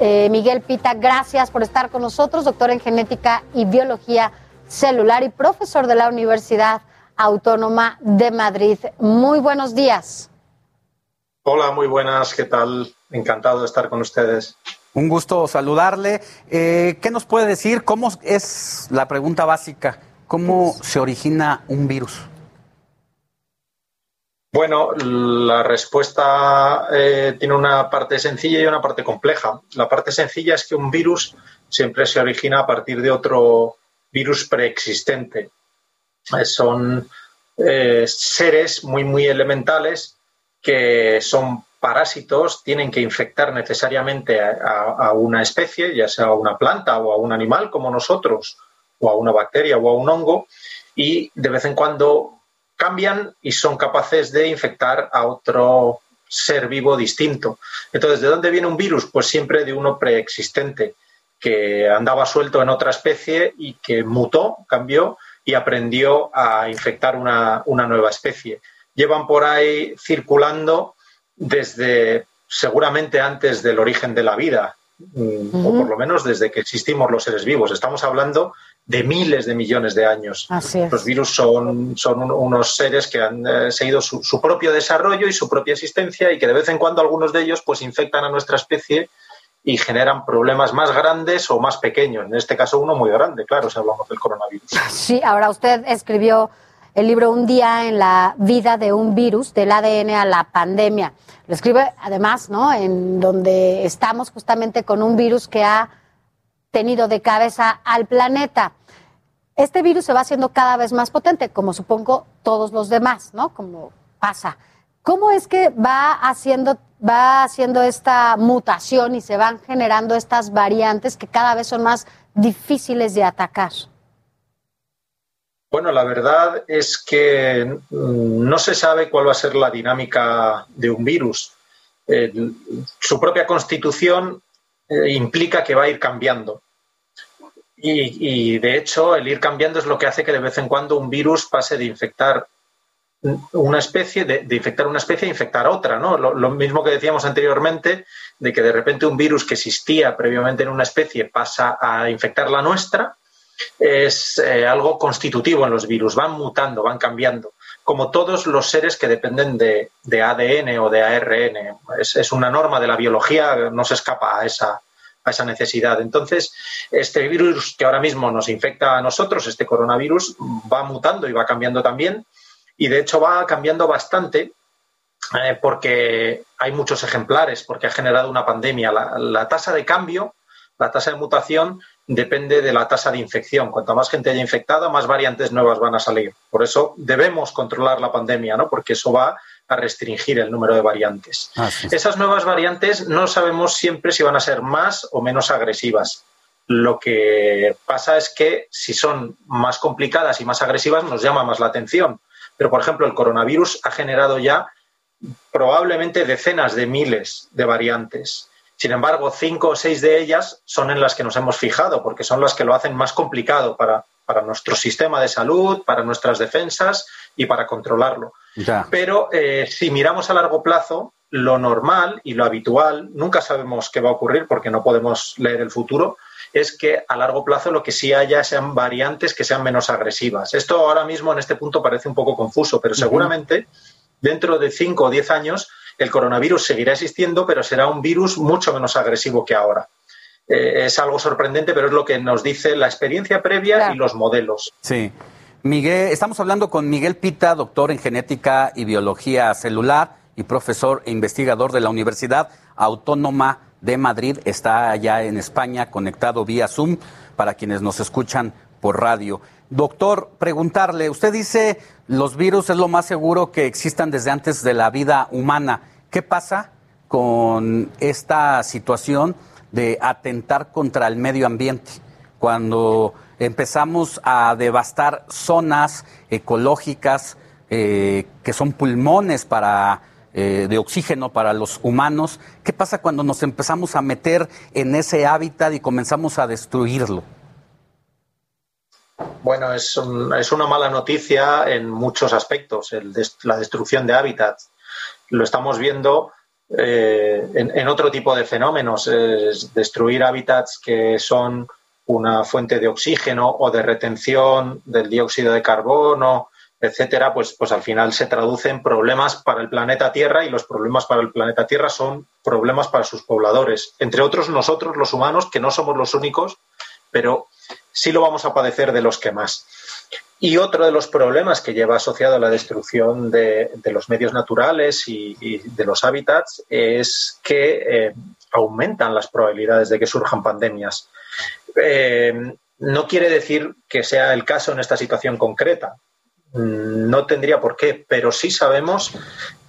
eh, Miguel Pita, gracias por estar con nosotros, doctor en genética y biología celular y profesor de la Universidad Autónoma de Madrid. Muy buenos días. Hola, muy buenas, ¿qué tal? Encantado de estar con ustedes. Un gusto saludarle. Eh, ¿Qué nos puede decir? ¿Cómo es la pregunta básica? ¿Cómo se origina un virus? Bueno, la respuesta eh, tiene una parte sencilla y una parte compleja. La parte sencilla es que un virus siempre se origina a partir de otro virus preexistente. Eh, son seres muy, muy elementales que son parásitos tienen que infectar necesariamente a, una especie, ya sea a una planta o a un animal como nosotros, o a una bacteria o a un hongo, y de vez en cuando cambian y son capaces de infectar a otro ser vivo distinto. Entonces, ¿de dónde viene un virus? Pues siempre de uno preexistente, que andaba suelto en otra especie y que mutó, cambió y aprendió a infectar una, una nueva especie. Llevan por ahí circulando desde seguramente antes del origen de la vida, mm, o por lo menos desde que existimos los seres vivos. Estamos hablando de miles de millones de años. Los virus son, son unos seres que han eh, seguido su, propio desarrollo y su propia existencia y que de vez en cuando algunos de ellos pues infectan a nuestra especie y generan problemas más grandes o más pequeños. En este caso uno muy grande, claro, si hablamos del coronavirus. Sí, ahora usted escribió el libro Un día en la vida de un virus, del ADN a la pandemia. Lo escribe además, ¿no? En donde estamos justamente con un virus que ha tenido de cabeza al planeta. Este virus se va haciendo cada vez más potente, como supongo todos los demás, ¿no? Como pasa. ¿Cómo es que va haciendo, va haciendo esta mutación y se van generando estas variantes que cada vez son más difíciles de atacar? Bueno, la verdad es que no se sabe cuál va a ser la dinámica de un virus. Su propia constitución eh, implica que va a ir cambiando. Y, de hecho, el ir cambiando es lo que hace que de vez en cuando un virus pase de infectar una especie, de, infectar una especie a infectar otra, ¿no? lo, mismo que decíamos anteriormente, de que de repente un virus que existía previamente en una especie pasa a infectar la nuestra, es eh, algo constitutivo en los virus, van mutando, van cambiando, como todos los seres que dependen de, ADN o de ARN. Es, una norma de la biología, no se escapa a esa, a esa necesidad. Entonces, este virus que ahora mismo nos infecta a nosotros, este coronavirus, va mutando y va cambiando también, y de hecho va cambiando bastante eh, porque hay muchos ejemplares, porque ha generado una pandemia. la tasa de cambio, la tasa de mutación depende de la tasa de infección. Cuanto más gente haya infectada, más variantes nuevas van a salir. Por eso debemos controlar la pandemia, ¿no? Porque eso va a restringir el número de variantes. Esas nuevas variantes no sabemos siempre si van a ser más o menos agresivas. Lo que pasa es que si son más complicadas y más agresivas nos llama más la atención. Pero, por ejemplo, el coronavirus ha generado ya probablemente decenas de miles de variantes. Sin embargo, cinco o seis de ellas son en las que nos hemos fijado, porque son las que lo hacen más complicado para, nuestro sistema de salud, para nuestras defensas y para controlarlo. Pero eh, si miramos a largo plazo, lo normal y lo habitual, nunca sabemos qué va a ocurrir porque no podemos leer el futuro, es que a largo plazo lo que sí haya sean variantes que sean menos agresivas. Esto ahora mismo en este punto parece un poco confuso, pero seguramente dentro de cinco o diez años el coronavirus seguirá existiendo, pero será un virus mucho menos agresivo que ahora. Eh, es algo sorprendente, pero es lo que nos dice la experiencia previa y los modelos. Sí. Miguel, estamos hablando con Miguel Pita, doctor en genética y biología celular y profesor e investigador de la Universidad Autónoma de Madrid. Está allá en España conectado vía Zoom para quienes nos escuchan por radio. Doctor, preguntarle, usted dice los virus es lo más seguro que existan desde antes de la vida humana. ¿Qué pasa con esta situación de atentar contra el medio ambiente? Cuando empezamos a devastar zonas ecológicas eh, que son pulmones para eh, de oxígeno para los humanos. ¿Qué pasa cuando nos empezamos a meter en ese hábitat y comenzamos a destruirlo? Bueno, es, es una mala noticia en muchos aspectos, la destrucción de hábitats. Lo estamos viendo eh, en, otro tipo de fenómenos, es destruir hábitats que son una fuente de oxígeno o de retención del dióxido de carbono, etcétera, pues, pues al final se traduce en problemas para el planeta Tierra y los problemas para el planeta Tierra son problemas para sus pobladores. Entre otros nosotros, los humanos, que no somos los únicos, pero sí lo vamos a padecer de los que más. Y otro de los problemas que lleva asociado a la destrucción de, los medios naturales y, de los hábitats es que eh, aumentan las probabilidades de que surjan pandemias. Eh, no quiere decir que sea el caso en esta situación concreta. Mm, no tendría por qué, pero sí sabemos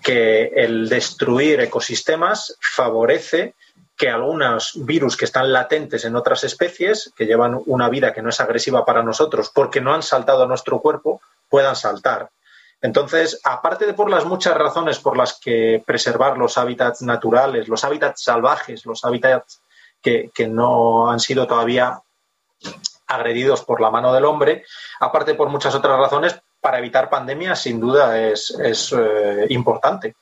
que el destruir ecosistemas favorece que algunos virus que están latentes en otras especies, que llevan una vida que no es agresiva para nosotros porque no han saltado a nuestro cuerpo, puedan saltar. Entonces, aparte de por las muchas razones por las que preservar los hábitats naturales, los hábitats salvajes, los hábitats que, no han sido todavía agredidos por la mano del hombre, aparte por muchas otras razones, para evitar pandemias, sin duda es, eh, importante.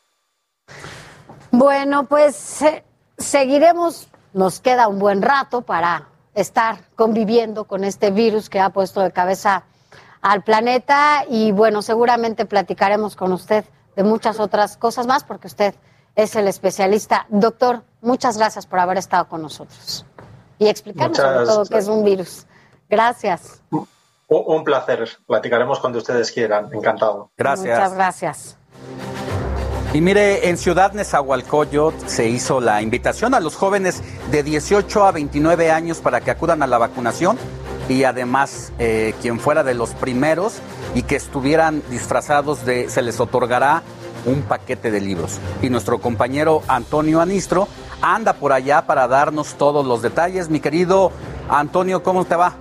Bueno, pues eh, seguiremos, nos queda un buen rato para estar conviviendo con este virus que ha puesto de cabeza al planeta y bueno, seguramente platicaremos con usted de muchas otras cosas más porque usted es el especialista. Doctor, muchas gracias por haber estado con nosotros y explicarnos sobre todo qué es un virus. Gracias. Un placer. Platicaremos cuando ustedes quieran. Encantado. Gracias. Muchas gracias. Y mire, en Ciudad Nezahualcóyotl se hizo la invitación a los jóvenes de 18 a 29 años para que acudan a la vacunación y además eh, quien fuera de los primeros y que estuvieran disfrazados de, se les otorgará un paquete de libros. Y nuestro compañero Antonio Anistro anda por allá para darnos todos los detalles. Mi querido Antonio, ¿cómo te va?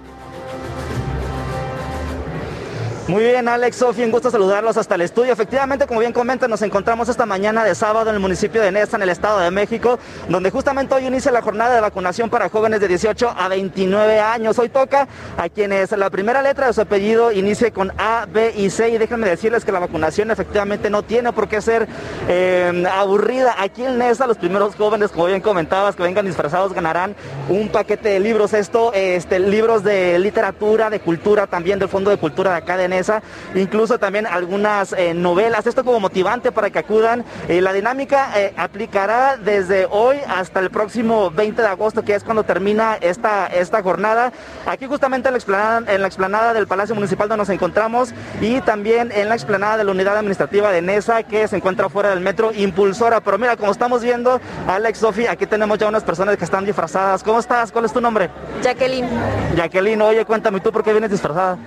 Muy bien, Alex, Sofía, un gusto saludarlos hasta el estudio. Efectivamente, como bien comentan, nos encontramos esta mañana de sábado en el municipio de Nesa, en el Estado de México, donde justamente hoy inicia la jornada de vacunación para jóvenes de 18 a 29 años. Hoy toca a quienes la primera letra de su apellido inicie con A, B y C. Y déjenme decirles que la vacunación efectivamente no tiene por qué ser eh, aburrida. Aquí en Nesa, los primeros jóvenes, como bien comentabas, que vengan disfrazados, ganarán un paquete de libros. Esto, este, libros de literatura, de cultura, también del Fondo de Cultura de acá de incluso también algunas eh, novelas. Esto como motivante para que acudan. Eh, la dinámica eh, aplicará desde hoy hasta el próximo 20 de agosto, que es cuando termina esta, esta jornada. Aquí justamente en la, explanada, en la explanada del Palacio Municipal donde nos encontramos y también en la explanada de la Unidad Administrativa de NESA, que se encuentra fuera del metro Impulsora. Pero mira, como estamos viendo, Alex, Sofi, aquí tenemos ya unas personas que están disfrazadas. ¿Cómo estás? ¿Cuál es tu nombre? Jacqueline. Jacqueline, oye, cuéntame, ¿tú por qué vienes disfrazada?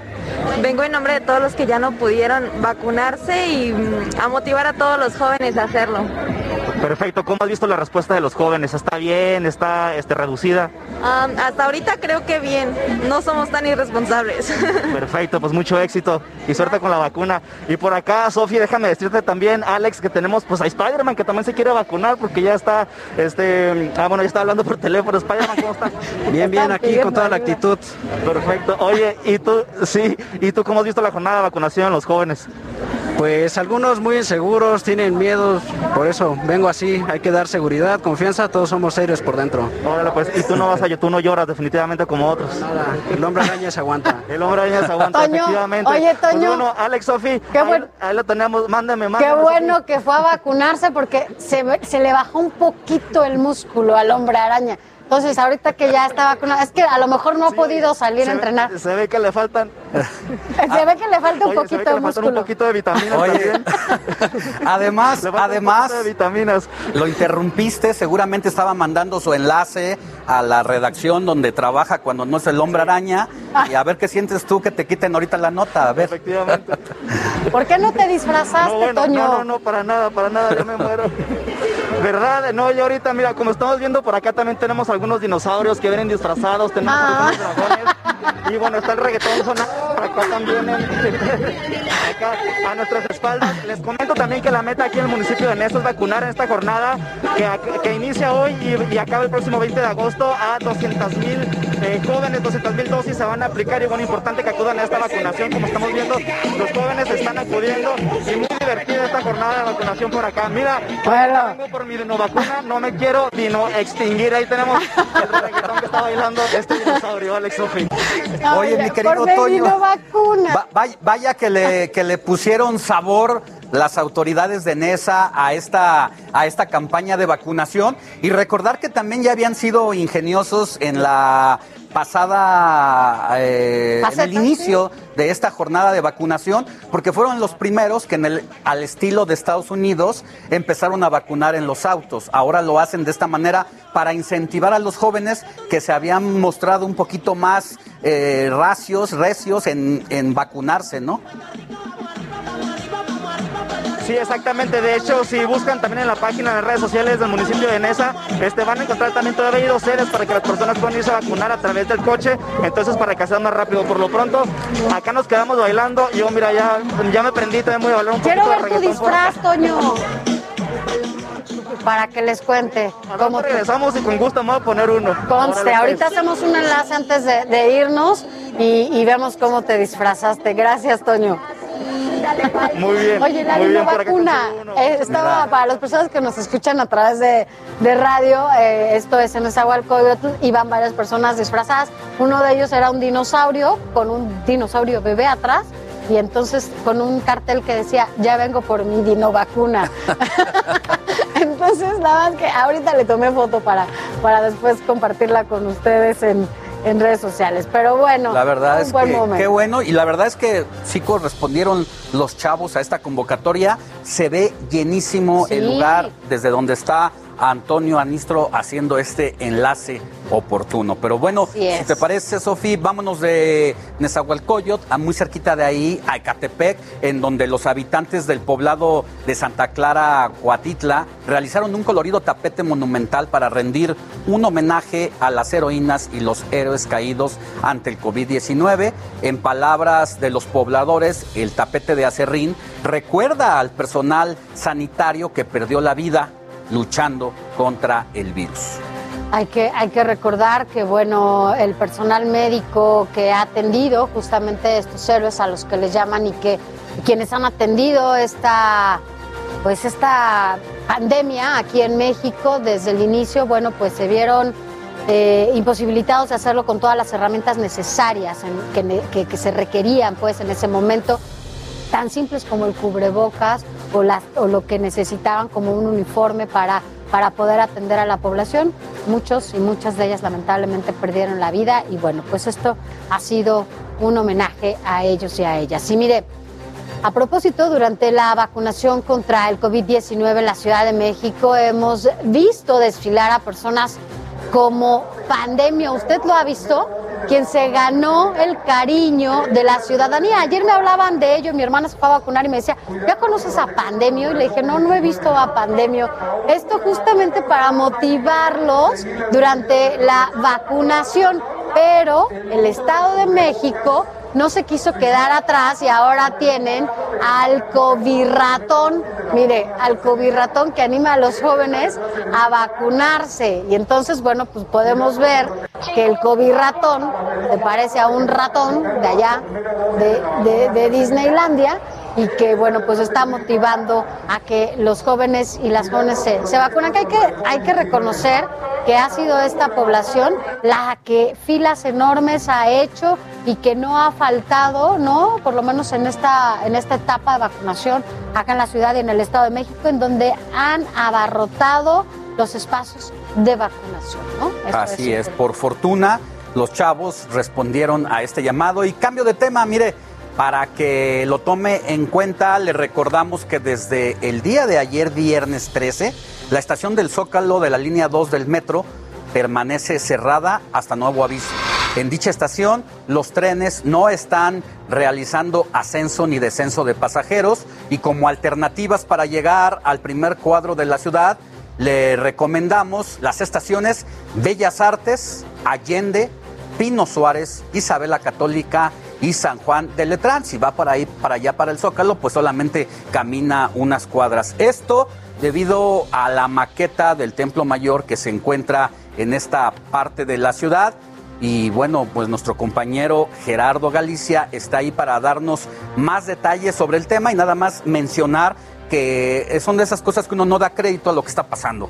Vengo en nombre de todos los que ya no pudieron vacunarse y mm, a motivar a todos los jóvenes a hacerlo. Perfecto, ¿cómo has visto la respuesta de los jóvenes? ¿Está bien? ¿Está este, reducida? hasta ahorita creo que bien, no somos tan irresponsables. Perfecto, pues mucho éxito y suerte con la vacuna. Y por acá, Sofía, déjame decirte también, Alex, que tenemos pues a Spider-Man que también se quiere vacunar porque ya está, este, ah bueno, ya está hablando por teléfono. Spider-Man, ¿cómo estás? Bien, bien, aquí con toda la actitud. Perfecto. Oye, ¿y tú, sí, y tú cómo has visto la jornada de vacunación en los jóvenes? Pues algunos muy inseguros, tienen miedo, por eso vengo así, hay que dar seguridad, confianza, todos somos serios por dentro. Órale, pues, y tú no vas a, tú no lloras definitivamente como otros. Nada, el hombre araña se aguanta. el hombre araña se aguanta, efectivamente. Oye, pues Toño. bueno, Alex, Sofi, qué bueno. Ahí, lo tenemos, mándame, mándame. Qué bueno que fue a vacunarse porque se, se le bajó un poquito el músculo al hombre araña. Entonces, ahorita que ya está vacunado, es que a lo mejor no ha podido salir a entrenar. se ve que le faltan. se ve que le falta un poquito de músculo. un poquito de vitaminas Oye, además, además, de vitaminas. Lo interrumpiste, seguramente estaba mandando su enlace a la redacción donde trabaja cuando no es el hombre araña y a ver qué sientes tú que te quiten ahorita la nota, a ver. Efectivamente. ¿Por qué no te disfrazaste, No, bueno, Toño? no, no, no, para nada, para nada, yo me muero. ¿Verdad? No, yo ahorita, mira, como estamos viendo por acá también tenemos algunos dinosaurios que vienen disfrazados, tenemos Ah. algunos dragones. Y bueno, está el reggaetón zona, por acá también, en- acá a nuestras espaldas. Les comento también que la meta aquí en el municipio de Nesa es vacunar en esta jornada que, que inicia hoy y, y acaba el próximo 20 de agosto a 200 mil jóvenes, 200 mil dosis se van a aplicar y bueno, importante que acudan a esta vacunación, como estamos viendo, los jóvenes están acudiendo y muy divertida esta jornada de vacunación por acá. Mira, Bueno. Mi vacuna, no me quiero vino extinguir. Ahí tenemos el reggaetón que está bailando este dinosaurio, Alex Sofi. Oye, mi querido Por Toño. vino vacuna. Va- vaya, vaya que le, que le pusieron sabor las autoridades de NESA a esta, a esta campaña de vacunación y recordar que también ya habían sido ingeniosos en la pasada, eh, en el inicio de esta jornada de vacunación, porque fueron los primeros que en el, al estilo de Estados Unidos empezaron a vacunar en los autos. Ahora lo hacen de esta manera para incentivar a los jóvenes que se habían mostrado un poquito más eh, racios, recios en, en vacunarse, ¿no? Sí, exactamente. De hecho, si buscan también en la página de redes sociales del municipio de Nesa, este, van a encontrar también todavía hay dos sedes para que las personas puedan irse a vacunar a través del coche. Entonces, para que sea más rápido. Por lo pronto, acá nos quedamos bailando. Yo, mira, ya, ya me prendí, también voy a bailar un Quiero poquito de ver tu disfraz, Toño. Para que les cuente cómo te- Regresamos y con gusto voy a poner uno. Conste, Órale, ahorita pues. hacemos un enlace antes de, de irnos y, y vemos cómo te disfrazaste. Gracias, Toño. Muy bien. Oye, la acá vacuna eh, estaba para las personas que nos escuchan a través de, de radio, eh, esto es en Nezahualcóyotl, y van varias personas disfrazadas. Uno de ellos era un dinosaurio con un dinosaurio bebé atrás y entonces con un cartel que decía, ya vengo por mi dinovacuna. entonces, nada más que ahorita le tomé foto para, para después compartirla con ustedes en, en redes sociales. Pero bueno, La verdad un es buen que momento. qué bueno y la verdad es que sí correspondieron los chavos a esta convocatoria. Se ve llenísimo Sí. el lugar desde donde está Antonio Anistro haciendo este enlace oportuno. Pero bueno, si te parece, Sofi, vámonos de Nezahualcóyotl a muy cerquita de ahí, a Ecatepec, en donde los habitantes del poblado de Santa Clara, Coatitla, realizaron un colorido tapete monumental para rendir un homenaje a las heroínas y los héroes caídos ante el COVID-19. En palabras de los pobladores, el tapete de acerrín recuerda al personal sanitario que perdió la vida luchando contra el virus. Hay que, hay que recordar que bueno, el personal médico que ha atendido justamente estos héroes a los que les llaman y que quienes han atendido esta pues esta pandemia aquí en México desde el inicio, bueno, pues se vieron eh, imposibilitados de hacerlo con todas las herramientas necesarias en- que, que- que se requerían pues en ese momento tan simples como el cubrebocas o, o lo que necesitaban como un uniforme para, para poder atender a la población. Muchos y muchas de ellas lamentablemente perdieron la vida y bueno, pues esto ha sido un homenaje a ellos y a ellas. Y mire, a propósito, durante la vacunación contra el COVID-19 en la Ciudad de México hemos visto desfilar a personas como Pandemia. ¿Usted lo ha visto? Quien se ganó el cariño de la ciudadanía. Ayer me hablaban de ello, mi hermana se fue a vacunar y me decía, ¿ya conoces a Pandemio? Y le dije, no, no he visto a Pandemio. Esto justamente para motivarlos durante la vacunación. Pero el Estado de México no se quiso quedar atrás y ahora tienen al covirratón, mire, al covirratón que anima a los jóvenes a vacunarse. Y entonces, bueno, pues podemos ver que el covirratón se parece a un ratón de allá, de, de- de Disneylandia, y que, bueno, pues está motivando a que los jóvenes y las jóvenes se, se vacunen. Que hay, que hay que reconocer que ha sido esta población la que filas enormes ha hecho y que no ha faltado, ¿no? Por lo menos en esta, en esta etapa de vacunación acá en la ciudad y en el Estado de México, en donde han abarrotado los espacios de vacunación, ¿no? Esto Así es, por fortuna los chavos respondieron a este llamado y cambio de tema, mire, para que lo tome en cuenta, le recordamos que desde el día de ayer, viernes 13, la estación del Zócalo de la línea 2 del metro permanece cerrada hasta nuevo aviso. En dicha estación, los trenes no están realizando ascenso ni descenso de pasajeros y como alternativas para llegar al primer cuadro de la ciudad, le recomendamos las estaciones Bellas Artes, Allende, Pino Suárez, Isabela Católica y San Juan de Letrán. Si va para ahí, para allá, para el Zócalo, pues solamente camina unas cuadras. Esto debido a la maqueta del Templo Mayor que se encuentra en esta parte de la ciudad. Y bueno, pues nuestro compañero Gerardo Galicia está ahí para darnos más detalles sobre el tema y nada más mencionar que son de esas cosas que uno no da crédito a lo que está pasando.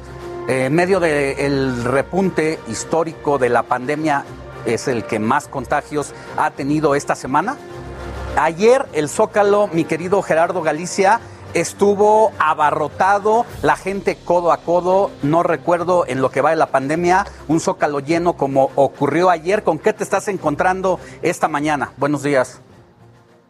En medio del repunte histórico de la pandemia es el que más contagios ha tenido esta semana. Ayer el Zócalo, mi querido Gerardo Galicia, estuvo abarrotado, la gente codo a codo, no recuerdo en lo que va de la pandemia, un zócalo lleno como ocurrió ayer. ¿Con qué te estás encontrando esta mañana? Buenos días.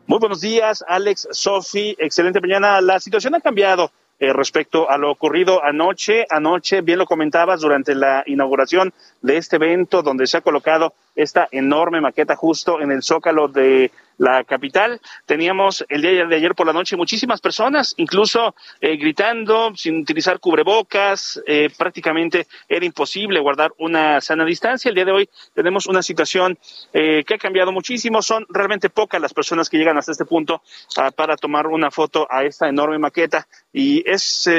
Muy buenos días, Alex, Sofi, excelente mañana. La situación ha cambiado. Eh, respecto a lo ocurrido anoche. Anoche, bien lo comentabas, durante la inauguración de este evento, donde se ha colocado esta enorme maqueta justo en el zócalo de la capital. Teníamos el día de ayer por la noche muchísimas personas, incluso eh, gritando sin utilizar cubrebocas. Eh, prácticamente era imposible guardar una sana distancia. El día de hoy tenemos una situación eh, que ha cambiado muchísimo. Son realmente pocas las personas que llegan hasta este punto ah, para tomar una foto a esta enorme maqueta. Y es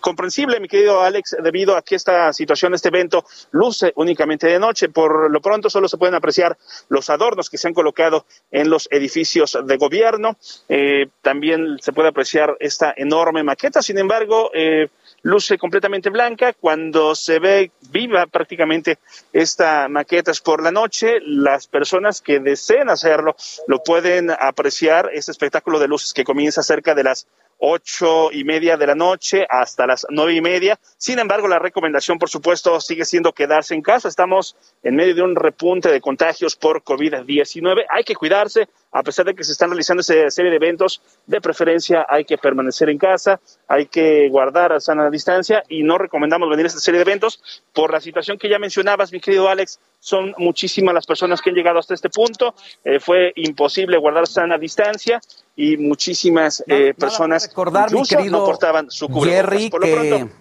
comprensible, mi querido Alex, debido a que esta situación, este evento, luce únicamente de noche. Por lo pronto solo se pueden apreciar los adornos que se han colocado en los edificios de gobierno. Eh, también se puede apreciar esta enorme maqueta. Sin embargo, eh, luce completamente blanca. Cuando se ve viva prácticamente esta maqueta es por la noche, las personas que deseen hacerlo lo pueden apreciar. Este espectáculo de luces que comienza cerca de las ocho y media de la noche hasta las nueve y media. Sin embargo, la recomendación, por supuesto, sigue siendo quedarse en casa. Estamos en medio de un repunte de contagios por COVID-19. Hay que cuidarse, a pesar de que se están realizando esa serie de eventos. De preferencia, hay que permanecer en casa, hay que guardar a sana distancia y no recomendamos venir a esta serie de eventos por la situación que ya mencionabas, mi querido Alex. Son muchísimas las personas que han llegado hasta este punto. Eh, fue imposible guardar sana distancia y muchísimas eh, personas recordar, mi querido no portaban su Jerry, Por lo que... pronto,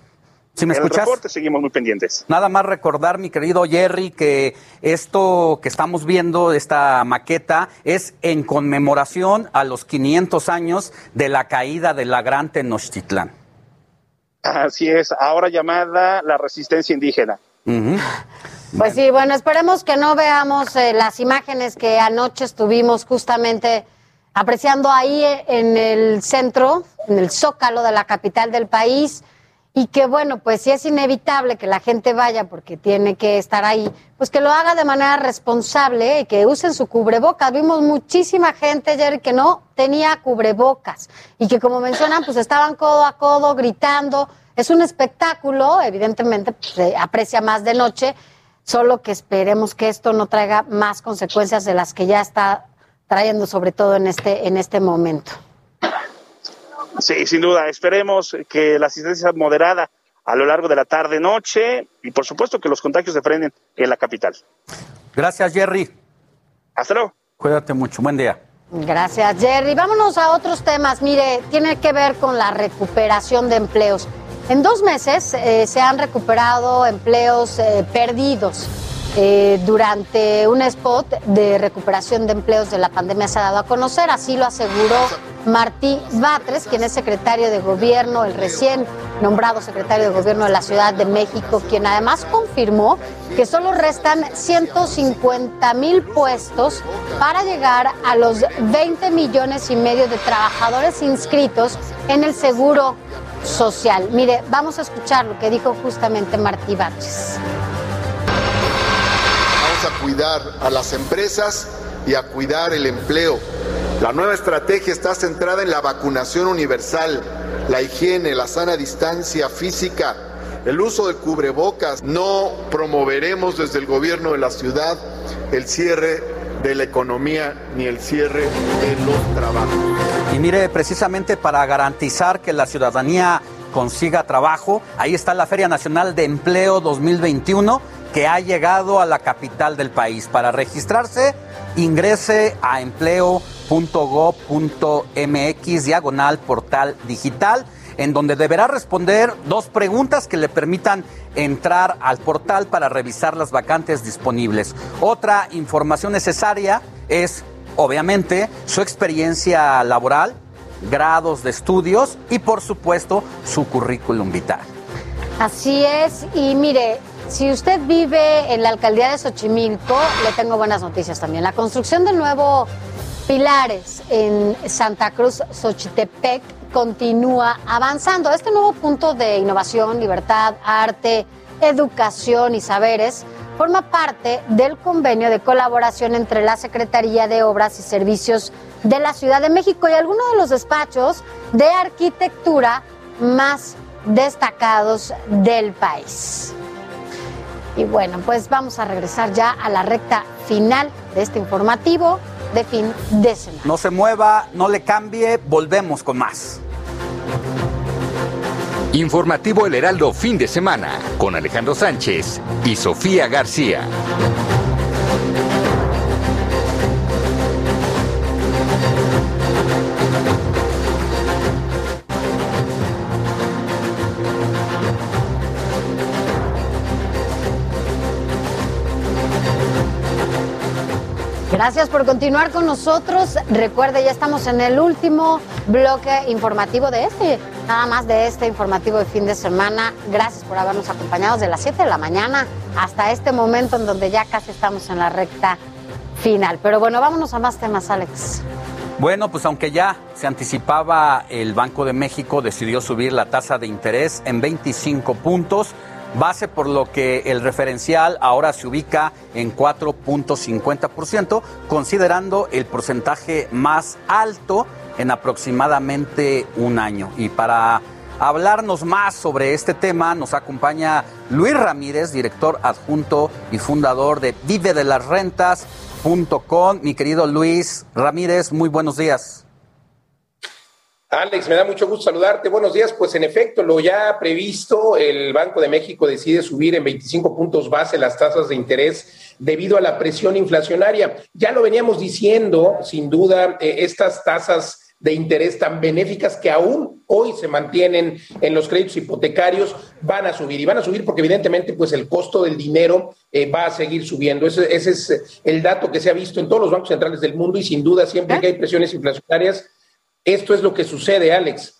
¿Sí me escuchas? reporte seguimos muy pendientes. Nada más recordar, mi querido Jerry, que esto que estamos viendo, esta maqueta, es en conmemoración a los 500 años de la caída de la Gran Tenochtitlán. Así es, ahora llamada la resistencia indígena. Pues sí, bueno, esperemos que no veamos eh, las imágenes que anoche estuvimos justamente apreciando ahí eh, en el centro, en el zócalo de la capital del país, y que bueno, pues si es inevitable que la gente vaya porque tiene que estar ahí, pues que lo haga de manera responsable y que usen su cubrebocas. Vimos muchísima gente ayer que no tenía cubrebocas y que como mencionan, pues estaban codo a codo gritando. Es un espectáculo, evidentemente pues, se aprecia más de noche, solo que esperemos que esto no traiga más consecuencias de las que ya está trayendo, sobre todo en este, en este momento. Sí, sin duda. Esperemos que la asistencia sea moderada a lo largo de la tarde-noche y, por supuesto, que los contagios se frenen en la capital. Gracias, Jerry. Hasta luego. Cuídate mucho. Buen día. Gracias, Jerry. Vámonos a otros temas. Mire, tiene que ver con la recuperación de empleos. En dos meses eh, se han recuperado empleos eh, perdidos. Eh, durante un spot de recuperación de empleos de la pandemia se ha dado a conocer, así lo aseguró Martí Batres, quien es secretario de gobierno, el recién nombrado secretario de gobierno de la Ciudad de México, quien además confirmó que solo restan 150 mil puestos para llegar a los 20 millones y medio de trabajadores inscritos en el seguro social. Mire, vamos a escuchar lo que dijo justamente Martí Batres cuidar a las empresas y a cuidar el empleo. La nueva estrategia está centrada en la vacunación universal, la higiene, la sana distancia física, el uso de cubrebocas. No promoveremos desde el gobierno de la ciudad el cierre de la economía ni el cierre de los trabajos. Y mire, precisamente para garantizar que la ciudadanía consiga trabajo, ahí está la Feria Nacional de Empleo 2021 que ha llegado a la capital del país. Para registrarse, ingrese a empleo.gov.mx diagonal portal digital en donde deberá responder dos preguntas que le permitan entrar al portal para revisar las vacantes disponibles. Otra información necesaria es, obviamente, su experiencia laboral, grados de estudios y, por supuesto, su currículum vitae. Así es, y mire, si usted vive en la alcaldía de Xochimilco, le tengo buenas noticias también. La construcción del nuevo Pilares en Santa Cruz, Xochitepec, continúa avanzando. Este nuevo punto de innovación, libertad, arte, educación y saberes forma parte del convenio de colaboración entre la Secretaría de Obras y Servicios de la Ciudad de México y algunos de los despachos de arquitectura más destacados del país. Y bueno, pues vamos a regresar ya a la recta final de este informativo de fin de semana. No se mueva, no le cambie, volvemos con más. Informativo El Heraldo fin de semana con Alejandro Sánchez y Sofía García. Gracias por continuar con nosotros. Recuerde, ya estamos en el último bloque informativo de este, nada más de este informativo de fin de semana. Gracias por habernos acompañado desde las 7 de la mañana hasta este momento en donde ya casi estamos en la recta final. Pero bueno, vámonos a más temas, Alex. Bueno, pues aunque ya se anticipaba, el Banco de México decidió subir la tasa de interés en 25 puntos base por lo que el referencial ahora se ubica en 4.50%, considerando el porcentaje más alto en aproximadamente un año. Y para hablarnos más sobre este tema nos acompaña Luis Ramírez, director adjunto y fundador de Vive de las Rentas.com. Mi querido Luis Ramírez, muy buenos días. Alex, me da mucho gusto saludarte. Buenos días. Pues en efecto, lo ya previsto, el Banco de México decide subir en 25 puntos base las tasas de interés debido a la presión inflacionaria. Ya lo veníamos diciendo, sin duda, eh, estas tasas de interés tan benéficas que aún hoy se mantienen en los créditos hipotecarios van a subir y van a subir porque evidentemente pues el costo del dinero eh, va a seguir subiendo. Ese, ese, es el dato que se ha visto en todos los bancos centrales del mundo y sin duda siempre que hay presiones inflacionarias esto es lo que sucede, Alex.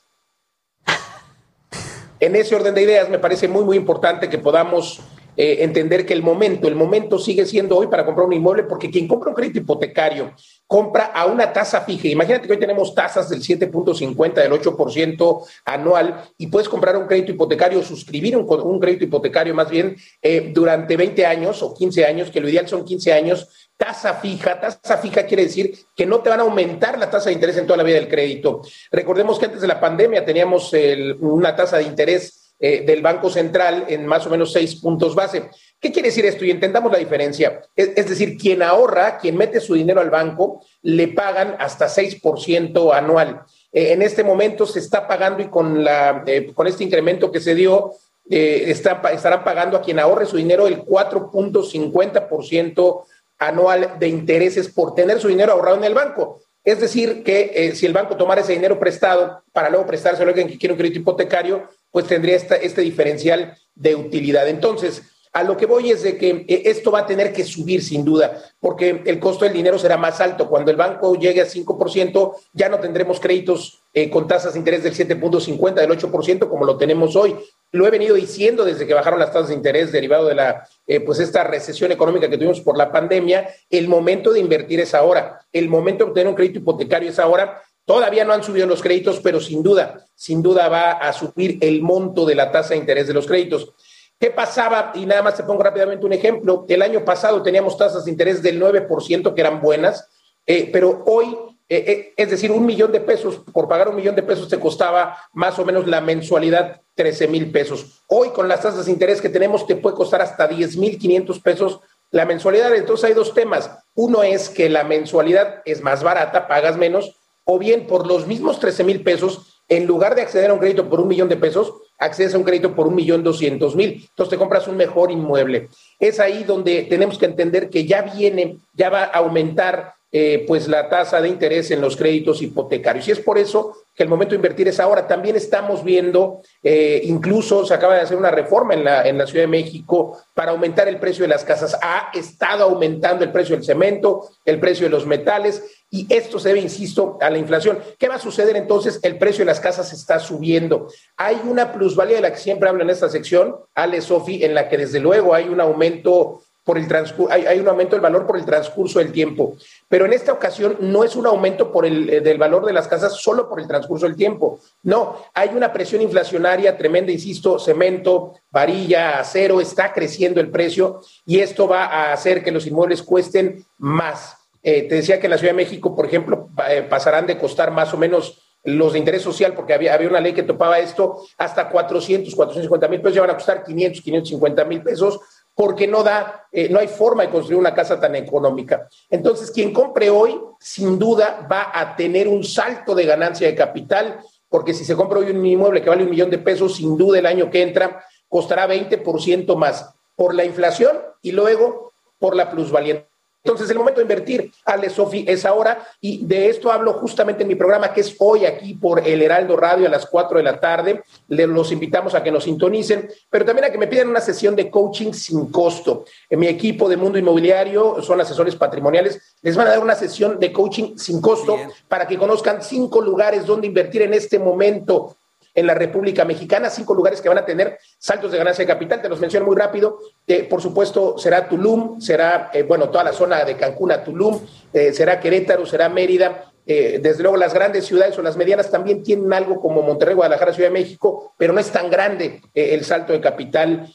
En ese orden de ideas me parece muy, muy importante que podamos eh, entender que el momento, el momento sigue siendo hoy para comprar un inmueble, porque quien compra un crédito hipotecario compra a una tasa fija. Imagínate que hoy tenemos tasas del 7.50, del 8% anual, y puedes comprar un crédito hipotecario, suscribir un, un crédito hipotecario más bien eh, durante 20 años o 15 años, que lo ideal son 15 años, tasa fija. Tasa fija quiere decir que no te van a aumentar la tasa de interés en toda la vida del crédito. Recordemos que antes de la pandemia teníamos una tasa de interés eh, del Banco Central en más o menos seis puntos base. ¿Qué quiere decir esto? Y entendamos la diferencia. Es, decir, quien ahorra, quien mete su dinero al banco, le pagan hasta 6% anual. Eh, en este momento se está pagando y con, la, eh, con este incremento que se dio, está, estarán pagando a quien ahorre su dinero el 4.50% anual de intereses por tener su dinero ahorrado en el banco. Es decir, que si el banco tomara ese dinero prestado para luego prestárselo a alguien que quiere un crédito hipotecario, pues tendría este diferencial de utilidad. Entonces, a lo que voy es de que eh, esto va a tener que subir sin duda, porque el costo del dinero será más alto. Cuando el banco llegue a 5%, ya no tendremos créditos eh, con tasas de interés del 7.50, del 8%, como lo tenemos hoy. Lo he venido diciendo desde que bajaron las tasas de interés derivado de la, eh, pues esta recesión económica que tuvimos por la pandemia. El momento de invertir es ahora. El momento de obtener un crédito hipotecario es ahora Todavía no han subido los créditos, pero sin duda, sin duda va a subir el monto de la tasa de interés de los créditos. ¿Qué pasaba? Y nada más te pongo rápidamente un ejemplo. El año pasado teníamos tasas de interés del 9% que eran buenas, eh, pero hoy, eh, eh, es decir, un millón de pesos, por pagar un millón de pesos te costaba más o menos la mensualidad 13 mil pesos. Hoy con las tasas de interés que tenemos te puede costar hasta 10 mil 500 pesos la mensualidad. Entonces hay dos temas. Uno es que la mensualidad es más barata, pagas menos, o bien por los mismos 13 mil pesos, en lugar de acceder a un crédito por un millón de pesos, accedes a un crédito por un millón doscientos mil. Entonces te compras un mejor inmueble. es ahí donde tenemos que entender que ya viene, ya va a aumentar eh, pues la tasa de interés en los créditos hipotecarios. Y es por eso que el momento de invertir es ahora. También estamos viendo, eh, incluso se acaba de hacer una reforma en la, en la Ciudad de México para aumentar el precio de las casas. Ha estado aumentando el precio del cemento, el precio de los metales, y esto se debe, insisto, a la inflación. ¿Qué va a suceder entonces? El precio de las casas está subiendo. Hay una plusvalía de la que siempre hablo en esta sección, Ale Sofi, en la que desde luego hay un aumento por el transcurso, hay, un aumento del valor por el transcurso del tiempo. Pero en esta ocasión no es un aumento por el, eh, del valor de las casas solo por el transcurso del tiempo. No, hay una presión inflacionaria tremenda, insisto, cemento, varilla, acero, está creciendo el precio y esto va a hacer que los inmuebles cuesten más. Eh, te decía que en la Ciudad de México, por ejemplo, eh, pasarán de costar más o menos los de interés social, porque había, había una ley que topaba esto, hasta 400, 450 mil pesos, ya van a costar 500, 550 mil pesos, porque no da, eh, no hay forma de construir una casa tan económica. Entonces, quien compre hoy, sin duda, va a tener un salto de ganancia de capital, porque si se compra hoy un inmueble que vale un millón de pesos, sin duda el año que entra costará 20% más por la inflación y luego por la plusvalía. Entonces, el momento de invertir, Ale Sofi, es ahora. Y de esto hablo justamente en mi programa, que es hoy aquí por El Heraldo Radio a las 4 de la tarde. Les los invitamos a que nos sintonicen, pero también a que me pidan una sesión de coaching sin costo. En mi equipo de Mundo Inmobiliario son asesores patrimoniales. Les van a dar una sesión de coaching sin costo para que conozcan cinco lugares donde invertir en este momento en la República Mexicana, cinco lugares que van a tener saltos de ganancia de capital, te los menciono muy rápido, eh, por supuesto será Tulum, será, eh, bueno, toda la zona de Cancún a Tulum, eh, será Querétaro, será Mérida, desde luego las grandes ciudades o las medianas también tienen algo como Monterrey, Guadalajara, Ciudad de México, pero no es tan grande el salto de capital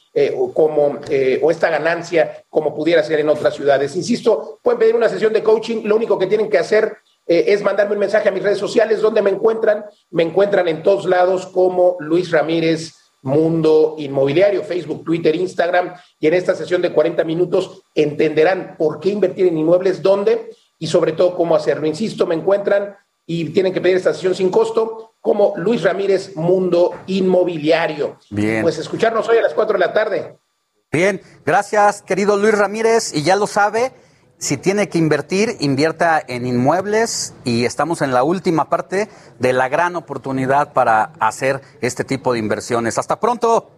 como, o esta ganancia como pudiera ser en otras ciudades. Insisto, pueden pedir una sesión de coaching, lo único que tienen que hacer eh, es mandarme un mensaje a mis redes sociales donde me encuentran. Me encuentran en todos lados como Luis Ramírez Mundo Inmobiliario, Facebook, Twitter, Instagram. Y en esta sesión de 40 minutos entenderán por qué invertir en inmuebles, dónde y sobre todo cómo hacerlo. Insisto, me encuentran y tienen que pedir esta sesión sin costo como Luis Ramírez Mundo Inmobiliario. Bien. Pues escucharnos hoy a las 4 de la tarde. Bien, gracias querido Luis Ramírez y ya lo sabe si tiene que invertir, invierta en inmuebles y estamos en la última parte de la gran oportunidad para hacer este tipo de inversiones. Hasta pronto.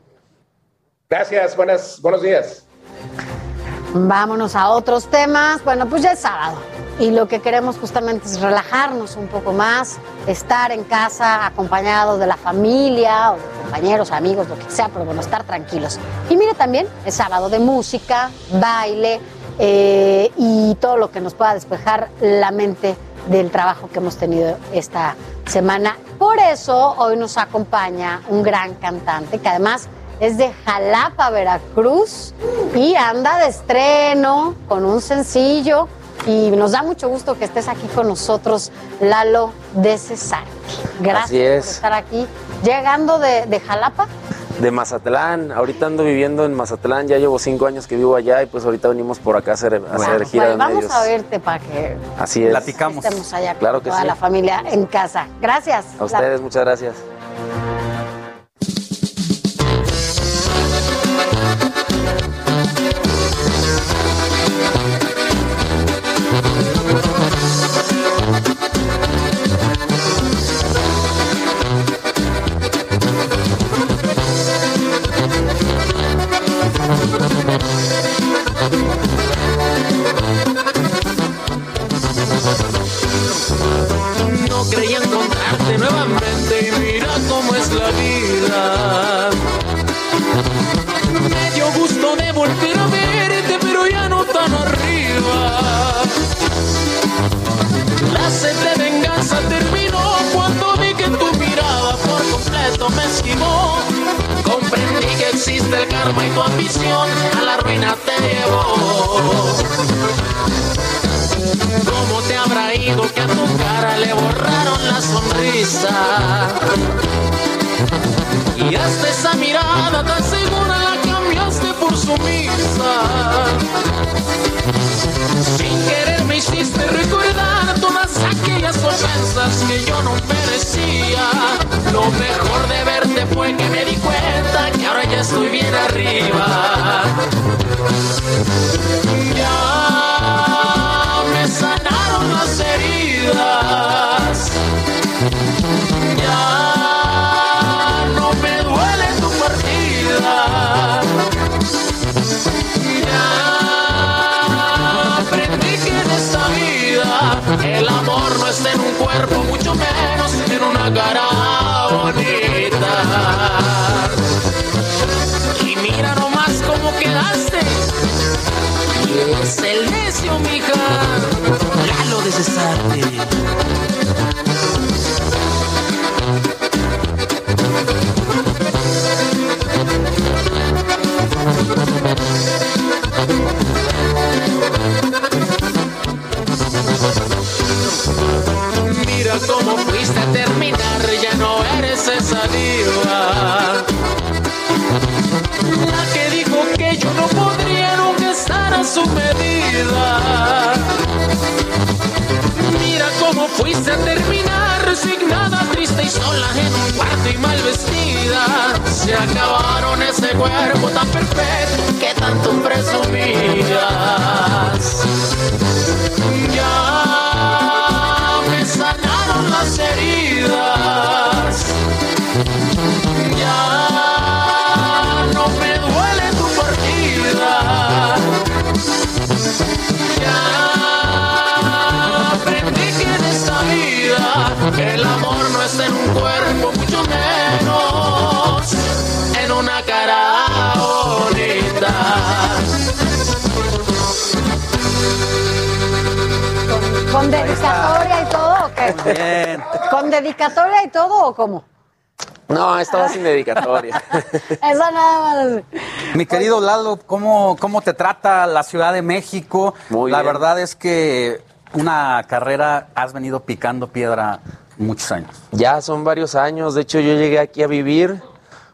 Gracias, buenas, buenos días. Vámonos a otros temas. Bueno, pues ya es sábado y lo que queremos justamente es relajarnos un poco más, estar en casa acompañados de la familia o de compañeros, amigos, lo que sea, pero bueno, estar tranquilos. Y mire también, es sábado de música, baile, eh, y todo lo que nos pueda despejar la mente del trabajo que hemos tenido esta semana. Por eso hoy nos acompaña un gran cantante que además es de Jalapa, Veracruz y anda de estreno con un sencillo y nos da mucho gusto que estés aquí con nosotros, Lalo de Cesar. Gracias por estar aquí. Llegando de, de Jalapa de Mazatlán. Ahorita ando viviendo en Mazatlán, ya llevo cinco años que vivo allá y pues ahorita venimos por acá a hacer, hacer gira pues vamos a verte para que Así es. platicamos. Estemos allá claro con que toda la familia en casa. Gracias. A ustedes, muchas gracias. El karma y tu ambición a la ruina te llevó. ¿Cómo te habrá ido que a tu cara le borraron la sonrisa? Y hasta esa mirada tan segura sumisa. Sin querer me hiciste recordar todas aquellas ofensas que yo no merecía. Lo mejor de verte fue que me di cuenta que ahora ya estoy bien arriba. Ya me sanaron las heridas. En un cuerpo, mucho menos en una cara bonita. Y mira nomás cómo quedaste. Es el necio, mija. Lalo de Cesarte. La que dijo que yo no podría nunca estar a su medida. Mira cómo fuiste a terminar, resignada, triste y sola en un cuarto y mal vestida. Se acabaron ese cuerpo tan perfecto que tanto presumías. Ya me sanaron las heridas. No en un cuerpo, mucho menos en una cara bonita. ¿Con dedicatoria y todo o qué? Bien. ¿Con dedicatoria y todo o cómo? No, estaba sin dedicatoria. Eso nada más. Mi querido Lalo, ¿cómo, ¿cómo te trata la Ciudad de México? Muy la bien. verdad es que una carrera has venido picando piedra muchos años. Ya son varios años. De hecho, yo llegué aquí a vivir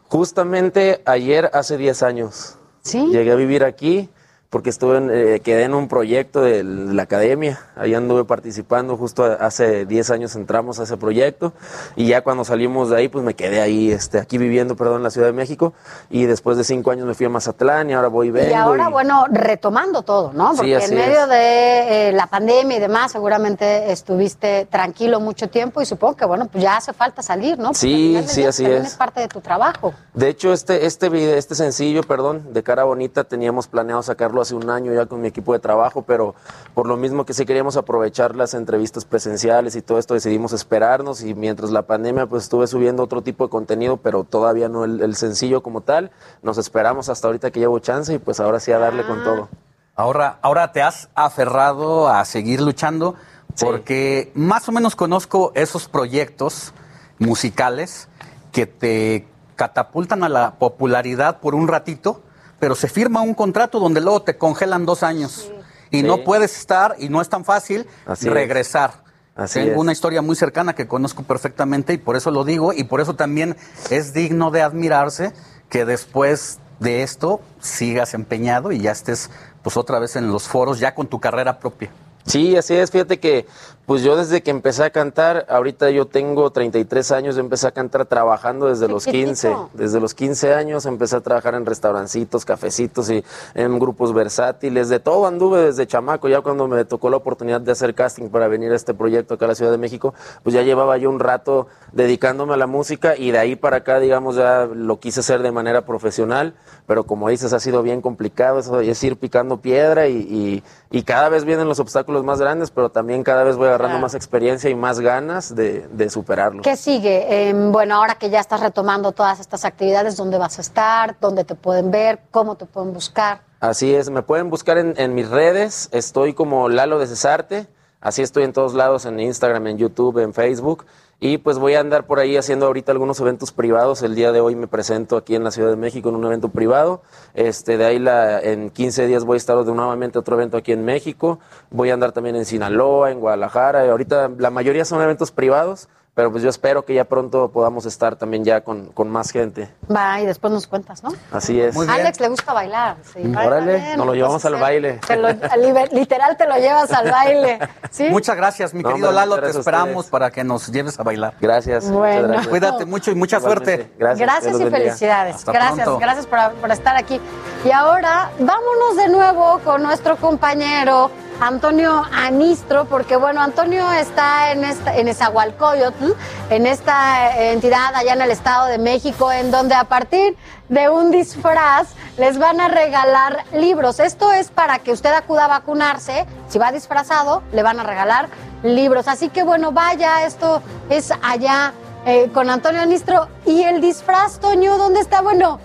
justamente ayer, hace 10 años. Sí. Llegué a vivir aquí porque estuve en, eh, quedé en un proyecto de la academia. Ahí anduve participando. Justo hace 10 años entramos a ese proyecto. Y ya cuando salimos de ahí, pues me quedé ahí, este, aquí viviendo, perdón, en la Ciudad de México. Y después de 5 años me fui a Mazatlán y ahora voy y vengo. Y ahora, y- bueno, retomando todo, ¿no? Sí, Porque así en medio es. de eh, la pandemia y demás, seguramente estuviste tranquilo mucho tiempo y supongo que, bueno, pues ya hace falta salir, ¿no? Porque Sí, sí, así también es. es parte de tu trabajo. De hecho, este, este, video, este sencillo, perdón, de cara bonita, teníamos planeado sacarlo hace un año ya con mi equipo de trabajo, pero por lo mismo que sí queríamos aprovechar las entrevistas presenciales y todo esto, decidimos esperarnos y mientras la pandemia, pues estuve subiendo otro tipo de contenido, pero todavía no el, el sencillo como tal. Nos esperamos hasta ahorita que llevo chance y pues ahora sí a darle con todo. Ahora, ahora te has aferrado a seguir luchando porque más o menos conozco esos proyectos musicales que te catapultan a la popularidad por un ratito, pero se firma un contrato donde luego te congelan dos años y Sí. no puedes estar y no es tan fácil Así es. regresar. Así Tengo es. una historia muy cercana que conozco perfectamente y por eso lo digo y por eso también es digno de admirarse que después de esto sigas empeñado y ya estés pues otra vez en los foros ya con tu carrera propia. Sí, así es. Fíjate que, pues yo desde que empecé a cantar, ahorita yo tengo 33 años, yo empecé a cantar trabajando desde los 15. Chiquitito. Desde los 15 años empecé a trabajar en restaurancitos, cafecitos y en grupos versátiles. De todo anduve desde chamaco. Ya cuando me tocó la oportunidad de hacer casting para venir a este proyecto acá a la Ciudad de México, pues ya llevaba yo un rato dedicándome a la música y de ahí para acá, digamos, ya lo quise hacer de manera profesional. Pero como dices, ha sido bien complicado. Eso es ir picando piedra y, y- y cada vez vienen los obstáculos más grandes, pero también cada vez voy agarrando Claro. más experiencia y más ganas de, de superarlo. ¿Qué sigue? Em, bueno, ahora que ya estás retomando todas estas actividades, ¿dónde vas a estar? ¿Dónde te pueden ver? ¿Cómo te pueden buscar? Así es, me pueden buscar en, en mis redes, estoy como Lalo de Cesarte, así estoy en todos lados, en Instagram, en YouTube, en Facebook, y pues voy a andar por ahí haciendo ahorita algunos eventos privados, el día de hoy me presento aquí en la Ciudad de México en un evento privado, este, de ahí la, en 15 días voy a estar nuevamente otro evento aquí en México, voy a andar también en Sinaloa, en Guadalajara, y ahorita la mayoría son eventos privados, pero pues yo espero que ya pronto podamos estar también ya con, con más gente, Va, y después nos cuentas, ¿no? así es. A Alex le gusta bailar. Sí, baila Órale, bien, nos lo llevamos al baile. te lo- li- literal te lo llevas al baile. ¿sí? Muchas gracias, mi No, querido hombre, Lalo, te esperamos para que nos lleves a bailar. Gracias. Bueno. gracias. Cuídate mucho y mucha Igualmente. suerte. Gracias. Gracias y felicidades. Hasta gracias, pronto. gracias por, por estar aquí. Y ahora vámonos de nuevo con nuestro compañero Antonio Anistro, porque bueno, Antonio está en, esta, en Esahualcoyotl, en esta entidad allá en el Estado de México, en donde a partir de un disfraz les van a regalar libros. Esto es para que usted acuda a vacunarse. Si va disfrazado, le van a regalar libros. Así que bueno, vaya, esto es allá eh, con Antonio Anistro. ¿Y el disfraz, Toño, dónde está? Bueno,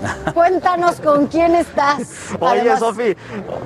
Cuéntanos con quién estás. Oye, Sofi,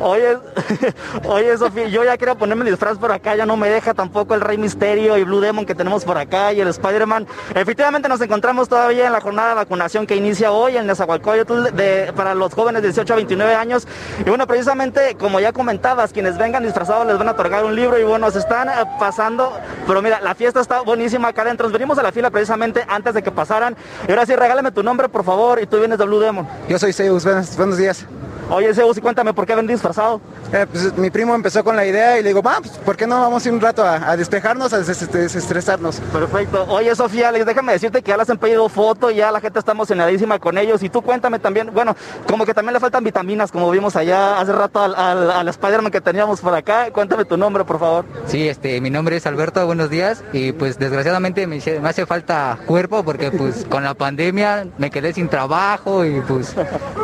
oye, oye, Sofi, yo ya quería ponerme el disfraz por acá, ya no me deja tampoco el Rey Misterio y Blue Demon que tenemos por acá y el Spider-Man. Efectivamente nos encontramos todavía en la jornada de vacunación que inicia hoy en Nezahualcóyotl de, para los jóvenes de 18 a 29 años. Y bueno, precisamente, como ya comentabas, quienes vengan disfrazados les van a otorgar un libro y bueno, se están eh, pasando, pero mira, la fiesta está buenísima acá adentro. Nos venimos a la fila precisamente antes de que pasaran. Y ahora sí, regálame tu nombre, por favor, y tú vienes de Blue yo soy Zeus, buenos, días. Oye, Zeus, y cuéntame, ¿por qué ven disfrazado? Eh, pues, mi primo empezó con la idea y le digo, va, pues, ¿por qué no vamos a ir un rato a, despejarnos, a desestresarnos? Perfecto. Oye, Sofía, déjame decirte que ya les han pedido foto y ya la gente está emocionadísima con ellos. Y tú cuéntame también, bueno, como que también le faltan vitaminas, como vimos allá hace rato al, al, Spider-Man que teníamos por acá. Cuéntame tu nombre, por favor. Sí, este, mi nombre es Alberto, buenos días. Y pues desgraciadamente me, me hace falta cuerpo porque pues con la pandemia me quedé sin trabajo y pues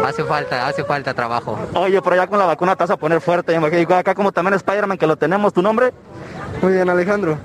hace falta, hace falta trabajo. Oye, pero ya con la vacuna te vas a poner fuerte. Y acá como también Spider-Man que lo tenemos, ¿tu nombre? Muy bien, Alejandro.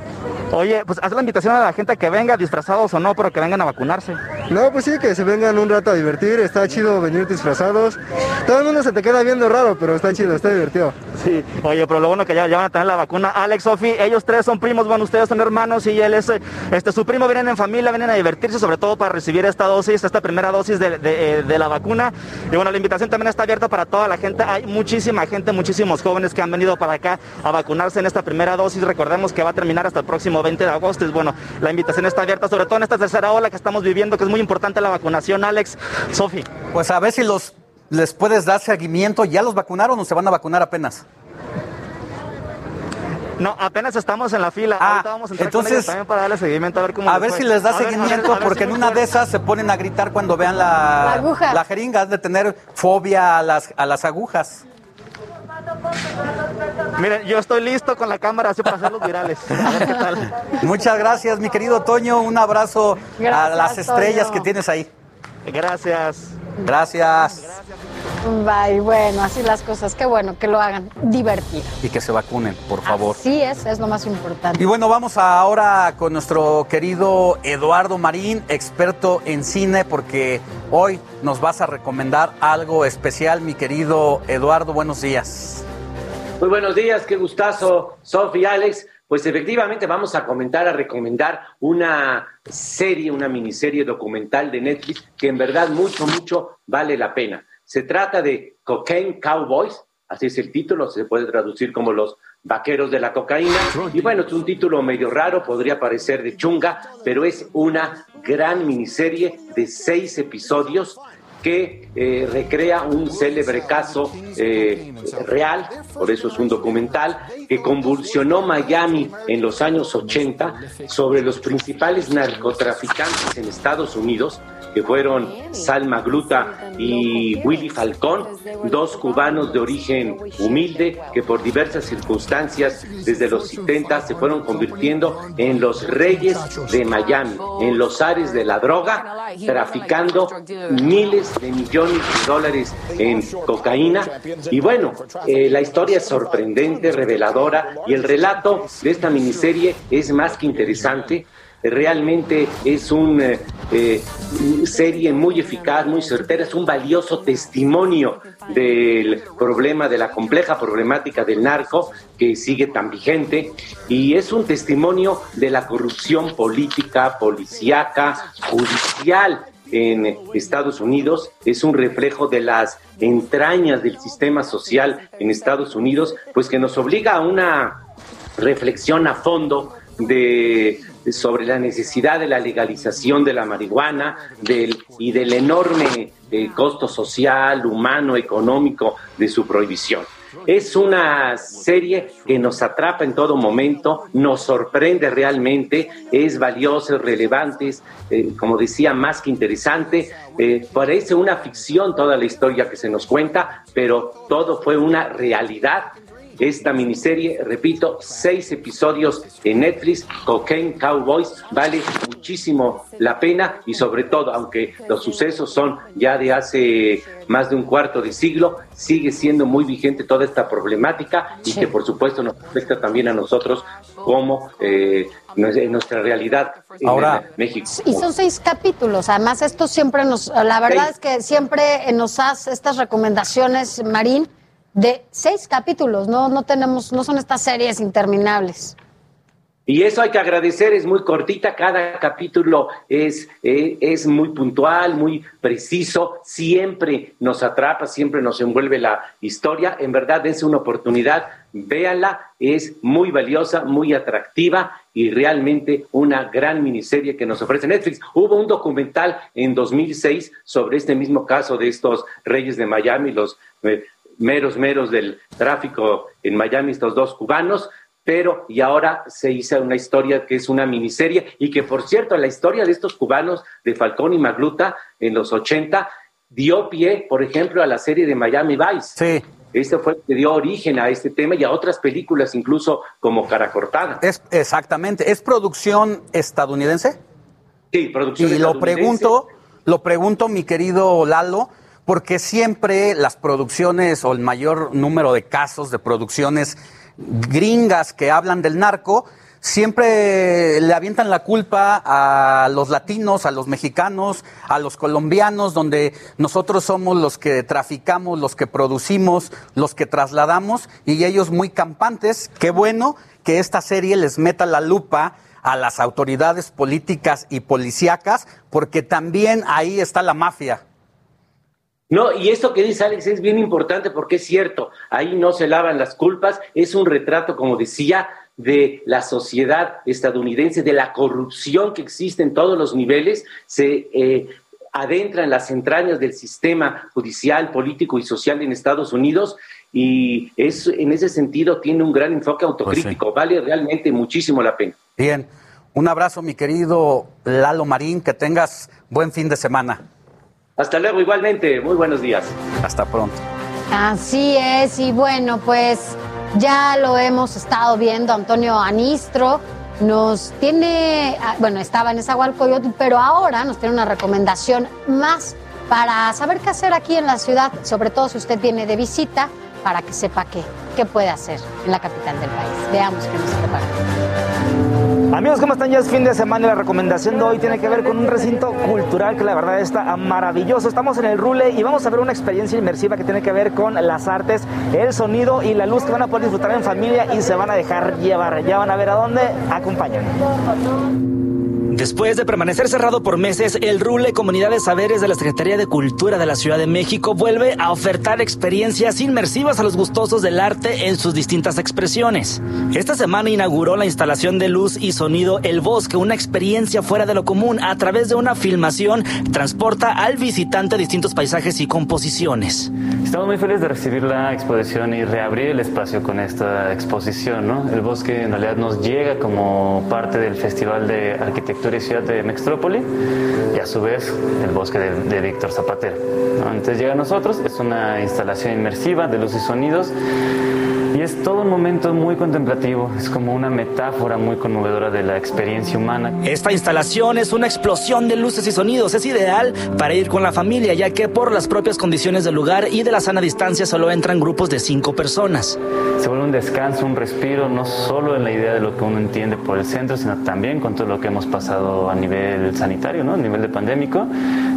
Oye, pues haz la invitación a la gente que venga, disfrazados o no, pero que vengan a vacunarse. No, pues sí, que se vengan un rato a divertir, está chido venir disfrazados. Todo el mundo se te queda viendo raro, pero está chido, está divertido. Sí, oye, pero lo bueno que ya, van a tener la vacuna. Alex, Sofi, ellos tres son primos, bueno, ustedes son hermanos y él es, este, su primo vienen en familia, vienen a divertirse, sobre todo para recibir esta dosis, esta primera dosis de, de, de la vacuna. Y bueno, la invitación también está abierta para toda la gente. Hay muchísima gente, muchísimos jóvenes que han venido para acá a vacunarse en esta primera dosis. Recordemos que va a terminar hasta el próximo 20 de agosto. Y bueno, la invitación está abierta, sobre todo en esta tercera ola que estamos viviendo, que es muy importante la vacunación. Alex, Sofi. Pues a ver si los les puedes dar seguimiento. ¿Ya los vacunaron o se van a vacunar apenas? No, apenas estamos en la fila. Ah, vamos a entrar entonces, también para darle seguimiento a ver cómo. A ver si les da seguimiento, porque en una de esas se ponen a gritar cuando vean la, la, la jeringa, de tener fobia a las, a las agujas. Miren, yo estoy listo con la cámara así para hacerlos virales. A ver qué tal. Muchas gracias, mi querido Toño. Un abrazo a las estrellas que tienes ahí. Gracias. Gracias. Bye, bueno, así las cosas. Qué bueno que lo hagan divertir. Y que se vacunen, por favor. Sí es, es lo más importante. Y bueno, vamos ahora con nuestro querido Eduardo Marín, experto en cine, porque hoy nos vas a recomendar algo especial, mi querido Eduardo. Buenos días. Muy buenos días, qué gustazo, Sofía Alex. Pues efectivamente vamos a comentar, a recomendar una serie, una miniserie documental de Netflix que en verdad mucho, mucho vale la pena. Se trata de Cocaine Cowboys, así es el título, se puede traducir como los vaqueros de la cocaína. Y bueno, es un título medio raro, podría parecer de chunga, pero es una gran miniserie de seis episodios que eh, recrea un célebre caso eh, real, por eso es un documental, que convulsionó Miami en los años 80 sobre los principales narcotraficantes en Estados Unidos, que fueron Salma Gluta y Willy Falcón, dos cubanos de origen humilde que por diversas circunstancias desde los 70 se fueron convirtiendo en los reyes de Miami, en los ares de la droga, traficando miles de millones de dólares en cocaína. Y bueno, eh, la historia es sorprendente, reveladora y el relato de esta miniserie es más que interesante realmente es una eh, serie muy eficaz, muy certera, es un valioso testimonio del problema, de la compleja problemática del narco que sigue tan vigente y es un testimonio de la corrupción política, policíaca, judicial en Estados Unidos, es un reflejo de las entrañas del sistema social en Estados Unidos, pues que nos obliga a una reflexión a fondo de sobre la necesidad de la legalización de la marihuana del, y del enorme eh, costo social, humano, económico de su prohibición. Es una serie que nos atrapa en todo momento, nos sorprende realmente, es valiosa, es relevante, eh, como decía, más que interesante. Eh, parece una ficción toda la historia que se nos cuenta, pero todo fue una realidad esta miniserie, repito, seis episodios en Netflix, Cocaine Cowboys, vale muchísimo la pena y sobre todo, aunque los sucesos son ya de hace más de un cuarto de siglo, sigue siendo muy vigente toda esta problemática y que por supuesto nos afecta también a nosotros como eh, en nuestra realidad Ahora, en México. Y son seis capítulos. Además, esto siempre nos, la verdad es que siempre nos hace estas recomendaciones, Marín, de seis capítulos. No, no tenemos, no son estas series interminables. Y eso hay que agradecer, es muy cortita, cada capítulo es, eh, es muy puntual, muy preciso, siempre nos atrapa, siempre nos envuelve la historia. En verdad, dense una oportunidad, véanla, es muy valiosa, muy atractiva y realmente una gran miniserie que nos ofrece Netflix. Hubo un documental en 2006 sobre este mismo caso de estos reyes de Miami, los eh, meros meros del tráfico en Miami, estos dos cubanos pero y ahora se hizo una historia que es una miniserie y que por cierto la historia de estos cubanos de Falcón y Magluta en los 80 dio pie, por ejemplo, a la serie de Miami Vice. Sí. Este fue que dio origen a este tema y a otras películas, incluso como Cara Cortada. Es, exactamente. ¿Es producción estadounidense? Sí, producción Y lo estadounidense. pregunto, lo pregunto, mi querido Lalo, porque siempre las producciones o el mayor número de casos de producciones gringas que hablan del narco, siempre le avientan la culpa a los latinos, a los mexicanos, a los colombianos, donde nosotros somos los que traficamos, los que producimos, los que trasladamos, y ellos muy campantes. Qué bueno que esta serie les meta la lupa a las autoridades políticas y policíacas, porque también ahí está la mafia. No, y esto que dice Alex es bien importante porque es cierto, ahí no se lavan las culpas, es un retrato, como decía, de la sociedad estadounidense, de la corrupción que existe en todos los niveles, se eh, adentra en las entrañas del sistema judicial, político y social en Estados Unidos y es, en ese sentido tiene un gran enfoque autocrítico, vale realmente muchísimo la pena. Bien, un abrazo mi querido Lalo Marín, que tengas buen fin de semana. Hasta luego igualmente, muy buenos días. Hasta pronto. Así es, y bueno, pues ya lo hemos estado viendo, Antonio Anistro nos tiene, ah, bueno, estaba en Esahualcoyotl, pero ahora nos tiene una recomendación más para saber qué hacer aquí en la ciudad, sobre todo si usted viene de visita, para que sepa qué, qué puede hacer en la capital del país. Veamos qué nos prepara. Amigos, ¿cómo están? Ya es fin de semana y la recomendación de hoy tiene que ver con un recinto cultural que la verdad está maravilloso. Estamos en el Rule y vamos a ver una experiencia inmersiva que tiene que ver con las artes, el sonido y la luz que van a poder disfrutar en familia y se van a dejar llevar. Ya van a ver a dónde. Acompañan. Después de permanecer cerrado por meses, el RULE Comunidad de Saberes de la Secretaría de Cultura de la Ciudad de México vuelve a ofertar experiencias inmersivas a los gustosos del arte en sus distintas expresiones. Esta semana inauguró la instalación de luz y sonido El Bosque, una experiencia fuera de lo común. A través de una filmación, transporta al visitante a distintos paisajes y composiciones. Estamos muy felices de recibir la exposición y reabrir el espacio con esta exposición. ¿no? El bosque en realidad nos llega como parte del Festival de Arquitectura Ciudad de Mextrópoli y a su vez el bosque de, de Víctor Zapatero. ¿no? Entonces llega a nosotros, es una instalación inmersiva de luz y sonidos y es todo un momento muy contemplativo, es como una metáfora muy conmovedora de la experiencia humana. Esta instalación es una explosión de luces y sonidos. Es ideal para ir con la familia, ya que por las propias condiciones del lugar y de la sana distancia solo entran grupos de cinco personas. Se vuelve un descanso, un respiro, no solo en la idea de lo que uno entiende por el centro, sino también con todo lo que hemos pasado a nivel sanitario, ¿no? a nivel de pandémico.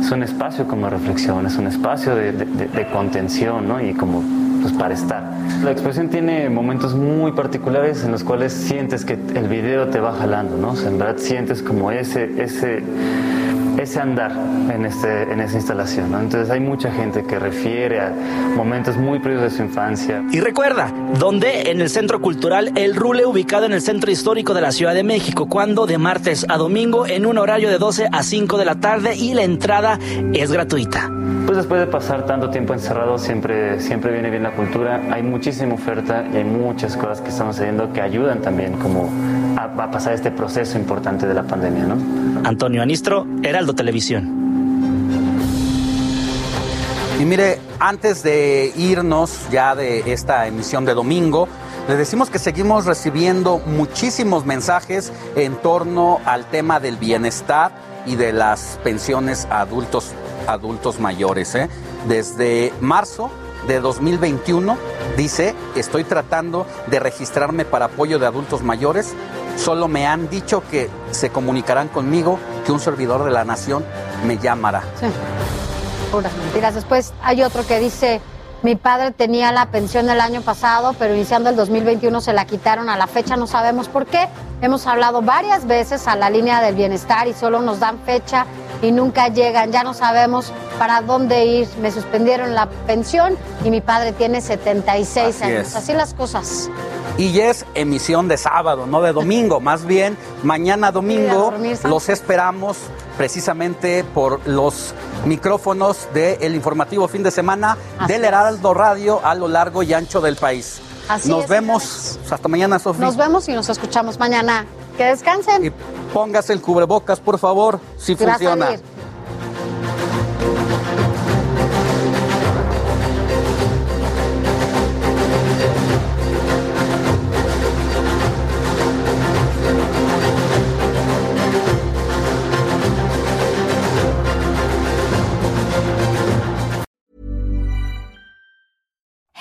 Es un espacio como reflexión, es un espacio de, de- de- contención ¿no? y como pues, para estar. La exposición tiene momentos muy particulares en los cuales sientes que el video te va jalando, ¿no? En verdad sientes como ese, ese, ese andar en, este, en esa instalación, ¿no? Entonces hay mucha gente que refiere a momentos muy previos de su infancia. Y recuerda, donde en el Centro Cultural El Rule, ubicado en el Centro Histórico de la Ciudad de México, cuando de martes a domingo en un horario de 12 a 5 de la tarde y la entrada es gratuita. Pues después de pasar tanto tiempo encerrado, siempre, siempre viene bien la cultura. Hay muchísima oferta y hay muchas cosas que estamos haciendo que ayudan también como a, a pasar este proceso importante de la pandemia, ¿no? Antonio Anistro, Heraldo Televisión. Y mire, antes de irnos ya de esta emisión de domingo, Le decimos que seguimos recibiendo muchísimos mensajes en torno al tema del bienestar y de las pensiones a adultos, adultos mayores. ¿eh? Desde marzo de 2021 dice, estoy tratando de registrarme para apoyo de adultos mayores. Solo me han dicho que se comunicarán conmigo, que un servidor de la nación me llamará. Sí. Puras mentiras. Después hay otro que dice, mi padre tenía la pensión el año pasado, pero iniciando el 2021 se la quitaron a la fecha, no sabemos por qué. Hemos hablado varias veces a la línea del bienestar y solo nos dan fecha y nunca llegan. Ya no sabemos para dónde ir. Me suspendieron la pensión y mi padre tiene 76 Así años. es. Así las cosas. Y ya es emisión de sábado, no de domingo. Más bien, mañana domingo los esperamos precisamente por los micrófonos del informativo fin de semana Así del. Heraldo Radio a lo largo y ancho del país. Así nos es, vemos. Hasta mañana, Sofía. Nos vemos y nos escuchamos mañana. Que descansen. Póngase el cubrebocas, por favor, si Y funciona.